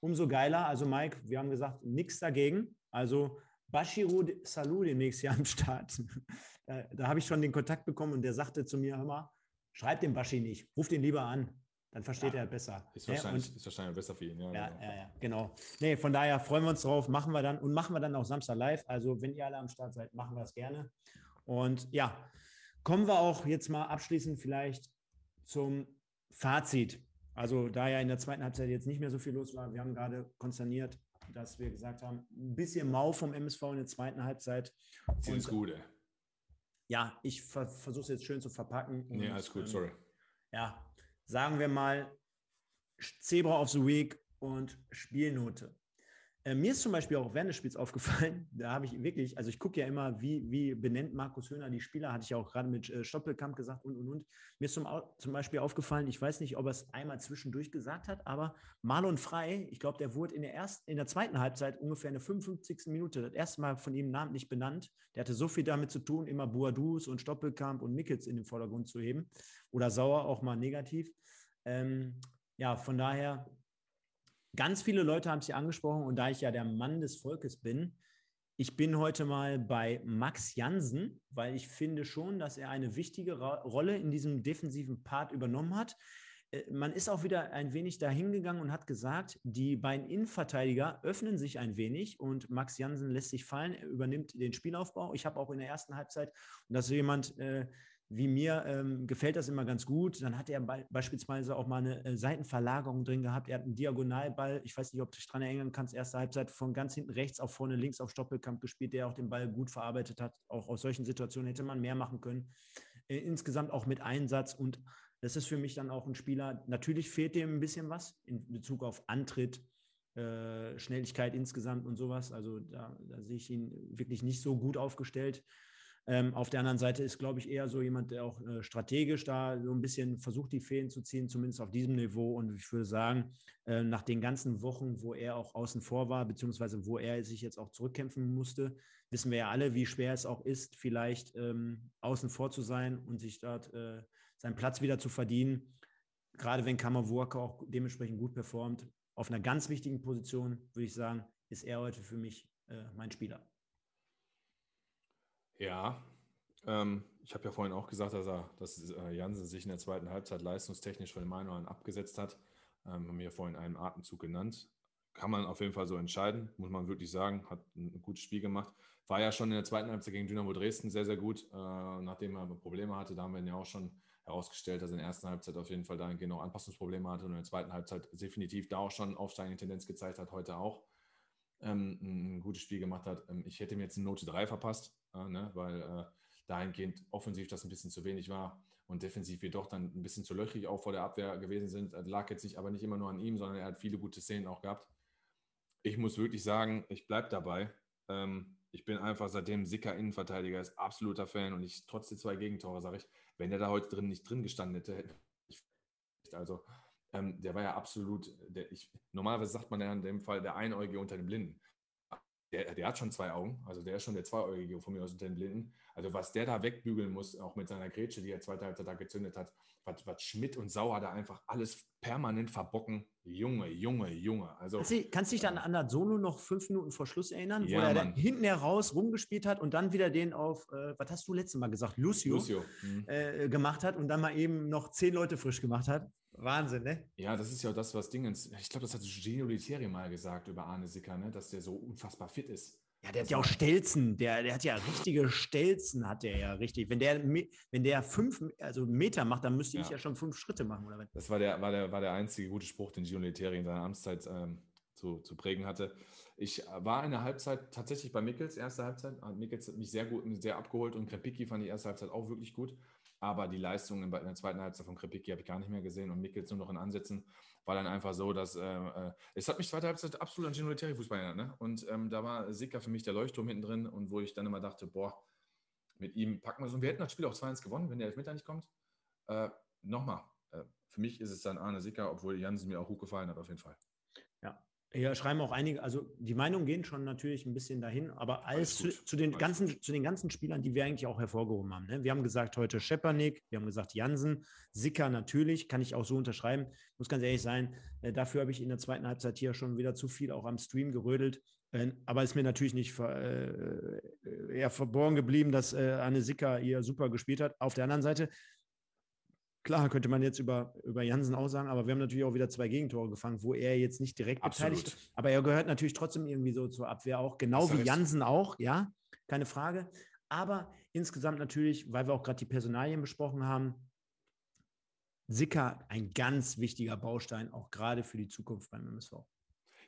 umso geiler. Also Mike, wir haben gesagt, nichts dagegen. Also Bashiru Salou demnächst hier am Start. da, da habe ich schon den Kontakt bekommen und der sagte zu mir, hör mal, schreib den Bashi nicht, ruf den lieber an. Dann versteht ja, er besser. Ist wahrscheinlich, ja, und, ist wahrscheinlich besser für ihn. Ja, ja, genau. ja, ja, genau. Nee, von daher freuen wir uns drauf, machen wir dann und machen wir dann auch Samstag live. Also, wenn ihr alle am Start seid, machen wir das gerne. Und ja, kommen wir auch jetzt mal abschließend vielleicht zum Fazit. Also, da ja in der zweiten Halbzeit jetzt nicht mehr so viel los war, wir haben gerade konsterniert, dass wir gesagt haben, ein bisschen mau vom MSV in der zweiten Halbzeit. Das ist gut, ey. Ja, ich ver versuche es jetzt schön zu verpacken. Und, nee, alles gut, sorry. Ähm, ja, sagen wir mal Zebra of the Week und Spielnote. Äh, mir ist zum Beispiel auch während des Spiels aufgefallen, da habe ich wirklich, also ich gucke ja immer, wie, wie benennt Markus Höhner die Spieler, hatte ich ja auch gerade mit äh, Stoppelkamp gesagt und und und. Mir ist zum, zum Beispiel aufgefallen, ich weiß nicht, ob er es einmal zwischendurch gesagt hat, aber Marlon Frei, ich glaube, der wurde in der ersten, in der zweiten Halbzeit ungefähr in der 55. Minute das erste Mal von ihm namentlich benannt. Der hatte so viel damit zu tun, immer Boadus und Stoppelkamp und Mickels in den Vordergrund zu heben. Oder Sauer auch mal negativ. Ähm, ja, von daher Ganz viele Leute haben es hier angesprochen und da ich ja der Mann des Volkes bin, ich bin heute mal bei Max Jansen, weil ich finde schon, dass er eine wichtige Rolle in diesem defensiven Part übernommen hat. Äh, man ist auch wieder ein wenig dahingegangen und hat gesagt, die beiden Innenverteidiger öffnen sich ein wenig und Max Jansen lässt sich fallen, er übernimmt den Spielaufbau. Ich habe auch in der ersten Halbzeit, und das ist jemand, äh, wie mir ähm, gefällt das immer ganz gut. Dann hat er be beispielsweise auch mal eine äh, Seitenverlagerung drin gehabt. Er hat einen Diagonalball. Ich weiß nicht, ob du dich daran erinnern kannst. Erste Halbzeit von ganz hinten rechts auf vorne links auf Stoppelkamp gespielt, der auch den Ball gut verarbeitet hat. Auch aus solchen Situationen hätte man mehr machen können. Äh, insgesamt auch mit Einsatz und das ist für mich dann auch ein Spieler. Natürlich fehlt dem ein bisschen was in Bezug auf Antritt, äh, Schnelligkeit insgesamt und sowas. Also da, da sehe ich ihn wirklich nicht so gut aufgestellt. Ähm, auf der anderen Seite ist, glaube ich, eher so jemand, der auch äh, strategisch da so ein bisschen versucht, die Fäden zu ziehen, zumindest auf diesem Niveau. Und ich würde sagen, äh, nach den ganzen Wochen, wo er auch außen vor war, beziehungsweise wo er sich jetzt auch zurückkämpfen musste, wissen wir ja alle, wie schwer es auch ist, vielleicht ähm, außen vor zu sein und sich dort äh, seinen Platz wieder zu verdienen. Gerade wenn Kammerwurke auch dementsprechend gut performt. Auf einer ganz wichtigen Position, würde ich sagen, ist er heute für mich äh, mein Spieler. Ja, ähm, ich habe ja vorhin auch gesagt, dass, er, dass äh, Jansen sich in der zweiten Halbzeit leistungstechnisch von den Meinungen abgesetzt hat. Ähm, haben wir ja vorhin einen Atemzug genannt. Kann man auf jeden Fall so entscheiden, muss man wirklich sagen. Hat ein, ein gutes Spiel gemacht. War ja schon in der zweiten Halbzeit gegen Dynamo Dresden sehr, sehr gut. Äh, nachdem er Probleme hatte, da haben wir ihn ja auch schon herausgestellt, dass er in der ersten Halbzeit auf jeden Fall dahingehend auch Anpassungsprobleme hatte und in der zweiten Halbzeit definitiv da auch schon aufsteigende Tendenz gezeigt hat, heute auch ähm, ein gutes Spiel gemacht hat. Ähm, ich hätte ihm jetzt eine Note 3 verpasst, äh, ne, weil äh, dahingehend offensiv das ein bisschen zu wenig war und defensiv wir doch dann ein bisschen zu löchrig auch vor der Abwehr gewesen sind. Das lag jetzt nicht, aber nicht immer nur an ihm, sondern er hat viele gute Szenen auch gehabt. Ich muss wirklich sagen, ich bleibe dabei. Ähm, ich bin einfach seitdem Sicker Innenverteidiger ist, absoluter Fan und ich trotz der zwei Gegentore sage ich, wenn er da heute drin nicht drin gestanden hätte, hätte ich also ähm, der war ja absolut, der, ich, normalerweise sagt man ja in dem Fall der Einäugige unter den Blinden. Der, der hat schon zwei Augen, also der ist schon der Zweieugige von mir aus unter den Blinden. Also was der da wegbügeln muss, auch mit seiner Grätsche, die er zweite Halbzeit da gezündet hat, was, was Schmidt und Sauer da einfach alles permanent verbocken. Junge, Junge, Junge. Also, kannst, du, kannst dich dann an das Solo noch fünf Minuten vor Schluss erinnern, ja, wo er dann hinten heraus rumgespielt hat und dann wieder den auf, äh, was hast du letztes Mal gesagt, Lucio, Lucio. Mhm. Äh, gemacht hat und dann mal eben noch zehn Leute frisch gemacht hat? Wahnsinn, ne? Ja, das ist ja das, was Dingens, ich glaube, das hat Gino Literi mal gesagt über Arne Sicker, ne? dass der so unfassbar fit ist. Ja, der hat ja auch Stelzen, der, der hat ja richtige Stelzen, hat der ja richtig. Wenn der, wenn der fünf also Meter macht, dann müsste ja. ich ja schon fünf Schritte machen, oder Das war der, war der, war der einzige gute Spruch, den Gino Leteri in seiner Amtszeit ähm, zu, zu prägen hatte. Ich war in der Halbzeit tatsächlich bei Mickels, erste Halbzeit. Mickels hat mich sehr gut, sehr abgeholt und Krepicki fand die erste Halbzeit auch wirklich gut. Aber die Leistung in der zweiten Halbzeit von Krepicki habe ich gar nicht mehr gesehen und Mickels nur noch in Ansätzen war dann einfach so, dass äh, äh, es hat mich zweite Halbzeit absolut an Genolitäre Fußball erinnert. Ne? Und ähm, da war Sicker für mich der Leuchtturm hinten drin und wo ich dann immer dachte, boah, mit ihm packen wir so. Und wir hätten das Spiel auch 2-1 gewonnen, wenn der Elfmeter nicht kommt. Äh, Nochmal, äh, für mich ist es dann Arne Sicker, obwohl Jansen mir auch gut gefallen hat, auf jeden Fall. Ja, schreiben auch einige, also die Meinungen gehen schon natürlich ein bisschen dahin, aber alles, zu, zu, den ganzen, zu den ganzen Spielern, die wir eigentlich auch hervorgehoben haben. Ne? Wir haben gesagt heute Schepernick, wir haben gesagt Jansen, Sicker natürlich, kann ich auch so unterschreiben. Muss ganz ehrlich sein, äh, dafür habe ich in der zweiten Halbzeit hier schon wieder zu viel auch am Stream gerödelt. Äh, aber ist mir natürlich nicht ver, äh, eher verborgen geblieben, dass äh, Anne Sicker hier super gespielt hat. Auf der anderen Seite Klar, könnte man jetzt über, über Jansen auch sagen, aber wir haben natürlich auch wieder zwei Gegentore gefangen, wo er jetzt nicht direkt Absolut. beteiligt ist. Aber er gehört natürlich trotzdem irgendwie so zur Abwehr auch, genau wie Jansen auch, ja, keine Frage. Aber insgesamt natürlich, weil wir auch gerade die Personalien besprochen haben, Sicker ein ganz wichtiger Baustein, auch gerade für die Zukunft beim MSV.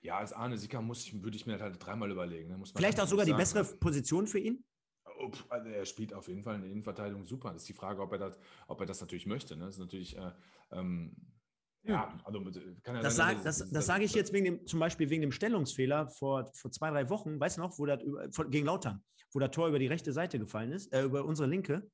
Ja, als Arne Sicker muss ich, würde ich mir halt dreimal überlegen. Ne? Vielleicht auch sogar sagen. die bessere Position für ihn? Also er spielt auf jeden Fall in der Innenverteidigung super. Das ist die Frage, ob er das, ob er das natürlich möchte. Ne? Das ist natürlich, äh, ähm, ja, also kann ja das, sein, sag, das, das, das sage ich jetzt wegen dem, zum Beispiel wegen dem Stellungsfehler vor, vor zwei, drei Wochen, weißt du noch, wo das gegen Lautern, wo das Tor über die rechte Seite gefallen ist, äh, über unsere linke.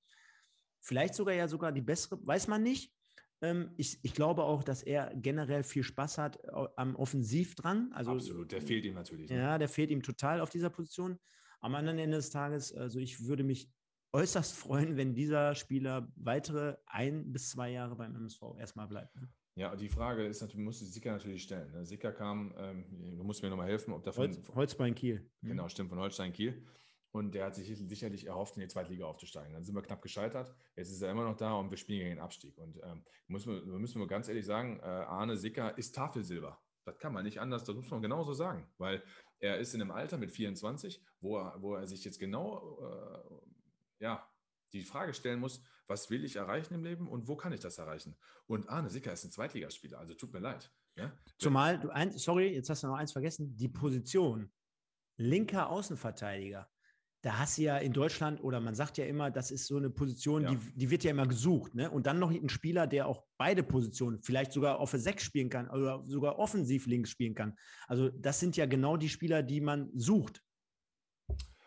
Vielleicht sogar ja sogar die bessere, weiß man nicht. Ähm, ich, ich glaube auch, dass er generell viel Spaß hat am Offensivdrang. Also, Absolut, der fehlt ihm natürlich. Ne? Ja, der fehlt ihm total auf dieser Position am anderen Ende des Tages, also ich würde mich äußerst freuen, wenn dieser Spieler weitere ein bis zwei Jahre beim MSV erstmal bleibt. Ne? Ja, die Frage ist natürlich, musste Sicker natürlich stellen. Ne? Sicker kam, ähm, du musst mir nochmal helfen, ob davon. Holz, Holzbein Kiel. Mhm. Genau, stimmt, von Holstein Kiel. Und der hat sich sicherlich erhofft, in die Zweitliga aufzusteigen. Dann sind wir knapp gescheitert. Jetzt ist er immer noch da und wir spielen gegen den Abstieg. Und ähm, müssen wir, müssen wir ganz ehrlich sagen, äh, Arne Sicker ist Tafelsilber. Das kann man nicht anders, das muss man genauso sagen. Weil er ist in einem Alter mit 24, wo er, wo er sich jetzt genau äh, ja, die Frage stellen muss, was will ich erreichen im Leben und wo kann ich das erreichen? Und Arne Sicker ist ein Zweitligaspieler, also tut mir leid. Ja? Zumal, du ein, sorry, jetzt hast du noch eins vergessen, die Position linker Außenverteidiger da hast du ja in Deutschland, oder man sagt ja immer, das ist so eine Position, ja. die, die wird ja immer gesucht. Ne? Und dann noch ein Spieler, der auch beide Positionen, vielleicht sogar auf 6 spielen kann oder sogar offensiv links spielen kann. Also das sind ja genau die Spieler, die man sucht.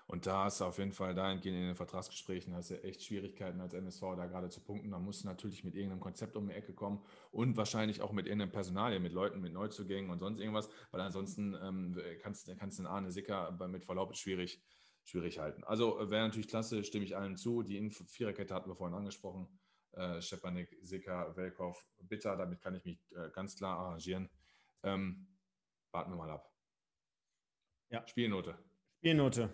Und da hast du auf jeden Fall dahingehend in den Vertragsgesprächen hast du echt Schwierigkeiten als MSV da gerade zu punkten. Da musst du natürlich mit irgendeinem Konzept um die Ecke kommen und wahrscheinlich auch mit irgendeinem Personal, mit Leuten, mit Neuzugängen und sonst irgendwas, weil ansonsten ähm, kannst, kannst du einen Arne Sicker mit Verlaub schwierig, schwierig halten. Also äh, wäre natürlich klasse, stimme ich allen zu. Die Viererkette hatten wir vorhin angesprochen. Äh, Schepanik, Sicker, Welkow, Bitter, damit kann ich mich äh, ganz klar arrangieren. Ähm, warten wir mal ab. Ja. Spielnote. Spielnote.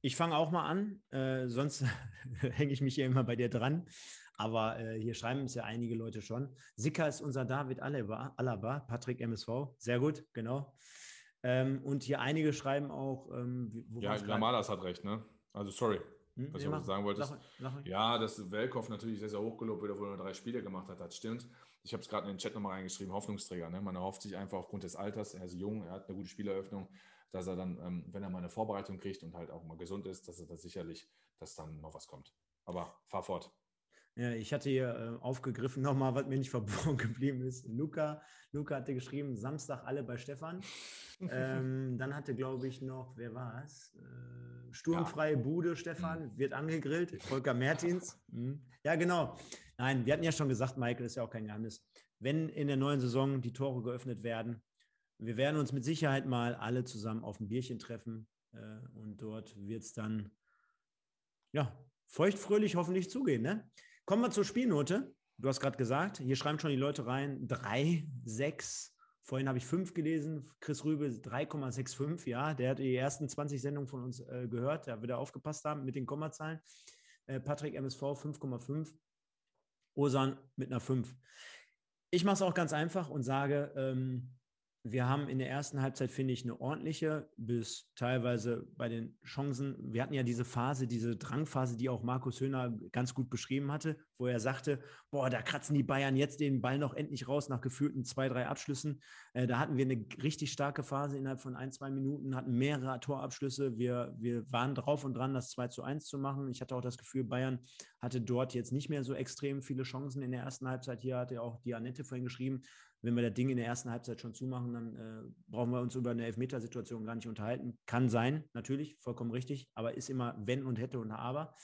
Ich fange auch mal an, äh, sonst hänge ich mich ja immer bei dir dran. Aber äh, hier schreiben es ja einige Leute schon. Sicker ist unser David Alaba, Alaba Patrick MSV. Sehr gut, genau. Ähm, und hier einige schreiben auch. Ähm, ja, Lamadas hat recht, ne? Also, sorry. Hm? Was ich sagen wollte. Ja, dass Welkow natürlich sehr, sehr hochgelobt wird, obwohl er drei Spiele gemacht hat, das stimmt. Ich habe es gerade in den Chat nochmal reingeschrieben, Hoffnungsträger. Ne? Man erhofft sich einfach aufgrund des Alters, er ist jung, er hat eine gute Spieleröffnung, dass er dann, ähm, wenn er mal eine Vorbereitung kriegt und halt auch mal gesund ist, dass er da sicherlich, dass dann noch was kommt. Aber fahr fort. Ja, ich hatte hier äh, aufgegriffen nochmal, was mir nicht verborgen geblieben ist. Luca, Luca hatte geschrieben, Samstag alle bei Stefan. ähm, dann hatte, glaube ich, noch, wer war es? Äh, sturmfreie ja. Bude, Stefan, mhm. wird angegrillt. Volker Mertins. Mhm. Ja, genau. Nein, wir hatten ja schon gesagt, Michael, ist ja auch kein Geheimnis. Wenn in der neuen Saison die Tore geöffnet werden, wir werden uns mit Sicherheit mal alle zusammen auf ein Bierchen treffen. Äh, und dort wird es dann, ja, feuchtfröhlich hoffentlich zugehen, ne? Kommen wir zur Spielnote. du hast gerade gesagt, hier schreiben schon die Leute rein, drei, sechs. Vorhin habe ich fünf gelesen. Chris Rübe 3,65. Ja, der hat die ersten 20 Sendungen von uns äh, gehört. Da wird er aufgepasst haben mit den Kommazahlen. Äh, Patrick MSV 5,5. Osan mit einer 5. Ich mache es auch ganz einfach und sage, ähm, wir haben in der ersten Halbzeit, finde ich, eine ordentliche, bis teilweise bei den Chancen. Wir hatten ja diese Phase, diese Drangphase, die auch Markus Höhner ganz gut beschrieben hatte, wo er sagte: Boah, da kratzen die Bayern jetzt den Ball noch endlich raus nach gefühlten zwei, drei Abschlüssen. Äh, da hatten wir eine richtig starke Phase innerhalb von ein, zwei Minuten, hatten mehrere Torabschlüsse. Wir, wir waren drauf und dran, das 2 zu 1 zu machen. Ich hatte auch das Gefühl, Bayern hatte dort jetzt nicht mehr so extrem viele Chancen in der ersten Halbzeit. Hier hatte auch die Annette vorhin geschrieben, wenn wir das Ding in der ersten Halbzeit schon zumachen, dann äh, brauchen wir uns über eine Elfmetersituation gar nicht unterhalten. Kann sein, natürlich, vollkommen richtig, aber ist immer wenn und hätte und aber.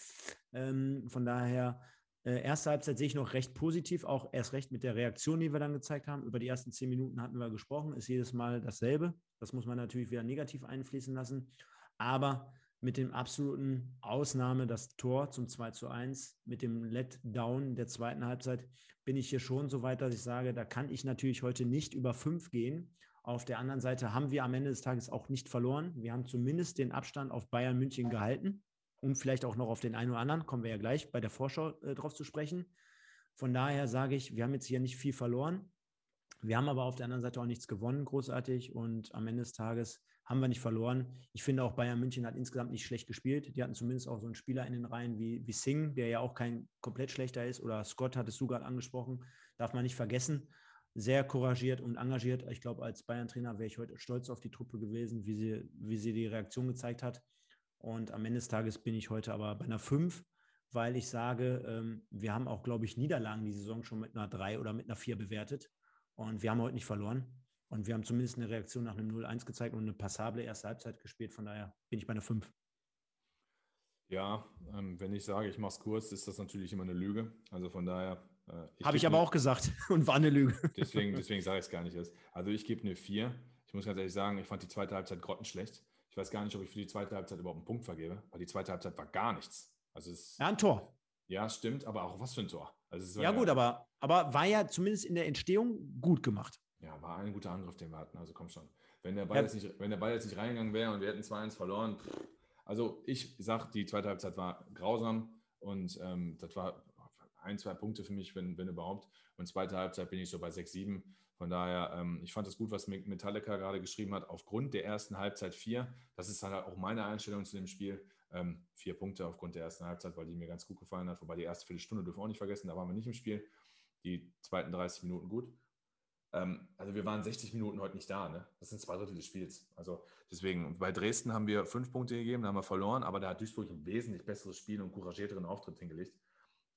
Ähm, von daher, äh, erste Halbzeit sehe ich noch recht positiv, auch erst recht mit der Reaktion, die wir dann gezeigt haben. Über die ersten zehn Minuten hatten wir gesprochen, ist jedes Mal dasselbe. Das muss man natürlich wieder negativ einfließen lassen. Aber mit dem absoluten Ausnahme das Tor zum 2 zu 1, mit dem Letdown der zweiten Halbzeit, bin ich hier schon so weit, dass ich sage, da kann ich natürlich heute nicht über fünf gehen. Auf der anderen Seite haben wir am Ende des Tages auch nicht verloren. Wir haben zumindest den Abstand auf Bayern München gehalten und vielleicht auch noch auf den einen oder anderen, kommen wir ja gleich bei der Vorschau äh, drauf zu sprechen. Von daher sage ich, wir haben jetzt hier nicht viel verloren. Wir haben aber auf der anderen Seite auch nichts gewonnen, großartig. Und am Ende des Tages haben wir nicht verloren. Ich finde auch Bayern München hat insgesamt nicht schlecht gespielt. Die hatten zumindest auch so einen Spieler in den Reihen wie, wie Singh, der ja auch kein komplett schlechter ist. Oder Scott hattest du gerade angesprochen, darf man nicht vergessen. Sehr couragiert und engagiert. Ich glaube, als Bayern-Trainer wäre ich heute stolz auf die Truppe gewesen, wie sie, wie sie die Reaktion gezeigt hat. Und am Ende des Tages bin ich heute aber bei einer 5, weil ich sage, ähm, wir haben auch, glaube ich, Niederlagen die Saison schon mit einer 3 oder mit einer 4 bewertet. Und wir haben heute nicht verloren. Und wir haben zumindest eine Reaktion nach einem 0-1 gezeigt und eine passable erste Halbzeit gespielt. Von daher bin ich bei einer 5. Ja, ähm, wenn ich sage, ich mache es kurz, ist das natürlich immer eine Lüge. Also von daher. Äh, Habe ich aber eine, auch gesagt und war eine Lüge. Deswegen, deswegen sage ich es gar nicht erst. Also ich gebe eine 4. Ich muss ganz ehrlich sagen, ich fand die zweite Halbzeit grottenschlecht. Ich weiß gar nicht, ob ich für die zweite Halbzeit überhaupt einen Punkt vergebe, weil die zweite Halbzeit war gar nichts. Also es, ja, ein Tor. Ja, stimmt, aber auch was für ein Tor. Also ja, gut, aber, aber war ja zumindest in der Entstehung gut gemacht. Ja, war ein guter Angriff, den wir hatten. Also komm schon. Wenn der Ball, ja. jetzt, nicht, wenn der Ball jetzt nicht reingegangen wäre und wir hätten 2-1 verloren, pff. also ich sage, die zweite Halbzeit war grausam und ähm, das war ein, zwei Punkte für mich, wenn, wenn überhaupt. Und zweite Halbzeit bin ich so bei 6, 7. Von daher, ähm, ich fand es gut, was Metallica gerade geschrieben hat. Aufgrund der ersten Halbzeit vier, das ist halt auch meine Einstellung zu dem Spiel. Ähm, vier Punkte aufgrund der ersten Halbzeit, weil die mir ganz gut gefallen hat. Wobei die erste Viertelstunde dürfen wir auch nicht vergessen, da waren wir nicht im Spiel. Die zweiten 30 Minuten gut. Ähm, also wir waren 60 Minuten heute nicht da. Ne? Das sind zwei Drittel des Spiels. Also deswegen, bei Dresden haben wir fünf Punkte gegeben, da haben wir verloren, aber da hat Duisburg ein wesentlich besseres Spiel und couragierteren Auftritt hingelegt.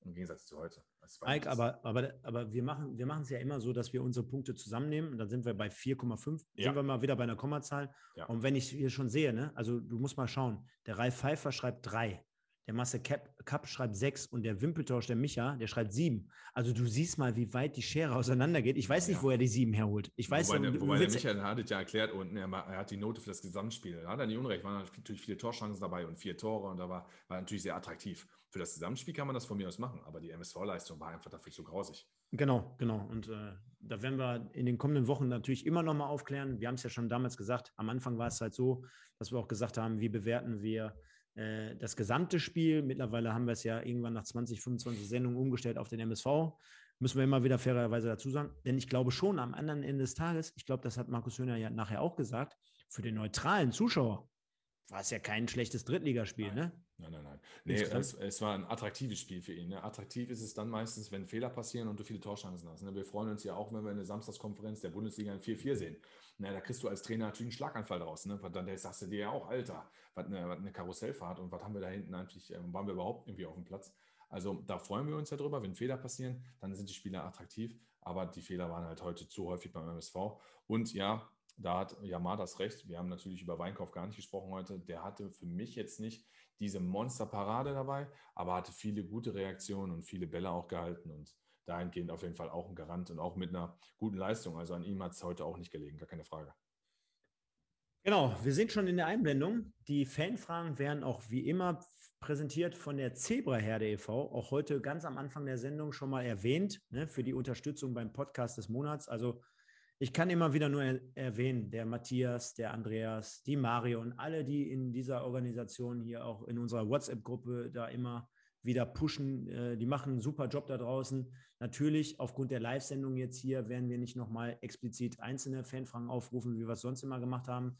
Im Gegensatz zu heute. Mike, aber, aber, aber wir machen wir es ja immer so, dass wir unsere Punkte zusammennehmen und dann sind wir bei 4,5. Ja. Sind wir mal wieder bei einer Kommazahl. Ja. Und wenn ich hier schon sehe, ne, also du musst mal schauen, der Ralf Pfeiffer schreibt 3 der Masse Cup schreibt sechs und der Wimpeltausch, der Micha, der schreibt sieben. Also du siehst mal, wie weit die Schere auseinandergeht. Ich weiß nicht, ja. wo er die sieben herholt. Ich weiß, wobei, der, wobei der Michael hat es ja erklärt unten, er, er, hat die Note für das Gesamtspiel. Da hat er nicht unrecht, waren natürlich viele Torchancen dabei und vier Tore und da war, war natürlich sehr attraktiv. Für das Gesamtspiel kann man das von mir aus machen, aber die MSV-Leistung war einfach dafür zu grausig. Genau, genau. Und äh, da werden wir in den kommenden Wochen natürlich immer noch mal aufklären. Wir haben es ja schon damals gesagt. Am Anfang war es halt so, dass wir auch gesagt haben, wie bewerten wir äh, das gesamte Spiel. Mittlerweile haben wir es ja irgendwann nach 20, 25 Sendungen umgestellt auf den MSV. Müssen wir immer wieder fairerweise dazu sagen. Denn ich glaube schon, am anderen Ende des Tages, ich glaube, das hat Markus Höhner ja nachher auch gesagt, für den neutralen Zuschauer war es ja kein schlechtes Drittligaspiel, nein. ne? Nein, nein, nein. Nee, es, es, war ein attraktives Spiel für ihn. Ne? Attraktiv ist es dann meistens, wenn Fehler passieren und du viele Torchancen hast. Ne? Wir freuen uns ja auch, wenn wir in der Samstagskonferenz der Bundesliga ein 4-4 sehen. Na, da kriegst du als Trainer natürlich einen Schlaganfall draus. Ne? Dann sagst du dir ja auch, Alter, was eine, was eine Karussellfahrt und was haben wir da hinten eigentlich, ähm, waren wir überhaupt irgendwie auf dem Platz? Also da freuen wir uns ja drüber, wenn Fehler passieren, dann sind die Spieler attraktiv, aber die Fehler waren halt heute zu häufig beim MSV. Und ja, da hat Yamar das recht. Wir haben natürlich über Weinkauf gar nicht gesprochen heute. Der hatte für mich jetzt nicht diese Monsterparade dabei, aber hatte viele gute Reaktionen und viele Bälle auch gehalten und dahingehend auf jeden Fall auch ein Garant und auch mit einer guten Leistung. Also an ihm hat es heute auch nicht gelegen, gar keine Frage. Genau, wir sind schon in der Einblendung. Die Fanfragen werden auch wie immer präsentiert von der Zebraherde e.V., auch heute ganz am Anfang der Sendung schon mal erwähnt, ne, für die Unterstützung beim Podcast des Monats. Also ich kann immer wieder nur er erwähnen, der Matthias, der Andreas, die Mario und alle, die in dieser Organisation hier auch in unserer WhatsApp-Gruppe da immer wieder pushen. Äh, die machen einen super Job da draußen. Natürlich, aufgrund der Live-Sendung jetzt hier, werden wir nicht nochmal explizit einzelne Fanfragen aufrufen, wie wir es sonst immer gemacht haben,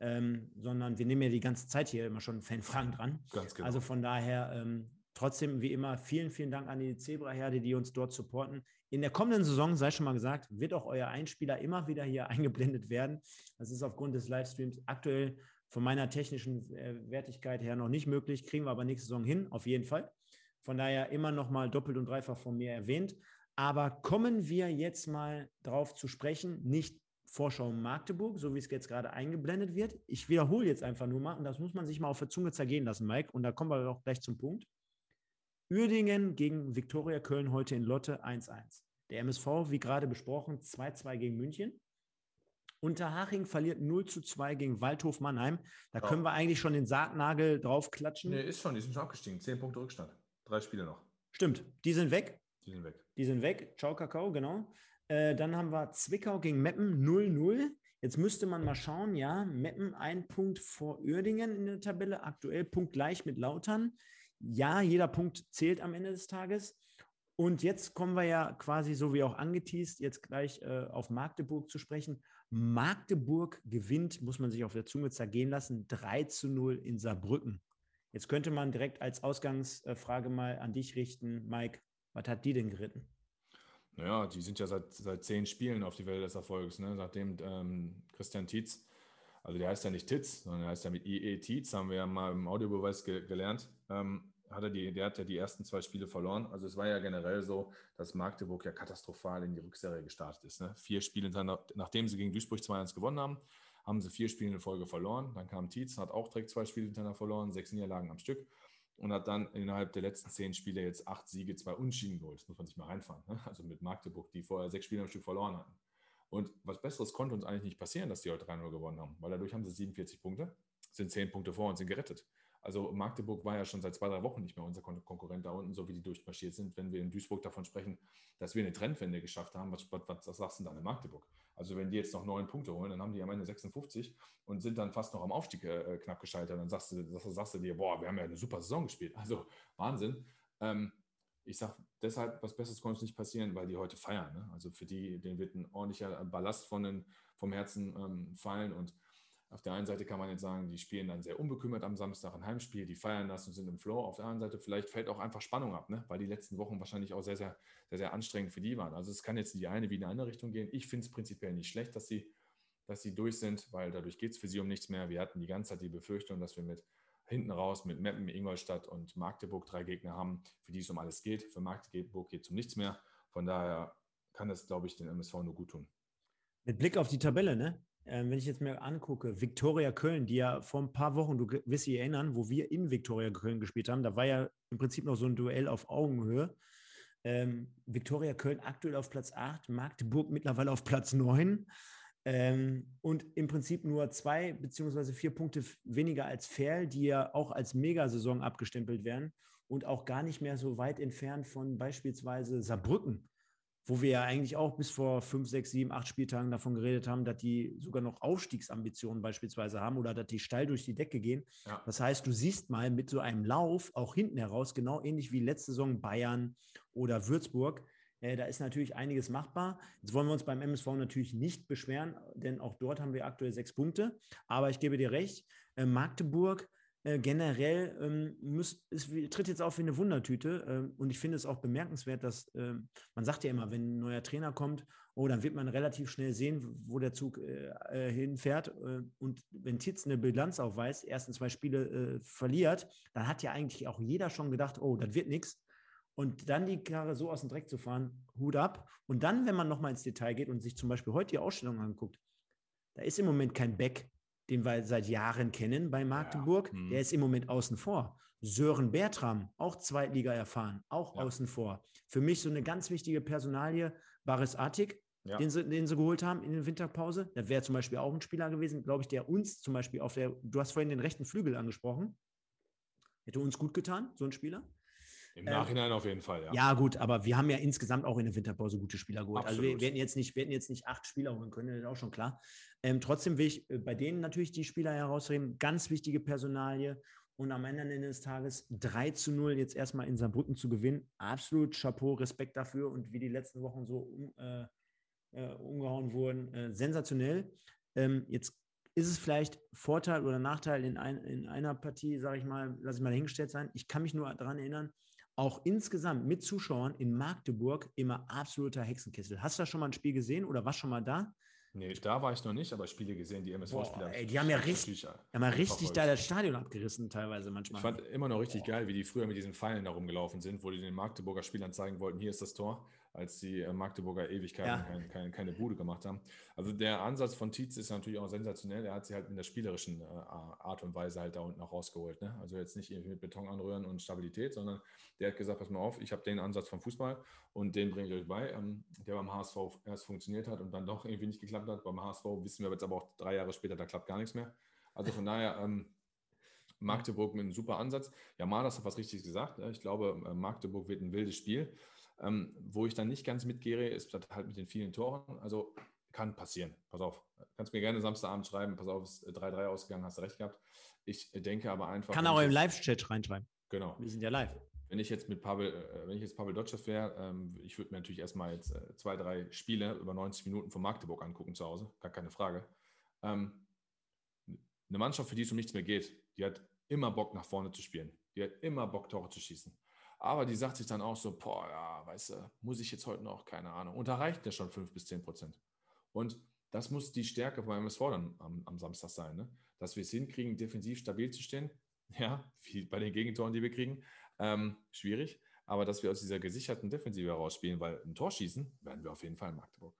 ähm, sondern wir nehmen ja die ganze Zeit hier immer schon Fanfragen dran. Ganz genau. Also von daher ähm, trotzdem, wie immer, vielen, vielen Dank an die Zebra-Herde, die uns dort supporten. In der kommenden Saison, sei schon mal gesagt, wird auch euer Einspieler immer wieder hier eingeblendet werden. Das ist aufgrund des Livestreams aktuell von meiner technischen äh, Wertigkeit her noch nicht möglich, kriegen wir aber nächste Saison hin, auf jeden Fall. Von daher immer noch mal doppelt und dreifach von mir erwähnt. Aber kommen wir jetzt mal drauf zu sprechen, nicht Vorschau Magdeburg, so wie es jetzt gerade eingeblendet wird. Ich wiederhole jetzt einfach nur mal, und das muss man sich mal auf der Zunge zergehen lassen, Mike, und da kommen wir auch gleich zum Punkt. Uerdingen gegen Viktoria Köln heute in Lotte 1-1. Der MSV, wie gerade besprochen, 2-2 gegen München. Unterhaching verliert 0 zu 2 gegen Waldhof Mannheim. Da ja. können wir eigentlich schon den Sargnagel draufklatschen. Nee, ist schon, die sind schon abgestiegen. Zehn Punkte Rückstand. Drei Spiele noch. Stimmt, die sind weg. Die sind weg. Die sind weg. Ciao, Kakao, genau. Äh, dann haben wir Zwickau gegen Meppen 0-0. Jetzt müsste man mal schauen, ja, Meppen ein Punkt vor Uerdingen in der Tabelle, aktuell Punkt gleich mit Lautern. Ja, jeder Punkt zählt am Ende des Tages. Und jetzt kommen wir ja quasi, so wie auch angeteased, jetzt gleich äh, auf Magdeburg zu sprechen. Magdeburg gewinnt, muss man sich auf der Zunge zergehen lassen, 3 zu 0 in Saarbrücken. Jetzt könnte man direkt als Ausgangsfrage mal an dich richten, Mike, was hat die denn geritten? Naja, die sind ja seit, seit zehn Spielen auf die Welt des Erfolgs. Ne? Nachdem ähm, Christian Tietz, also der heißt ja nicht Titz, sondern der heißt ja mit IE Tietz, haben wir ja mal im Audiobeweis ge gelernt, ähm, hat er die, der hat ja die ersten zwei Spiele verloren. Also es war ja generell so, dass Magdeburg ja katastrophal in die Rückserie gestartet ist. Ne? Vier Spiele, nachdem sie gegen Duisburg 2-1 gewonnen haben, haben sie vier Spiele in Folge verloren. Dann kam Tietz, hat auch direkt zwei Spiele hintereinander verloren, sechs Niederlagen am Stück und hat dann innerhalb der letzten zehn Spiele jetzt acht Siege, zwei Unschieden geholt. Das muss man sich mal reinfahren. Ne? Also mit Magdeburg, die vorher sechs Spiele am Stück verloren hatten. Und was Besseres konnte uns eigentlich nicht passieren, dass die heute 3-0 gewonnen haben, weil dadurch haben sie 47 Punkte, sind zehn Punkte vor und sind gerettet. Also Magdeburg war ja schon seit zwei, drei Wochen nicht mehr unser Konkurrent da unten, so wie die durchmarschiert sind. Wenn wir in Duisburg davon sprechen, dass wir eine Trendwende geschafft haben, was, was, was sagst du dann in Magdeburg? Also wenn die jetzt noch neun Punkte holen, dann haben die am Ende 56 und sind dann fast noch am Aufstieg äh, knapp gescheitert. Dann sagst du, sagst du dir, boah, wir haben ja eine super Saison gespielt. Also Wahnsinn. Ähm, ich sage deshalb, was Besseres konnte nicht passieren, weil die heute feiern. Ne? Also für die, denen wird ein ordentlicher Ballast von den, vom Herzen ähm, fallen und auf der einen Seite kann man jetzt sagen, die spielen dann sehr unbekümmert am Samstag ein Heimspiel, die feiern das und sind im Flow. Auf der anderen Seite vielleicht fällt auch einfach Spannung ab, ne? weil die letzten Wochen wahrscheinlich auch sehr, sehr, sehr, sehr anstrengend für die waren. Also es kann jetzt in die eine wie in die andere Richtung gehen. Ich finde es prinzipiell nicht schlecht, dass sie, dass sie durch sind, weil dadurch geht es für sie um nichts mehr. Wir hatten die ganze Zeit die Befürchtung, dass wir mit hinten raus mit Meppen, Ingolstadt und Magdeburg drei Gegner haben, für die es um alles geht. Für Magdeburg geht es um nichts mehr. Von daher kann das, glaube ich, den MSV nur gut tun. Mit Blick auf die Tabelle, ne? Ähm, wenn ich jetzt mir angucke, Viktoria Köln, die ja vor ein paar Wochen, du wirst dich erinnern, wo wir in Viktoria Köln gespielt haben, da war ja im Prinzip noch so ein Duell auf Augenhöhe. Ähm, Viktoria Köln aktuell auf Platz 8, Magdeburg mittlerweile auf Platz 9 ähm, und im Prinzip nur zwei beziehungsweise vier Punkte weniger als Ferl, die ja auch als Megasaison abgestempelt werden und auch gar nicht mehr so weit entfernt von beispielsweise Saarbrücken, wo wir ja eigentlich auch bis vor fünf, sechs, sieben, acht Spieltagen davon geredet haben, dass die sogar noch Aufstiegsambitionen beispielsweise haben oder dass die steil durch die Decke gehen. Ja. Das heißt, du siehst mal mit so einem Lauf auch hinten heraus, genau ähnlich wie letzte Saison Bayern oder Würzburg, äh, da ist natürlich einiges machbar. Jetzt wollen wir uns beim MSV natürlich nicht beschweren, denn auch dort haben wir aktuell sechs Punkte. Aber ich gebe dir recht, äh, Magdeburg äh, generell ähm, muss, es tritt jetzt auf wie eine Wundertüte. Ähm, und ich finde es auch bemerkenswert, dass ähm, man sagt ja immer, wenn ein neuer Trainer kommt, oh, dann wird man relativ schnell sehen, wo der Zug äh, äh hinfährt. Äh, und wenn Titz eine Bilanz aufweist, ersten zwei Spiele äh, verliert, dann hat ja eigentlich auch jeder schon gedacht, oh, das wird nichts. Und dann die Karre so aus dem Dreck zu fahren, Hut ab. Und dann, wenn man nochmal ins Detail geht und sich zum Beispiel heute die Ausstellung anguckt, da ist im Moment kein Beck den wir seit Jahren kennen bei Magdeburg, ja. hm. der ist im Moment außen vor. Sören Bertram, auch Zweitliga erfahren, auch ja. außen vor. Für mich so eine ganz wichtige Personalie, Baris Attik, ja. den, sie, den sie geholt haben in der Winterpause. Das wäre zum Beispiel auch ein Spieler gewesen, glaube ich, der uns zum Beispiel auf der, du hast vorhin den rechten Flügel angesprochen. Hätte uns gut getan, so ein Spieler. Im Nachhinein ähm, auf jeden Fall, ja. Ja, gut, aber wir haben ja insgesamt auch in der Winterpause gute Spieler geholt. Absolut. Also wir, wir, hätten jetzt nicht, wir hätten jetzt nicht acht Spieler holen können, das ist auch schon klar. Ähm, trotzdem will ich äh, bei denen natürlich die Spieler herausheben. Ganz wichtige Personalie. Und am Ende des Tages 3 zu 0 jetzt erstmal in Saarbrücken zu gewinnen. Absolut Chapeau, Respekt dafür und wie die letzten Wochen so um, äh, äh, umgehauen wurden. Äh, sensationell. Ähm, jetzt ist es vielleicht Vorteil oder Nachteil in, ein, in einer Partie, sage ich mal, lasse ich mal dahingestellt sein. Ich kann mich nur daran erinnern, auch insgesamt mit Zuschauern in Magdeburg immer absoluter Hexenkessel. Hast du da schon mal ein Spiel gesehen oder warst schon mal da? Nee, da war ich noch nicht, aber Spiele gesehen, die MSV-Spieler. Die haben ja richtig, haben ja richtig da das Stadion abgerissen, teilweise manchmal. Ich fand immer noch richtig Boah. geil, wie die früher mit diesen Pfeilen da rumgelaufen sind, wo die den Magdeburger Spielern zeigen wollten, hier ist das Tor als die äh, Magdeburger Ewigkeiten ja. keine, keine, keine, Bude gemacht haben. Also der Ansatz von Tietz ist natürlich auch sensationell. Er hat sie halt in der spielerischen äh, Art und Weise halt da unten auch rausgeholt. Ne? Also jetzt nicht irgendwie mit Beton anrühren und Stabilität, sondern der hat gesagt, pass mal auf, ich habe den Ansatz vom Fußball und den bringe ich euch bei, ähm, der beim HSV erst funktioniert hat und dann doch irgendwie nicht geklappt hat. Beim HSV wissen wir jetzt aber auch drei Jahre später, da klappt gar nichts mehr. Also von daher, ähm, Magdeburg mit einem super Ansatz. Ja, Madas hat was Richtiges gesagt. Ne? Ich glaube, äh, Magdeburg wird ein wildes Spiel. Ähm, wo ich dann nicht ganz mitgehe, ist halt mit den vielen Toren. Also kann passieren. Pass auf. Kannst mir gerne Samstagabend schreiben. Pass auf, ist 3-3 ausgegangen, hast du recht gehabt. Ich denke aber einfach. Kann auch im Live-Chat reinschreiben. Genau. Wir sind ja live. Wenn ich jetzt mit Pavel, äh, wenn ich jetzt Pavel Dotschew wäre, ähm, ich würde mir natürlich erstmal jetzt äh, zwei, drei Spiele über 90 Minuten von Magdeburg angucken zu Hause. Gar keine Frage. Ähm, eine Mannschaft, für die es um nichts mehr geht, die hat immer Bock nach vorne zu spielen. Die hat immer Bock, Tore zu schießen. Aber die sagt sich dann auch so, boah, ja, weißt du, muss ich jetzt heute noch, keine Ahnung. Und da reicht ja schon fünf bis zehn Prozent. Und das muss die Stärke beim MSV dann am, am Samstag sein, ne? dass wir es hinkriegen, defensiv stabil zu stehen. Ja, wie bei den Gegentoren, die wir kriegen. Ähm, schwierig. Aber dass wir aus dieser gesicherten Defensive herausspielen, weil ein Tor schießen, werden wir auf jeden Fall in Magdeburg.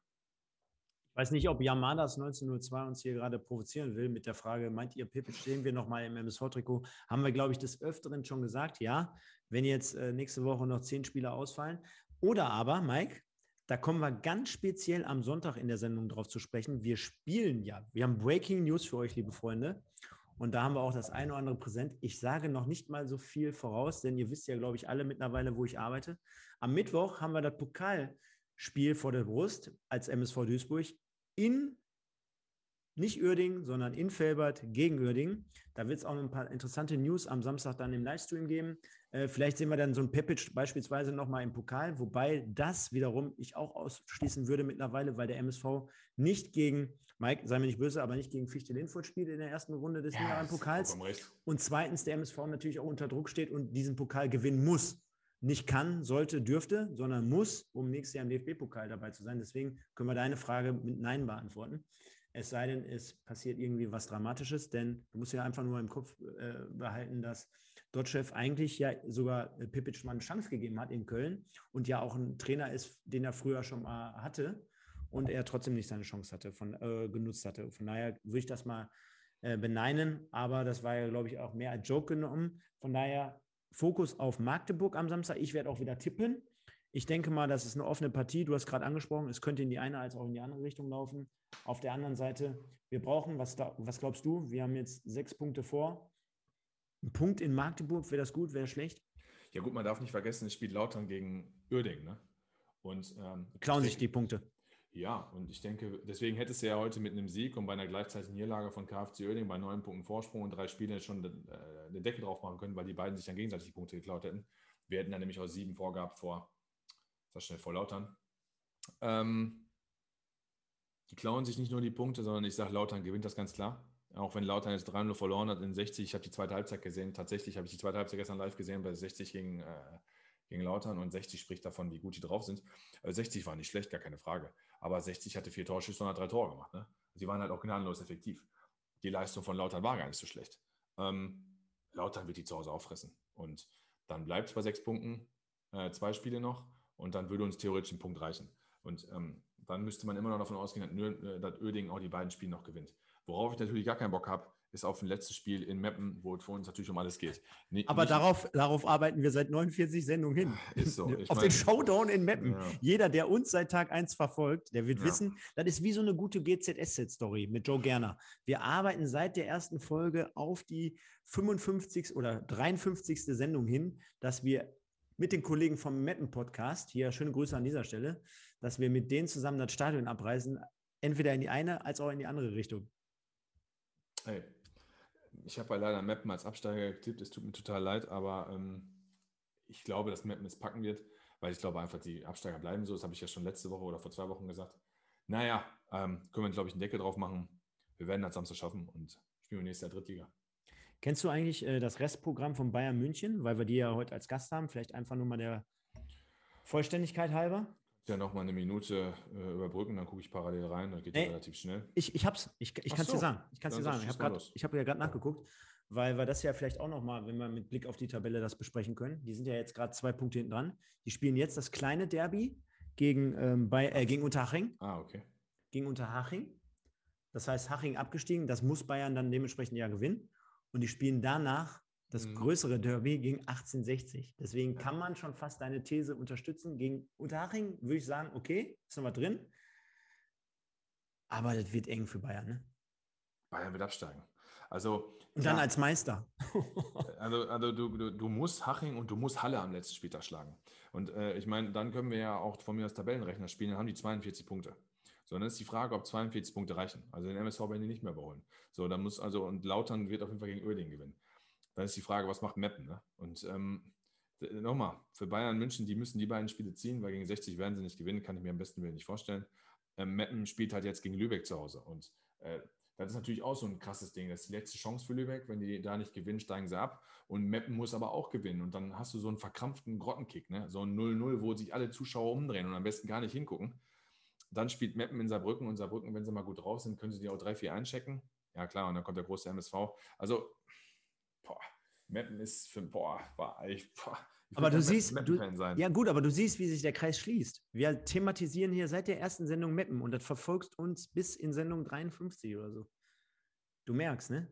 Weiß nicht, ob Yamadas 1902 uns hier gerade provozieren will mit der Frage, meint ihr, Pippe, stehen wir nochmal im MSV-Trikot? Haben wir, glaube ich, des Öfteren schon gesagt, ja wenn jetzt äh, nächste Woche noch zehn Spieler ausfallen. Oder aber, Mike, da kommen wir ganz speziell am Sonntag in der Sendung drauf zu sprechen. Wir spielen ja. Wir haben Breaking News für euch, liebe Freunde. Und da haben wir auch das eine oder andere präsent. Ich sage noch nicht mal so viel voraus, denn ihr wisst ja, glaube ich, alle mittlerweile, wo ich arbeite. Am Mittwoch haben wir das Pokalspiel vor der Brust als MSV Duisburg in nicht Uerding, sondern in Felbert gegen Uerding. Da wird es auch ein paar interessante News am Samstag dann im Livestream geben. Äh, vielleicht sehen wir dann so ein Pepic beispielsweise nochmal im Pokal, wobei das wiederum ich auch ausschließen würde mittlerweile, weil der MSV nicht gegen, Mike, sei mir nicht böse, aber nicht gegen Fichte Linfurt spielt in der ersten Runde des ja, Pokals. Und zweitens der MSV natürlich auch unter Druck steht und diesen Pokal gewinnen muss. Nicht kann, sollte, dürfte, sondern muss, um nächstes Jahr im DFB-Pokal dabei zu sein. Deswegen können wir deine Frage mit Nein beantworten. Es sei denn, es passiert irgendwie was Dramatisches, denn du musst ja einfach nur im Kopf äh, behalten, dass Dotchev eigentlich ja sogar äh, Pipic mal eine Chance gegeben hat in Köln und ja auch ein Trainer ist, den er früher schon mal hatte und er trotzdem nicht seine Chance hatte, von, äh, genutzt hatte. Von daher würde ich das mal äh, beneinen, aber das war ja, glaube ich, auch mehr als Joke genommen. Von daher Fokus auf Magdeburg am Samstag. Ich werde auch wieder tippen. Ich denke mal, das ist eine offene Partie. Du hast gerade angesprochen, es könnte in die eine als auch in die andere Richtung laufen. Auf der anderen Seite, wir brauchen, was, was glaubst du? Wir haben jetzt sechs Punkte vor. Ein Punkt in Magdeburg, wäre das gut, wäre schlecht? Ja, gut, man darf nicht vergessen, es spielt Lautern gegen Uerding. Ne? Und, ähm, Klauen sich die Punkte. Ja, und ich denke, deswegen hättest du ja heute mit einem Sieg und bei einer gleichzeitigen Niederlage von KFC Oerding bei neun Punkten Vorsprung und drei Spielen schon äh, den Deckel drauf machen können, weil die beiden sich dann gegenseitig die Punkte geklaut hätten. Wir hätten dann nämlich auch sieben vorgehabt vor das schnell vor Lautern. Ähm, die klauen sich nicht nur die Punkte, sondern ich sage, Lautern gewinnt das ganz klar. Auch wenn Lautern jetzt 3-0 verloren hat in 60, ich habe die zweite Halbzeit gesehen. Tatsächlich habe ich die zweite Halbzeit gestern live gesehen bei 60 gegen, äh, gegen Lautern und 60 spricht davon, wie gut die drauf sind. Also 60 war nicht schlecht, gar keine Frage. Aber 60 hatte vier Torschüsse und hat drei Tore gemacht. Ne? Sie waren halt auch gnadenlos effektiv. Die Leistung von Lautern war gar nicht so schlecht. Ähm, Lautern wird die zu Hause auffressen. Und dann bleibt es bei sechs Punkten, äh, zwei Spiele noch. Und dann würde uns theoretisch ein Punkt reichen. Und ähm, dann müsste man immer noch davon ausgehen, dass Öding auch die beiden Spiele noch gewinnt. Worauf ich natürlich gar keinen Bock habe, ist auf ein letztes Spiel in Meppen, wo es für uns natürlich um alles geht. Nee, Aber darauf, darauf arbeiten wir seit 49 Sendungen hin. Ist so. Ich auf mein, den Showdown in Meppen. Ja. Jeder, der uns seit Tag 1 verfolgt, der wird ja. wissen, das ist wie so eine gute GZSZ-Story mit Joe Gerner. Wir arbeiten seit der ersten Folge auf die 55. oder 53. Sendung hin, dass wir mit den Kollegen vom Meppen-Podcast, hier schöne Grüße an dieser Stelle, dass wir mit denen zusammen das Stadion abreisen, entweder in die eine als auch in die andere Richtung. Hey, ich habe bei leider Mappen als Absteiger getippt. Es tut mir total leid, aber ähm, ich glaube, dass Mappen es packen wird, weil ich glaube einfach, die Absteiger bleiben so. Das habe ich ja schon letzte Woche oder vor zwei Wochen gesagt. Naja, ähm, können wir, glaube ich, einen Deckel drauf machen. Wir werden das Samstag schaffen und spielen wir nächstes Jahr Drittliga. Kennst du eigentlich äh, das Restprogramm von Bayern München, weil wir die ja heute als Gast haben? Vielleicht einfach nur mal der Vollständigkeit halber ja noch mal eine Minute äh, überbrücken, dann gucke ich parallel rein, das geht nee, ja relativ schnell. Ich, ich hab's, ich, ich kann es so. dir sagen. Ich kann dir sagen. Ich habe hab ja gerade nachgeguckt, weil wir das ja vielleicht auch noch mal, wenn wir mit Blick auf die Tabelle das besprechen können. Die sind ja jetzt gerade zwei Punkte hinten dran. Die spielen jetzt das kleine Derby gegen, ähm, bei, äh, gegen Unterhaching. Ah, okay. Gegen Unterhaching. Das heißt, Haching abgestiegen, das muss Bayern dann dementsprechend ja gewinnen. Und die spielen danach das mhm. größere Derby gegen 1860. Deswegen kann man schon fast deine These unterstützen. Gegen Unterhaching würde ich sagen, okay, ist noch mal drin. Aber das wird eng für Bayern, ne? Bayern wird absteigen. Also, und dann ja, als Meister. also, also du, du, du, musst Haching und du musst Halle am letzten Spieltag schlagen. Und äh, ich meine, dann können wir ja auch von mir aus Tabellenrechner spielen, dann haben die 42 Punkte. So, dann ist die Frage, ob 42 Punkte reichen. Also den MSV werden die nicht mehr überholen. So, dann muss also, und Lautern wird auf jeden Fall gegen Oerding gewinnen. Dann ist die Frage, was macht Meppen? Ne? Und ähm, nochmal, für Bayern München, die müssen die beiden Spiele ziehen, weil gegen 60 werden sie nicht gewinnen, kann ich mir am besten nicht vorstellen. Ähm, Meppen spielt halt jetzt gegen Lübeck zu Hause. Und äh, das ist natürlich auch so ein krasses Ding. Das ist die letzte Chance für Lübeck. Wenn die da nicht gewinnen, steigen sie ab. Und Meppen muss aber auch gewinnen. Und dann hast du so einen verkrampften Grottenkick, ne? so ein 0-0, wo sich alle Zuschauer umdrehen und am besten gar nicht hingucken. Dann spielt Meppen in Saarbrücken und Saarbrücken, wenn sie mal gut drauf sind, können sie die auch 3-4 einchecken. Ja, klar, und dann kommt der große MSV. Also Mappen ist für, boah, war ich, boah, ich aber du siehst, du, ja gut, aber du siehst, wie sich der Kreis schließt. Wir thematisieren hier seit der ersten Sendung Mappen und das verfolgst uns bis in Sendung 53 oder so. Du merkst, ne?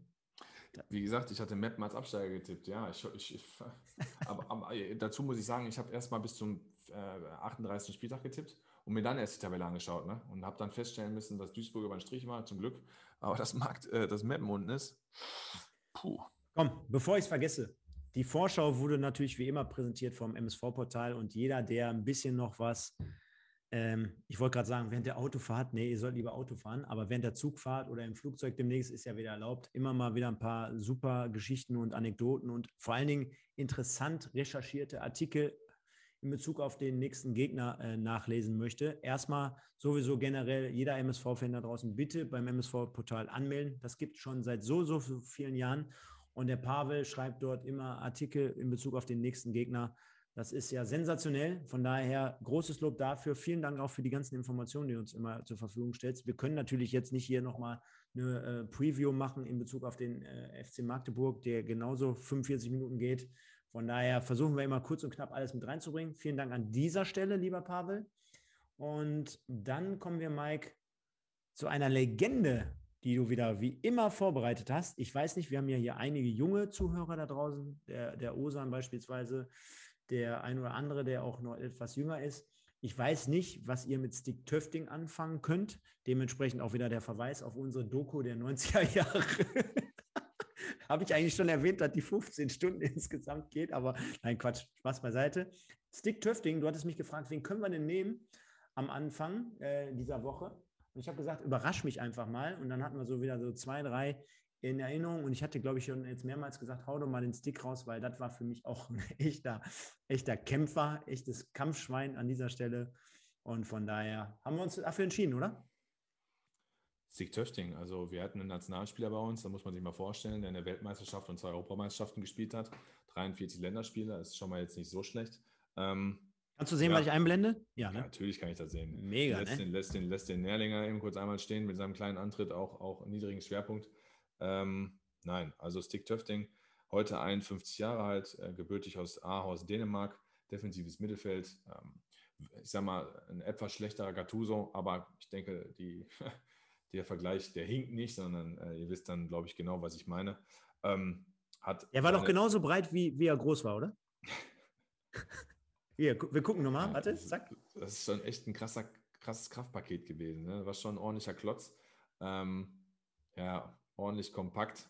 Wie gesagt, ich hatte Mappen als Absteiger getippt, ja. Ich, ich, ich aber, aber, äh, dazu muss ich sagen, ich habe erst mal bis zum äh, 38. Spieltag getippt und mir dann erst die Tabelle angeschaut ne? und habe dann feststellen müssen, dass Duisburg über den Strich war, zum Glück. Aber das Markt, äh, das Mappen unten ist, puh. Komm, bevor ich es vergesse. Die Vorschau wurde natürlich wie immer präsentiert vom MSV-Portal und jeder, der ein bisschen noch was, ähm, ich wollte gerade sagen, während der Autofahrt, nee, ihr sollt lieber Auto fahren, aber während der Zugfahrt oder im Flugzeug demnächst ist ja wieder erlaubt, immer mal wieder ein paar super Geschichten und Anekdoten und vor allen Dingen interessant recherchierte Artikel in Bezug auf den nächsten Gegner äh, nachlesen möchte. Erstmal sowieso generell jeder MSV-Fan da draußen bitte beim MSV-Portal anmelden. Das gibt es schon seit so, so vielen Jahren. Und der Pavel schreibt dort immer Artikel in Bezug auf den nächsten Gegner. Das ist ja sensationell. Von daher großes Lob dafür. Vielen Dank auch für die ganzen Informationen, die du uns immer zur Verfügung stellst. Wir können natürlich jetzt nicht hier nochmal eine äh, Preview machen in Bezug auf den äh, FC Magdeburg, der genauso 45 Minuten geht. Von daher versuchen wir immer kurz und knapp alles mit reinzubringen. Vielen Dank an dieser Stelle, lieber Pavel. Und dann kommen wir, Mike, zu einer Legende die du wieder wie immer vorbereitet hast. Ich weiß nicht, wir haben ja hier einige junge Zuhörer da draußen, der, der Osan beispielsweise, der ein oder andere, der auch noch etwas jünger ist. Ich weiß nicht, was ihr mit Stick Töfting anfangen könnt. Dementsprechend auch wieder der Verweis auf unsere Doku der 90er Jahre. Habe ich eigentlich schon erwähnt, dass die 15 Stunden insgesamt geht, aber nein, Quatsch, Spaß beiseite. Stick Töfting, du hattest mich gefragt, wen können wir denn nehmen am Anfang äh, dieser Woche? Und ich habe gesagt, überrasch mich einfach mal. Und dann hatten wir so wieder so zwei, drei in Erinnerung. Und ich hatte, glaube ich, schon jetzt mehrmals gesagt, hau doch mal den Stick raus, weil das war für mich auch ein echter, echter Kämpfer, echtes Kampfschwein an dieser Stelle. Und von daher haben wir uns dafür entschieden, oder? Stick Töfting, also wir hatten einen Nationalspieler bei uns, da muss man sich mal vorstellen, der in der Weltmeisterschaft und zwei Europameisterschaften gespielt hat. 43 Länderspiele, ist schon mal jetzt nicht so schlecht. Ähm, Kannst du sehen, ja. was ich einblende? Ja, ne? ja, natürlich kann ich das sehen. Mega. Lässt, ne? den, lässt, den, lässt den Nährlinger eben kurz einmal stehen mit seinem kleinen Antritt, auch, auch niedrigen Schwerpunkt. Ähm, nein, also Stick Töfting, heute 51 Jahre alt, äh, gebürtig aus Aarhus, Dänemark, defensives Mittelfeld. Ähm, ich sag mal, ein etwas schlechterer Gattuso, aber ich denke, die, der Vergleich, der hinkt nicht, sondern äh, ihr wisst dann, glaube ich, genau, was ich meine. Ähm, hat er war doch genauso breit, wie, wie er groß war, oder? Hier, wir gucken nochmal. Warte, zack. Das ist schon echt ein krasser, krasses Kraftpaket gewesen. Ne? War schon ein ordentlicher Klotz. Ähm, ja, ordentlich kompakt.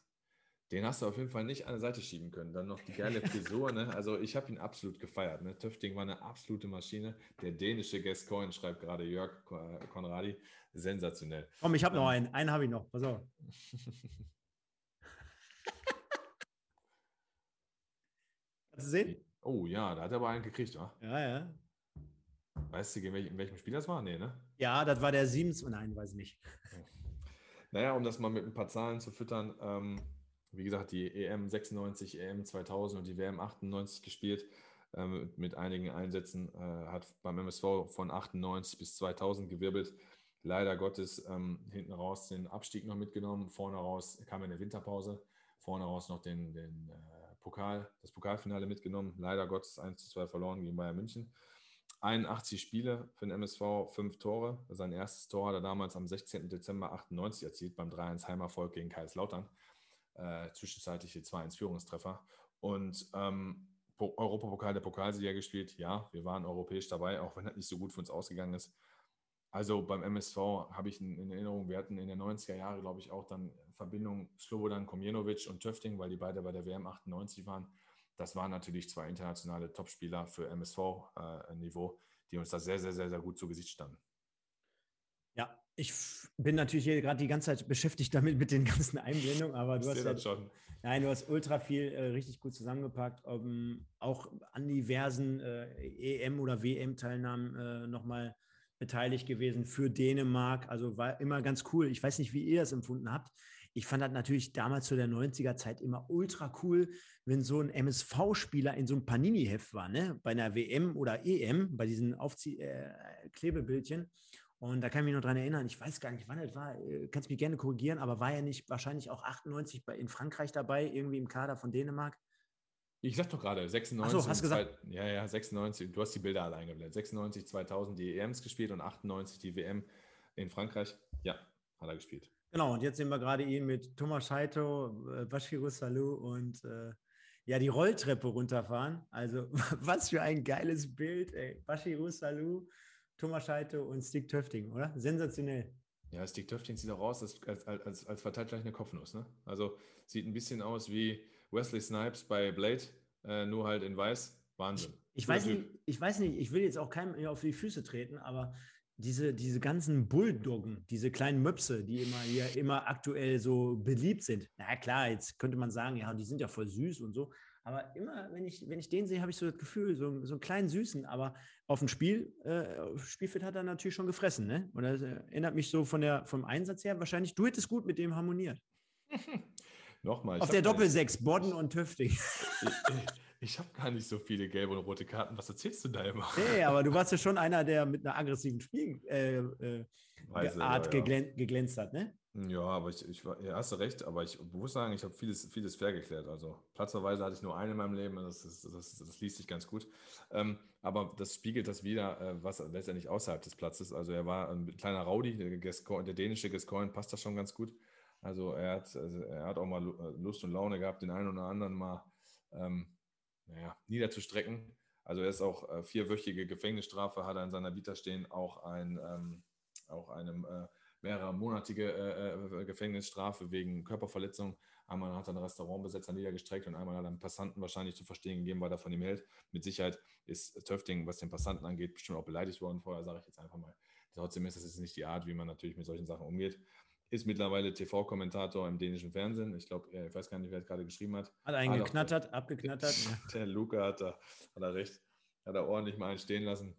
Den hast du auf jeden Fall nicht an der Seite schieben können. Dann noch die geile Frisur. ne? Also ich habe ihn absolut gefeiert. Ne? Töfting war eine absolute Maschine. Der dänische Gascoigne schreibt gerade Jörg Konradi. Sensationell. Komm, ich habe noch ähm, einen. Einen habe ich noch. Pass auf. Kannst du sehen? Oh ja, da hat er aber einen gekriegt, wa? Ja, ja. Weißt du, in welchem, in welchem Spiel das war? Nee, ne? Ja, das war der 7. Nein, weiß ich nicht. Naja, um das mal mit ein paar Zahlen zu füttern, ähm, wie gesagt, die EM 96, EM 2000 und die WM 98 gespielt, ähm, mit einigen Einsätzen, äh, hat beim MSV von 98 bis 2000 gewirbelt. Leider Gottes ähm, hinten raus den Abstieg noch mitgenommen, vorne raus kam in der Winterpause, vorne raus noch den, den äh, Pokal, das Pokalfinale mitgenommen, leider Gottes 1 zu 2 verloren gegen Bayern München. 81 Spiele für den MSV, 5 Tore. Sein erstes Tor hat er damals am 16. Dezember 98 erzielt beim 3-1 Heimerfolg gegen Kaiserslautern äh, zwischenzeitliche 2-1-Führungstreffer. Und ähm, Europapokal der Pokalsieger gespielt. Ja, wir waren europäisch dabei, auch wenn das nicht so gut für uns ausgegangen ist. Also beim MSV habe ich in, Erinnerung, wir hatten in den 90er Jahren, glaube ich, auch dann Verbindung Slobodan Komjenovic und Töfting, weil die beide bei der WM 98 waren. Das waren natürlich zwei internationale Topspieler für MSV-Niveau, äh, die uns da sehr, sehr, sehr, sehr gut zu Gesicht standen. Ja, ich bin natürlich hier gerade die ganze Zeit beschäftigt damit mit den ganzen Einblendungen, aber du hast schon. Nein, du hast ultra viel äh, richtig gut zusammengepackt. Um, auch an diversen äh, EM- oder WM-Teilnahmen äh, nochmal beteiligt gewesen für Dänemark. Also war immer ganz cool. Ich weiß nicht, wie ihr das empfunden habt. Ich fand das natürlich damals zu der 90er-Zeit immer ultra cool, wenn so ein MSV-Spieler in so einem Panini-Heft war, ne? Bei einer WM oder EM, bei diesen Aufzie äh, Klebebildchen. Und da kann ich mich noch dran erinnern, ich weiß gar nicht, wann es war, äh, kannst mich gerne korrigieren, aber war er nicht wahrscheinlich auch 98 bei, in Frankreich dabei, irgendwie im Kader von Dänemark? Ich sag doch gerade, 96. Ach so, hast du gesagt? Zwei, ja, ja, 96, du hast die Bilder alle eingeblendet. 96, 2000 die EMs gespielt und 98 die WM in Frankreich. Ja, hat er gespielt. Genau, und jetzt sehen wir gerade ihn mit Thomas Scheito, äh, Bashiru Salou und äh, ja, die Rolltreppe runterfahren. Also, was für ein geiles Bild, ey. Bashiru Salou Thomas Scheite und Stick Töfting, oder? Sensationell. Ja, Stick Töfting sieht auch aus, als, als, als, als verteilt gleich eine Kopfnuss. Ne? Also sieht ein bisschen aus wie Wesley Snipes bei Blade, äh, nur halt in weiß. Wahnsinn. Ich, ich weiß nicht, ich weiß nicht, ich will jetzt auch keinem auf die Füße treten, aber diese, diese ganzen Bulldoggen, diese kleinen Möpse, die immer hier immer aktuell so beliebt sind. Na klar, jetzt könnte man sagen, ja, die sind ja voll süß und so. Aber immer, wenn ich, wenn ich den sehe, habe ich so das Gefühl, so, so einen kleinen Süßen. Aber auf dem Spiel, äh, Spielfeld hat er natürlich schon gefressen. Ne? Und das erinnert mich so von der, vom Einsatz her, wahrscheinlich, du hättest gut mit dem harmoniert. Nochmal. Auf der Doppelsechs, Bodden und Tüfting. Ich, habe gar nicht so viele gelbe und rote Karten. Was erzählst du da immer? Nee, aber du warst ja schon einer, der mit einer aggressiven Spielart äh, äh, ja, geglän geglänzt hat, ne? Ja, aber ich, ich ja, hast du recht, aber ich muss sagen, ich habe vieles, vieles fair geklärt. Also platzerweise hatte ich nur einen in meinem Leben, das, das, das, das liest sich ganz gut. Ähm, aber das spiegelt das wieder, äh, was letztendlich außerhalb des Platzes. Also er war ein kleiner Rowdy, der, der dänische Gascoigne passt da schon ganz gut. Also er hat, also er hat auch mal Lust und Laune gehabt, den einen oder anderen mal ähm, naja, niederzustrecken. Also er ist auch äh, vierwöchige Gefängnisstrafe, hat er in seiner Vita stehen, auch ein ähm, auch einem äh, mehrere monatige äh, äh, Gefängnisstrafe wegen Körperverletzung. Einmal hat er einen Restaurantbesetzer niedergestreckt und einmal hat er einen Passanten wahrscheinlich zu verstehen gegeben, weil er von ihm hält. Mit Sicherheit ist Töfting, was den Passanten angeht, bestimmt auch beleidigt worden vorher, sage ich jetzt einfach mal. Trotzdem ist das jetzt nicht die Art, wie man natürlich mit solchen Sachen umgeht. Ist mittlerweile TV-Kommentator im dänischen Fernsehen. Ich glaube, ich weiß gar nicht, wer es gerade geschrieben hat. Hat einen geknattert, abgeknattert. Der Luca hat da, hat er recht. Hat er ordentlich mal einen stehen lassen.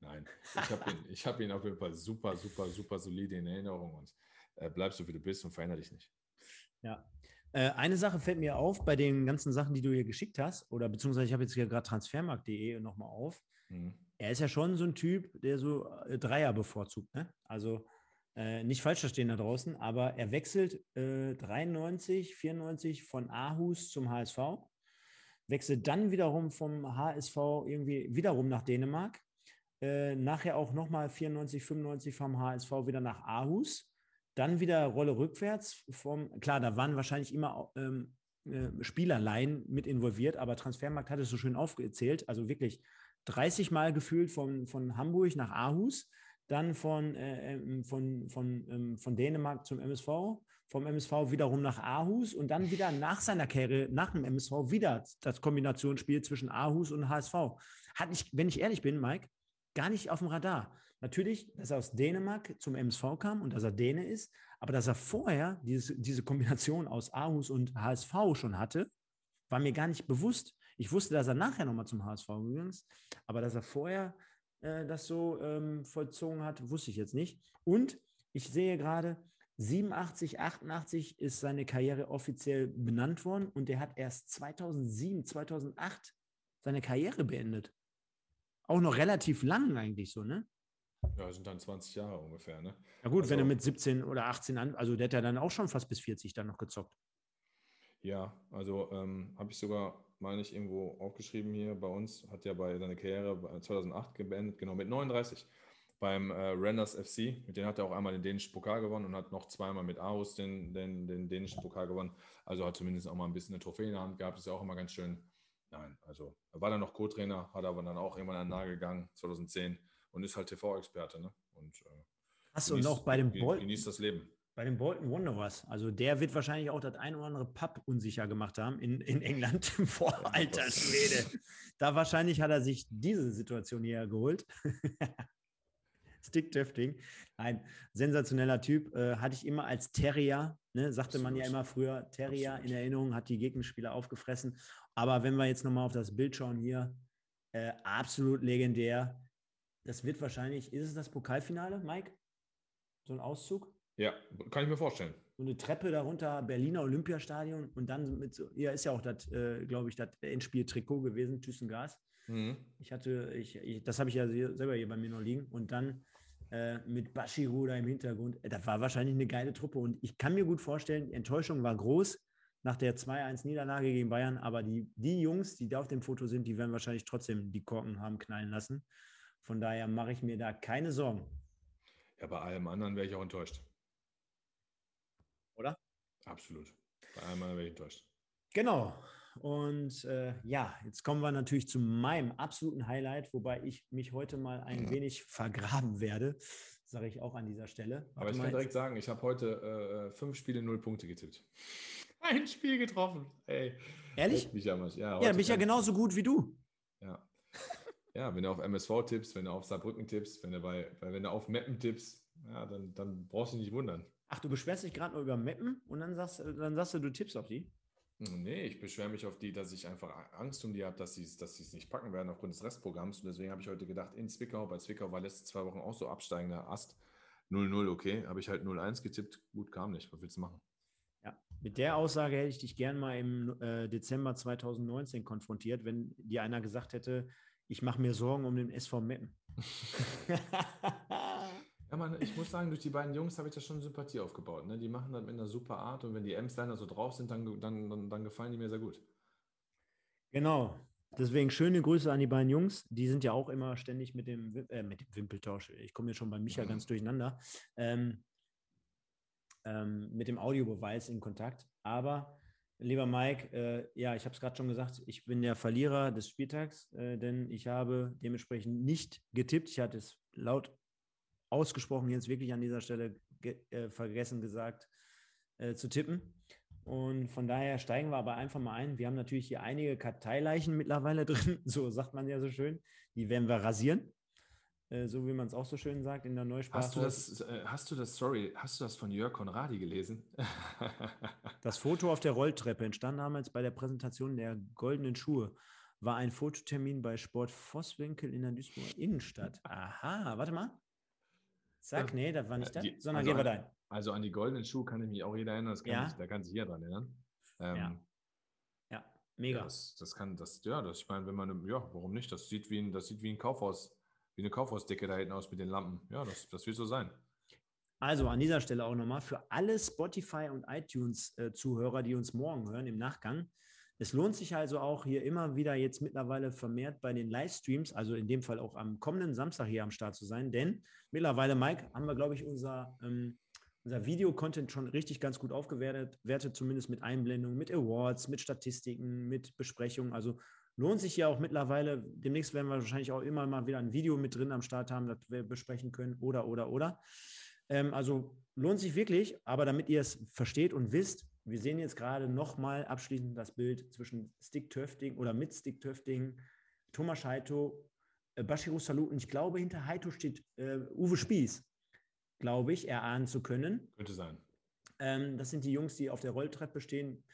Nein, ich habe ihn, hab ihn auf jeden Fall super, super, super solide in Erinnerung und äh, bleibst so, wie du bist und veränder dich nicht. Ja. Äh, eine Sache fällt mir auf bei den ganzen Sachen, die du hier geschickt hast, oder beziehungsweise ich habe jetzt hier gerade transfermarkt.de nochmal auf. Mhm. Er ist ja schon so ein Typ, der so äh, Dreier bevorzugt. Ne? Also äh, nicht falsch verstehen da draußen, aber er wechselt 93, äh, 94 von Aarhus zum HSV, wechselt dann wiederum vom HSV irgendwie wiederum nach Dänemark, äh, nachher auch nochmal 94, 95 vom HSV wieder nach Aarhus. dann wieder Rolle rückwärts. Vom, klar, da waren wahrscheinlich immer ähm, äh, Spielerleihen mit involviert, aber Transfermarkt hat es so schön aufgezählt. Also wirklich 30 Mal gefühlt von, von Hamburg nach Aarhus, dann von, äh, ähm, von, von, ähm, von Dänemark zum MSV, vom MSV wiederum nach Aarhus und dann wieder nach seiner Karriere, nach dem MSV, wieder das Kombinationsspiel zwischen Aarhus und HSV. Hat ich, wenn ich ehrlich bin, Mike, gar nicht auf dem Radar. Natürlich, dass er aus Dänemark zum MSV kam und dass er Däne ist, aber dass er vorher diese, diese Kombination aus Aarhus und HSV schon hatte, war mir gar nicht bewusst. Ich wusste, dass er nachher nochmal zum HSV gegangen ist, aber dass er vorher äh, das so ähm, vollzogen hat, wusste ich jetzt nicht. Und ich sehe gerade, 87, 88 ist seine Karriere offiziell benannt worden und er hat erst 2007, 2008 seine Karriere beendet. Auch noch relativ lang eigentlich so, ne? Ja, sind dann 20 Jahre ungefähr, ne? Ja gut, also, wenn er mit 17 oder 18 an, also der hat ja dann auch schon fast bis 40 dann noch gezockt. Ja, also ähm, habe ich sogar, meine ich, irgendwo aufgeschrieben hier bei uns, hat ja bei seiner Karriere 2008 gebeendet, genau, mit 39 beim äh, Renders FC. Mit denen hat er auch einmal den dänischen Pokal gewonnen und hat noch zweimal mit Aarhus den, den, den dänischen Pokal gewonnen. Also hat zumindest auch mal ein bisschen eine Trophäe in der Hand gehabt. Ist ja auch immer ganz schön. Nein, also er war dann noch Co-Trainer, hat aber dann auch irgendwann an den Nagel gegangen, 2010 und ist halt TV-Experte. Ne? Und, äh, Hast du noch bei dem Bolton? Genießt das Leben. Bei dem Bolton Wanderers. Also der wird wahrscheinlich auch das ein oder andere Pub unsicher gemacht haben in, in England. Vor alter Schwede. Da wahrscheinlich hat er sich diese Situation hier geholt. Stick-Drifting. Ein sensationeller Typ. Äh, hatte ich immer als Terrier, ne, sagte Absolut. man ja immer früher, Terrier Absolut. in Erinnerung, hat die Gegenspieler aufgefressen. Aber wenn wir jetzt nochmal auf das Bild schauen hier, äh, absolut legendär. Das wird wahrscheinlich, ist es das Pokalfinale, Mike? So ein Auszug? Ja, kann ich mir vorstellen. So eine Treppe darunter, Berliner Olympiastadion und dann mit so, ja, ist ja auch das, äh, glaube ich, das Endspiel-Trikot gewesen, Thyssen-Gas. Mhm. Ich hatte, ich, ich das habe ich ja selber hier bei mir noch liegen und dann äh, mit Bashiru da im Hintergrund. Äh, das war wahrscheinlich eine geile Truppe und ich kann mir gut vorstellen, die Enttäuschung war groß nach der 2-1-Niederlage gegen Bayern, aber die, die Jungs, die da auf dem Foto sind, die werden wahrscheinlich trotzdem die Korken haben knallen lassen. Von daher mache ich mir da keine Sorgen. Ja, bei allem anderen wäre ich auch enttäuscht. Absolut. Bei allem anderen wäre ich enttäuscht. Genau. Und äh, ja, jetzt kommen wir natürlich zu meinem absoluten Highlight, wobei ich mich heute mal ein ja. wenig vergraben werde, sage ich auch an dieser Stelle. Aber ich kann direkt sagen, ich habe heute äh, fünf Spiele, null Punkte getippt. Ein Spiel getroffen. Ey. Ehrlich? Mich ja, ja, ja bin ich ja genauso gut wie du. Ja. Ja, wenn du auf MSV tippst, wenn du auf Saarbrücken tippst, wenn du, bei, wenn du auf Mappen tippst, ja, dann, dann brauchst du dich nicht wundern. Ach, du beschwerst dich gerade nur über Mappen und dann sagst, dann sagst du, du tippst auf die? Nee, ich beschwere mich auf die, dass ich einfach Angst um die habe, dass sie dass es nicht packen werden aufgrund des Restprogramms. Und deswegen habe ich heute gedacht, in Zwickau, bei Zwickau war letzte zwei Wochen auch so absteigender Ast. 0-0, okay. Habe ich halt 0-1 getippt. Gut, kam nicht. Was willst du machen? Ja, mit der Aussage hätte ich dich gern mal im äh, Dezember 2019 konfrontiert, wenn dir einer gesagt hätte, ich mache mir Sorgen um den SV Meppen. Ja, man, ich muss sagen, durch die beiden Jungs habe ich da schon Sympathie aufgebaut. Ne? Die machen das mit einer super Art und wenn die Emsleiner so drauf sind, dann, dann, dann, dann gefallen die mir sehr gut. Genau. Deswegen schöne Grüße an die beiden Jungs. Die sind ja auch immer ständig mit dem, äh, mit dem Wimpeltausch. Ich komme hier schon bei Micha ganz durcheinander. Ähm, ähm, mit dem Audiobeweis in Kontakt. Aber, lieber Mike, äh, ja, ich habe es gerade schon gesagt, ich bin der Verlierer des Spieltags, äh, denn ich habe dementsprechend nicht getippt. Ich hatte es laut ausgesprochen jetzt wirklich an dieser Stelle äh, vergessen gesagt äh, zu tippen. Und von daher steigen wir aber einfach mal ein. Wir haben natürlich hier einige Karteileichen mittlerweile drin, so sagt man ja so schön. Die werden wir rasieren, äh, so wie man es auch so schön sagt in der Neusprache. Hast du das, äh, hast du das, sorry, hast du das von Jörg Konradi gelesen? das Foto auf der Rolltreppe entstand damals bei der Präsentation der goldenen Schuhe. War ein Fototermin bei Sport Vosswinkel in der Duisburger Innenstadt. Aha, warte mal. Sag, nee, das war nicht das, die, sondern also gehen wir dein. Also an die goldenen Schuhe kann ich mich auch jeder erinnern, kann ja. ich, da kann sich jeder dran erinnern. Ähm, ja. ja, mega. Das, das, kann, das, ja, das, ich meine, wenn man, ja, warum nicht? Das sieht wie ein, das sieht wie ein Kaufhaus, wie eine Kaufhausdecke da hinten aus mit den Lampen. Ja, das, das wird so sein. Also an dieser Stelle auch nochmal für alle Spotify und iTunes-Zuhörer, äh, die uns morgen hören im Nachgang. Es lohnt sich also auch hier immer wieder jetzt mittlerweile vermehrt bei den Livestreams, also in dem Fall auch am kommenden Samstag hier am Start zu sein, denn mittlerweile, Mike, haben wir, glaube ich, unser, ähm, unser Video-Content schon richtig ganz gut aufgewertet, wertet, zumindest mit Einblendungen, mit Awards, mit Statistiken, mit Besprechungen. Also lohnt sich ja auch mittlerweile. Demnächst werden wir wahrscheinlich auch immer mal wieder ein Video mit drin am Start haben, das wir besprechen können oder, oder, oder. Ähm, also lohnt sich wirklich, aber damit ihr es versteht und wisst, wir sehen jetzt gerade nochmal abschließend das Bild zwischen Stick Töfting oder mit Stick Töfting, Thomas Heito, äh, Bashiru Salou und ich glaube, hinter Heito steht äh, Uwe Spieß glaube ich, erahnen zu können. Könnte sein. Ähm, das sind die Jungs, die auf der Rolltreppe stehen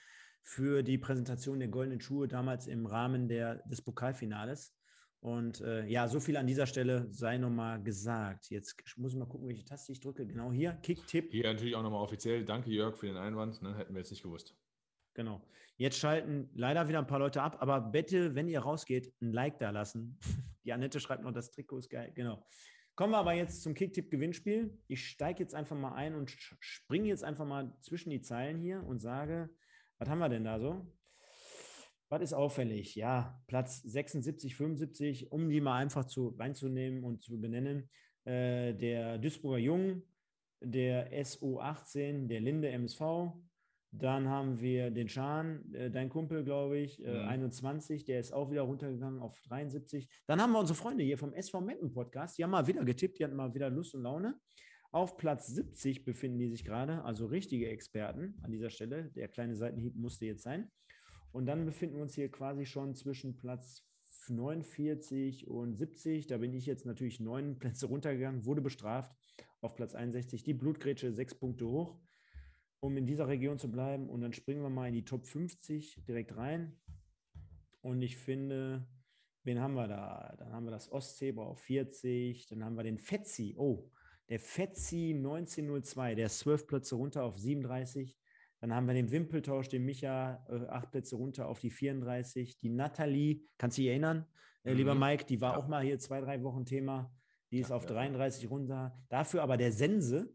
für die Präsentation der goldenen Schuhe damals im Rahmen der, des Pokalfinales. Und äh, ja, so viel an dieser Stelle sei nochmal gesagt. Jetzt muss ich mal gucken, welche Taste ich drücke. Genau hier, Kick-Tipp. Hier natürlich auch nochmal offiziell. Danke, Jörg, für den Einwand. Ne? Hätten wir jetzt nicht gewusst. Genau. Jetzt schalten leider wieder ein paar Leute ab, aber bitte, wenn ihr rausgeht, ein Like da lassen. Die Annette schreibt noch, das Trikot ist geil. Genau. Kommen wir aber jetzt zum Kicktipp-Gewinnspiel. Ich steige jetzt einfach mal ein und springe jetzt einfach mal zwischen die Zeilen hier und sage, was haben wir denn da so? Was ist auffällig? Ja, Platz 76, 75, um die mal einfach zu, reinzunehmen und zu benennen. Äh, der Duisburger Jung, der SO18, der Linde MSV, dann haben wir den Schan, äh, dein Kumpel, glaube ich, äh, mhm. 21, der ist auch wieder runtergegangen auf 73. Dann haben wir unsere Freunde hier vom SV Meppen Podcast, die haben mal wieder getippt, die hatten mal wieder Lust und Laune. Auf Platz 70 befinden die sich gerade, also richtige Experten an dieser Stelle. Der kleine Seitenhieb musste jetzt sein. Und dann befinden wir uns hier quasi schon zwischen Platz 49 und 70. Da bin ich jetzt natürlich neun Plätze runtergegangen, wurde bestraft auf Platz 61. Die Blutgrätsche sechs Punkte hoch um in dieser Region zu bleiben. Und dann springen wir mal in die Top 50 direkt rein. Und ich finde, wen haben wir da? Dann haben wir das Ostzebra auf 40, dann haben wir den Fetzi. Oh, der Fetzi 1902, der ist 12 Plätze runter auf 37. Dann haben wir den Wimpeltausch, den Micha, äh, acht Plätze runter auf die 34. Die Nathalie, kannst du dich erinnern, äh, mhm. lieber Mike, die war ja. auch mal hier zwei, drei Wochen Thema. Die ist ja, auf 33 runter. Dafür aber der Sense,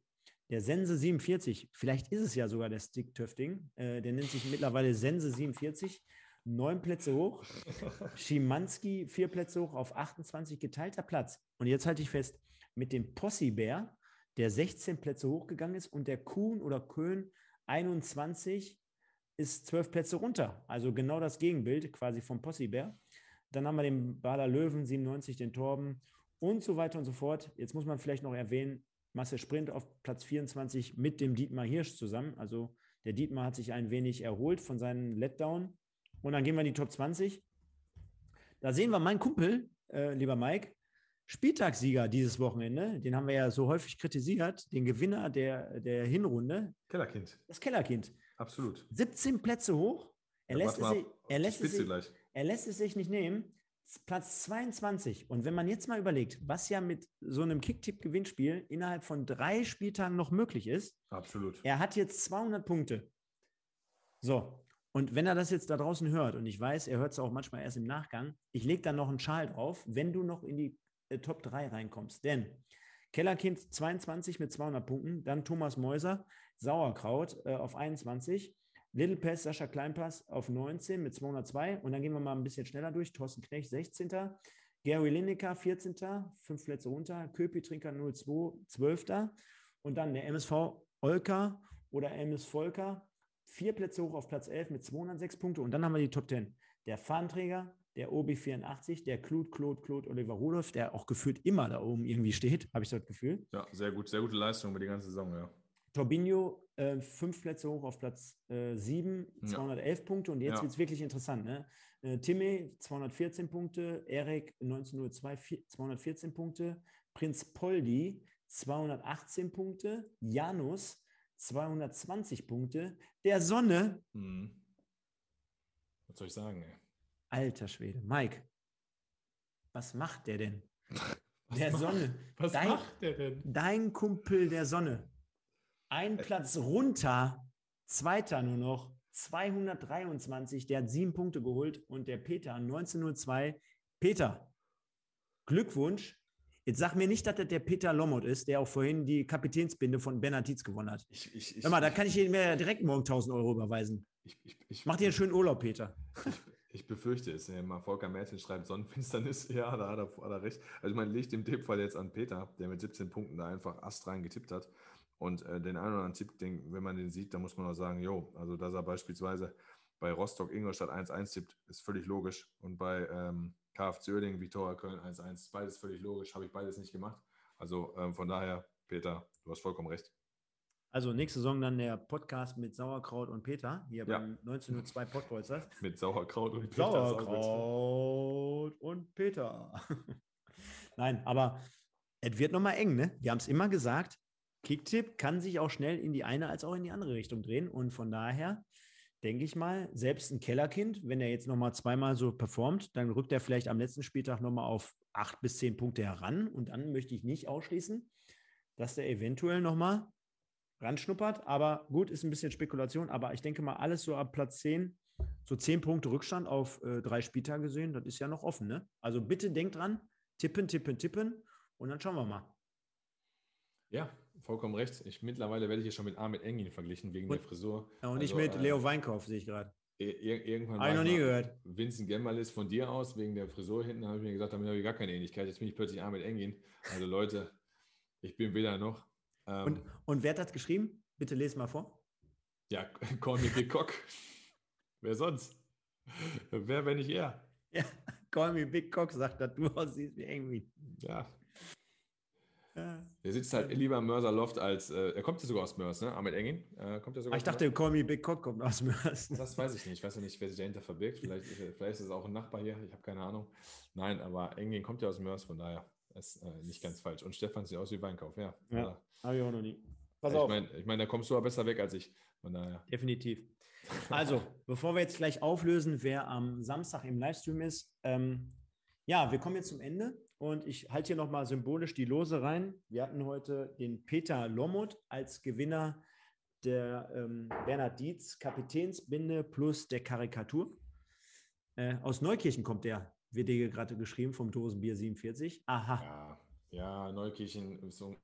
der Sense 47, vielleicht ist es ja sogar der Stick-Töfting, äh, der nennt sich mittlerweile Sense 47, neun Plätze hoch. Schimanski vier Plätze hoch auf 28 geteilter Platz. Und jetzt halte ich fest, mit dem Possi-Bär, der 16 Plätze hochgegangen ist, und der Kuhn oder Köhn 21 ist zwölf Plätze runter. Also genau das Gegenbild quasi vom Possi-Bär. Dann haben wir den Bader Löwen 97, den Torben und so weiter und so fort. Jetzt muss man vielleicht noch erwähnen, Masse Sprint auf Platz 24 mit dem Dietmar Hirsch zusammen. Also der Dietmar hat sich ein wenig erholt von seinem Letdown. Und dann gehen wir in die Top 20. Da sehen wir meinen Kumpel, äh, lieber Mike, Spieltagssieger dieses Wochenende. Den haben wir ja so häufig kritisiert. Den Gewinner der, der Hinrunde. Kellerkind. Das Kellerkind. Absolut. 17 Plätze hoch. Er, ja, lässt, es sich, er, lässt, es sich, er lässt es sich nicht nehmen. Platz 22. Und wenn man jetzt mal überlegt, was ja mit so einem Kicktipp-Gewinnspiel innerhalb von drei Spieltagen noch möglich ist. Absolut. Er hat jetzt 200 Punkte. So. Und wenn er das jetzt da draußen hört, und ich weiß, er hört es auch manchmal erst im Nachgang, ich lege dann noch einen Schal drauf, wenn du noch in die äh, Top 3 reinkommst. Denn Kellerkind 22 mit 200 Punkten, dann Thomas Mäuser, Sauerkraut äh, auf 21, Little Pass, Sascha Kleinpass auf 19 mit 202. Und dann gehen wir mal ein bisschen schneller durch. Thorsten Knecht, 16. Gary Lineker, 14. Fünf Plätze runter. Köpi Trinker 02, 12. Und dann der MSV Olka oder MS Volker, vier Plätze hoch auf Platz 11 mit 206 Punkte. Und dann haben wir die Top 10. Der Fahnenträger, der OB84, der Claude, Claude, Claude Oliver Rudolph, der auch gefühlt immer da oben irgendwie steht, habe ich das Gefühl. Ja, sehr gut, sehr gute Leistung über die ganze Saison, ja. Torbinho äh, fünf Plätze hoch auf Platz äh, sieben, 211 ja. Punkte. Und jetzt ja. wird es wirklich interessant. Ne? Äh, Timme 214 Punkte, Erik 1902 214 Punkte, Prinz Poldi 218 Punkte, Janus 220 Punkte, der Sonne. Hm. Was soll ich sagen? Ey? Alter Schwede. Mike, was macht der denn? Was der macht, Sonne. Was dein, macht der denn? Dein Kumpel der Sonne. Ein Platz runter, zweiter nur noch, 223. Der hat sieben Punkte geholt und der Peter 1902. Peter, Glückwunsch. Jetzt sag mir nicht, dass das der Peter Lommert ist, der auch vorhin die Kapitänsbinde von Bernhard Tietz gewonnen hat. Ich, ich, ich, Hör mal, da kann ich ihm direkt morgen 1000 Euro überweisen. Ich, ich, ich, Mach dir einen schönen Urlaub, Peter. Ich, befürchte es. Mal Volker Merten schreibt Sonnenfinsternis. Ja, da hat er, hat er recht. Also, ich meine, liegt im Tippfall jetzt an Peter, der mit 17 Punkten da einfach astrein getippt hat. Und äh, den einen oder anderen Tipp, den, wenn man den sieht, dann muss man auch sagen, jo, also dass er beispielsweise bei Rostock Ingolstadt 1-1 tippt, ist völlig logisch. Und bei ähm, KFC Oerding, Viktoria Köln 1-1, beides völlig logisch, habe ich beides nicht gemacht. Also ähm, von daher, Peter, du hast vollkommen recht. Also nächste Saison dann der Podcast mit Sauerkraut und Peter, hier ja. beim 1902 Podbolzers. mit Sauerkraut und Peter. Sauerkraut und Peter. Nein, aber es wird nochmal eng, ne? Wir haben es immer gesagt, Kicktipp kann sich auch schnell in die eine als auch in die andere Richtung drehen. Und von daher denke ich mal, selbst ein Kellerkind, wenn er jetzt nochmal zweimal so performt, dann rückt er vielleicht am letzten Spieltag nochmal auf acht bis zehn Punkte heran. Und dann möchte ich nicht ausschließen, dass der eventuell nochmal ranschnuppert. Aber gut, ist ein bisschen Spekulation. Aber ich denke mal, alles so ab Platz 10, so 10 Punkte Rückstand auf äh, drei Spieltage gesehen, das ist ja noch offen. Ne? Also bitte denkt dran, tippen, tippen, tippen und dann schauen wir mal. Ja, vollkommen recht. Ich, mittlerweile werde ich hier schon mit Ahmed Engin verglichen wegen und, der Frisur. Ja, und also, nicht mit äh, Leo Weinkauf, sehe ich gerade. Irgendwann habe ich noch nie gehört. Vincent Gemmalis von dir aus, wegen der Frisur hinten, habe ich mir gesagt, damit habe ich gar keine Ähnlichkeit. Jetzt bin ich plötzlich Ahmed Engin. Also Leute, ich bin weder noch. Ähm, und, und wer hat das geschrieben? Bitte lese mal vor. Ja, me Big Cock. wer sonst? Wer, wenn nicht er? Ja, call me Big Cock, sagt er, du aussiehst wie irgendwie. Ja. ja. Der sitzt halt lieber im Mörser Loft als, äh, er kommt ja sogar aus Mörs, ne? Ahmed Engin. Äh, kommt ja sogar ah, ich dachte, Call Me Big Cock kommt aus Mörs. Das weiß ich nicht. Ich weiß ja nicht, wer sich dahinter verbirgt. Vielleicht, vielleicht ist es auch ein Nachbar hier. Ich habe keine Ahnung. Nein, aber Engin kommt ja aus Mörs, von daher ist äh, nicht ganz falsch. Und Stefan sieht aus wie Weinkauf, ja. Ja, habe ich auch noch nie. Pass ich auf. Mein, ich meine, da kommst du aber besser weg als ich. Von daher. Definitiv. Also, bevor wir jetzt gleich auflösen, wer am Samstag im Livestream ist, ähm, ja, wir kommen jetzt zum Ende und ich halte hier nochmal symbolisch die Lose rein. Wir hatten heute den Peter Lomot als Gewinner der ähm, Bernhard Dietz Kapitänsbinde plus der Karikatur. Äh, aus Neukirchen kommt der, wird dir gerade geschrieben, vom Dosenbier 47. Aha. Ja, ja Neukirchen ist so.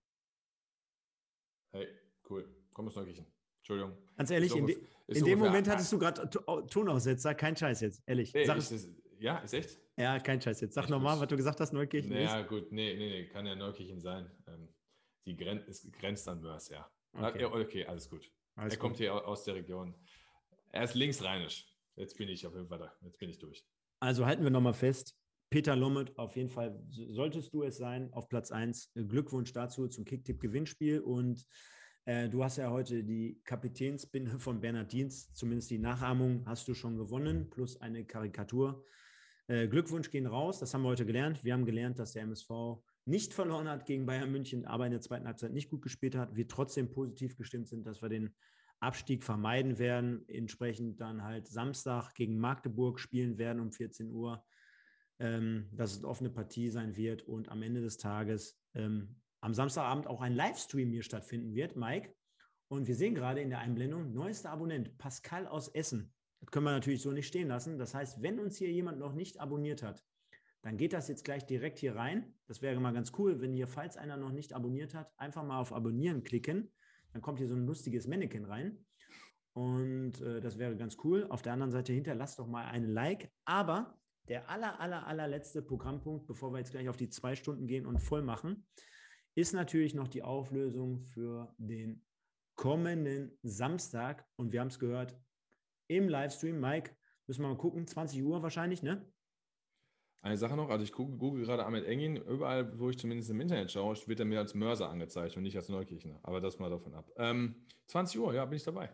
Hey, cool. Komm aus Neukirchen. Entschuldigung. Ganz ehrlich, in, de, in dem Moment hattest du gerade Tonaussetzer, kein Scheiß jetzt, ehrlich. Nee, ist, ist, ja, ist echt? Ja, kein Scheiß jetzt. Sag nochmal, was du gesagt hast, Neukirchen naja, ist. Ja, gut, nee, nee, nee, kann ja Neukirchen sein. Ähm, die Gren es grenzt an Mörs, ja. Okay. okay, alles gut. Alles er gut. kommt hier aus der Region. Er ist linksrheinisch. Jetzt bin ich auf jeden Fall da. Jetzt bin ich durch. Also halten wir nochmal fest. Peter Lommet, auf jeden Fall solltest du es sein, auf Platz 1. Glückwunsch dazu zum Kicktipp-Gewinnspiel. Und äh, du hast ja heute die Kapitänsbinde von Bernhard Dienst, zumindest die Nachahmung hast du schon gewonnen, plus eine Karikatur. Äh, Glückwunsch gehen raus, das haben wir heute gelernt. Wir haben gelernt, dass der MSV nicht verloren hat gegen Bayern München, aber in der zweiten Halbzeit nicht gut gespielt hat. Wir trotzdem positiv gestimmt sind, dass wir den Abstieg vermeiden werden. Entsprechend dann halt Samstag gegen Magdeburg spielen werden um 14 Uhr. Ähm, dass es eine offene Partie sein wird und am Ende des Tages ähm, am Samstagabend auch ein Livestream hier stattfinden wird, Mike. Und wir sehen gerade in der Einblendung, neuester Abonnent, Pascal aus Essen. Das können wir natürlich so nicht stehen lassen. Das heißt, wenn uns hier jemand noch nicht abonniert hat, dann geht das jetzt gleich direkt hier rein. Das wäre mal ganz cool, wenn hier, falls einer noch nicht abonniert hat, einfach mal auf Abonnieren klicken. Dann kommt hier so ein lustiges Mannequin rein. Und äh, das wäre ganz cool. Auf der anderen Seite hinterlasst doch mal ein Like. Aber der aller, aller, allerletzte Programmpunkt, bevor wir jetzt gleich auf die zwei Stunden gehen und voll machen, ist natürlich noch die Auflösung für den kommenden Samstag. Und wir haben es gehört, im Livestream. Mike, müssen wir mal gucken, 20 Uhr wahrscheinlich, ne? Eine Sache noch, also ich google, google gerade Ahmed Engin, überall, wo ich zumindest im Internet schaue, wird er mir als Mörser angezeigt und nicht als Neukirchner. Aber das mal davon ab. Ähm, 20 Uhr, ja, bin ich dabei.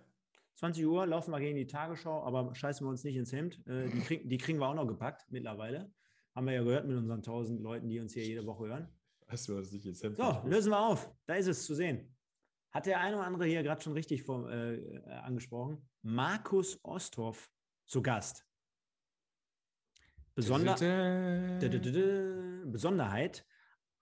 20 Uhr laufen wir gegen die Tagesschau, aber scheißen wir uns nicht ins Hemd. Äh, die, krieg, die, kriegen wir auch noch gepackt mittlerweile. Haben wir ja gehört mit unseren 1000 Leuten, die uns hier jede Woche hören. Weißt du, was nicht ins Hemd So, lösen wir auf. Da ist es zu sehen. Hat der eine oder andere hier gerade schon richtig vor, äh, angesprochen. Markus Osthoff zu Gast. Besonder Besonderheit,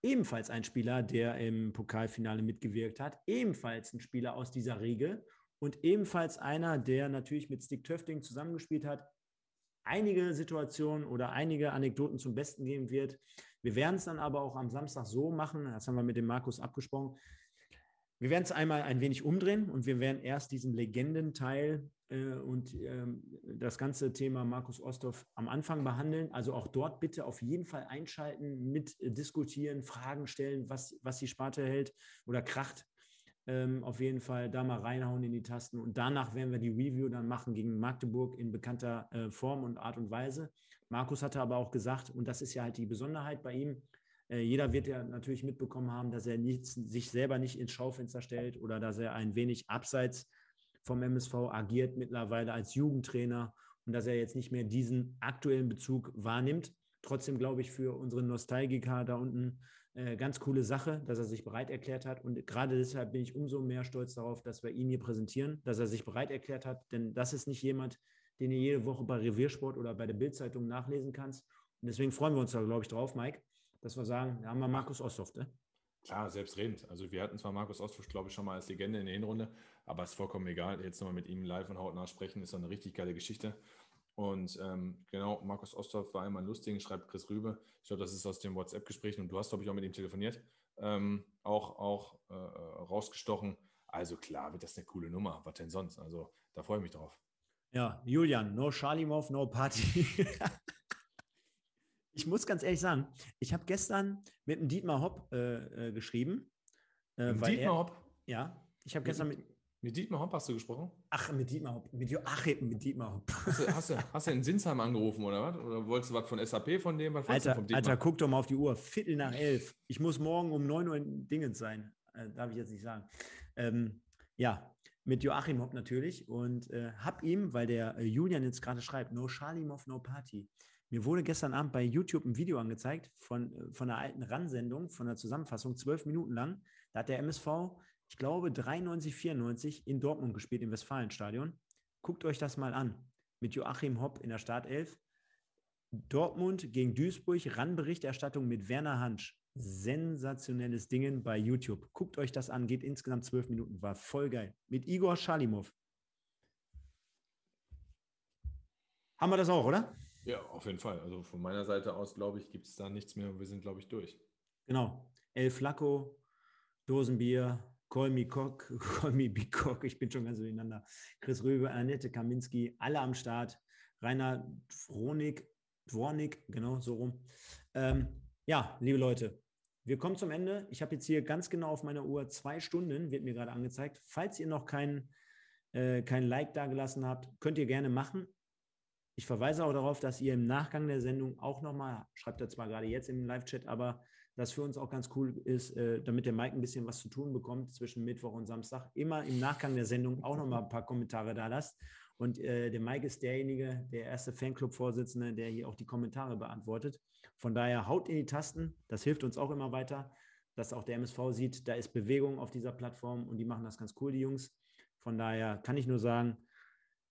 ebenfalls ein Spieler, der im Pokalfinale mitgewirkt hat, ebenfalls ein Spieler aus dieser Regel und ebenfalls einer, der natürlich mit Stick Töfting zusammengespielt hat, einige Situationen oder einige Anekdoten zum Besten geben wird. Wir werden es dann aber auch am Samstag so machen, das haben wir mit dem Markus abgesprochen, wir werden es einmal ein wenig umdrehen und wir werden erst diesen Legendenteil und ähm, das ganze Thema Markus Osthoff am Anfang behandeln. Also auch dort bitte auf jeden Fall einschalten, mit äh, diskutieren, Fragen stellen, was, was die Sparte hält oder kracht. ähm, auf jeden Fall da mal reinhauen in die Tasten. Und danach werden wir die Review dann machen gegen Magdeburg in bekannter äh, Form und Art und Weise. Markus hatte aber auch gesagt, und das ist ja halt die Besonderheit bei ihm, äh, jeder wird ja natürlich mitbekommen haben, dass er nicht, sich selber nicht ins Schaufenster stellt oder dass er ein wenig abseits vom MSV agiert mittlerweile als Jugendtrainer und dass er jetzt nicht mehr diesen aktuellen Bezug wahrnimmt. Trotzdem glaube ich für unsere Nostalgiker da unten äh, ganz coole Sache, dass er sich bereit erklärt hat. Und gerade deshalb bin ich umso mehr stolz darauf, dass wir ihn hier präsentieren, dass er sich bereit erklärt hat. Denn das ist nicht jemand, den ihr jede Woche bei Reviersport oder bei der Bildzeitung nachlesen kannst. Und deswegen freuen wir uns da, glaube ich, drauf, Mike, dass wir sagen, da haben wir Markus Osthoff. Ne? Klar, selbstredend. Also wir hatten zwar Markus Osthoff, glaube ich, schon mal als Legende in der Hinrunde, aber es ist vollkommen egal. Jetzt nochmal mit ihm live und hautnah sprechen, ist doch eine richtig geile Geschichte. Und ähm, genau, Markus Osthoff war einmal lustig, schreibt Chris Rübe. Ich glaube, das ist aus dem WhatsApp-Gespräch und du hast, glaube ich, auch mit ihm telefoniert. Ähm, auch auch äh, rausgestochen. Also klar, wird das eine coole Nummer. Was denn sonst? Also da freue ich mich drauf. Ja, Julian, no Shalimov, no Party. ich muss ganz ehrlich sagen, ich habe gestern mit dem Dietmar Hopp äh, äh, geschrieben. Äh, Dietmar er, Hopp? Ja, ich habe gestern mit, mit Dietmar Hopp hast du gesprochen? Ach, mit Dietmar Hopp. Mit Joachim, mit Dietmar Hopp. Hast du, hast, du, hast du in Sinsheim angerufen oder was? Oder wolltest du was von SAP von dem? Was Alter, Alter, guck doch mal auf die Uhr. Viertel nach elf. Ich muss morgen um neun Uhr in Dingens sein. Äh, darf ich jetzt nicht sagen. Ähm, ja, mit Joachim Hopp natürlich. Und äh, hab ihm, weil der äh, Julian jetzt gerade schreibt, No Shalimov, no Party. Mir wurde gestern Abend bei YouTube ein Video angezeigt von, äh, von einer alten RAN-Sendung, von der Zusammenfassung, zwölf Minuten lang. Da hat der MSV ich glaube, 93, 94 in Dortmund gespielt, im Westfalenstadion. Guckt euch das mal an. Mit Joachim Hopp in der Startelf. Dortmund gegen Duisburg, Randberichterstattung mit Werner Hansch. Sensationelles Ding bei YouTube. Guckt euch das an, geht insgesamt zwölf Minuten, war voll geil. Mit Igor Schalimov. Haben wir das auch, oder? Ja, auf jeden Fall. Also von meiner Seite aus, glaube ich, gibt es da nichts mehr. Wir sind, glaube ich, durch. Genau. El Flaco, Dosenbier, Call me Cock, Call me Big Cock, ich bin schon ganz durcheinander. Chris Röbe, Annette Kaminski, alle am Start. Rainer Dwornik, Dwornik, genau so rum. Ähm, ja, liebe Leute, wir kommen zum Ende. Ich habe jetzt hier ganz genau auf meiner Uhr zwei Stunden, wird mir gerade angezeigt. Falls ihr noch kein, äh, kein Like dagelassen habt, könnt ihr gerne machen. Ich verweise auch darauf, dass ihr im Nachgang der Sendung auch nochmal, schreibt er zwar gerade jetzt im Live-Chat, aber das für uns auch ganz cool ist, äh, damit der Mike ein bisschen was zu tun bekommt zwischen Mittwoch und Samstag. Immer im Nachgang der Sendung auch nochmal ein paar Kommentare da lasst. Und äh, der Mike ist derjenige, der erste Fanclub-Vorsitzende, der hier auch die Kommentare beantwortet. Von daher haut in die Tasten, das hilft uns auch immer weiter, dass auch der MSV sieht, da ist Bewegung auf dieser Plattform und die machen das ganz cool, die Jungs. Von daher kann ich nur sagen,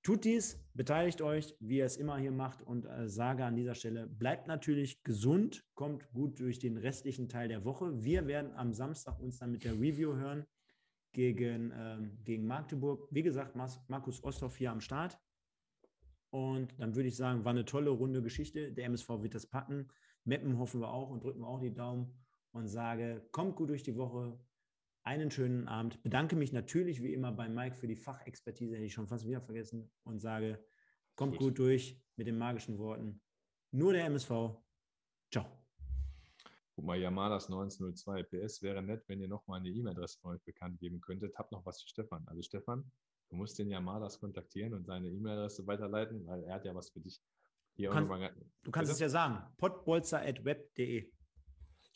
Tut dies, beteiligt euch, wie ihr es immer hier macht und äh, sage an dieser Stelle, bleibt natürlich gesund, kommt gut durch den restlichen Teil der Woche. Wir werden am Samstag uns dann mit der Review hören gegen, ähm, gegen Magdeburg. Wie gesagt, Markus Osthoff hier am Start. Und dann würde ich sagen, war eine tolle runde Geschichte. Der MSV wird das packen. Meppen hoffen wir auch und drücken wir auch die Daumen und sage, kommt gut durch die Woche, einen schönen Abend. Bedanke mich natürlich wie immer bei Mike für die Fachexpertise, hätte ich schon fast wieder vergessen, und sage, kommt gut. gut durch mit den magischen Worten. Nur der MSV. Ciao. Guck mal, Yamadas 1902 PS wäre nett, wenn ihr nochmal eine E-Mail-Adresse von euch bekannt geben könntet. Hab noch was für Stefan. Also Stefan, du musst den Yamadas kontaktieren und seine E-Mail-Adresse weiterleiten, weil er hat ja was für dich. Hier du kannst, du kannst es ja sagen. potbolzer.web.de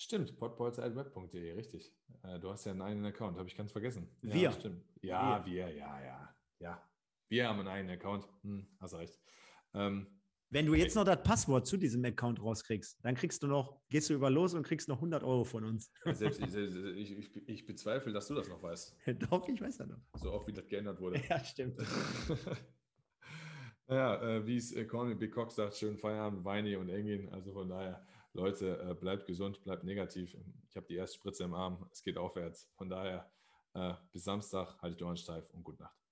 Stimmt, podbolzer.web.de, richtig. Äh, du hast ja einen eigenen Account, habe ich ganz vergessen. Ja, wir. Stimmt. Ja, wir. wir, ja, ja. Ja, wir haben einen eigenen Account. Hm, hast recht. Ähm, Wenn du jetzt noch das Passwort zu diesem Account rauskriegst, dann kriegst du noch, gehst du über los und kriegst noch 100 Euro von uns. Selbst ich, ich, ich, ich bezweifle, dass du das noch weißt. Doch, ich weiß ja noch. So oft, wie das geändert wurde. Ja, stimmt. naja, äh, wie es äh, Conny Big Cock sagt, schönen Feierabend, Weini und Engin. Also von daher Leute, äh, bleibt gesund, bleibt negativ. Ich habe die erste Spritze im Arm, es geht aufwärts. Von daher, äh, bis Samstag, haltet die Ohren steif und gute Nacht.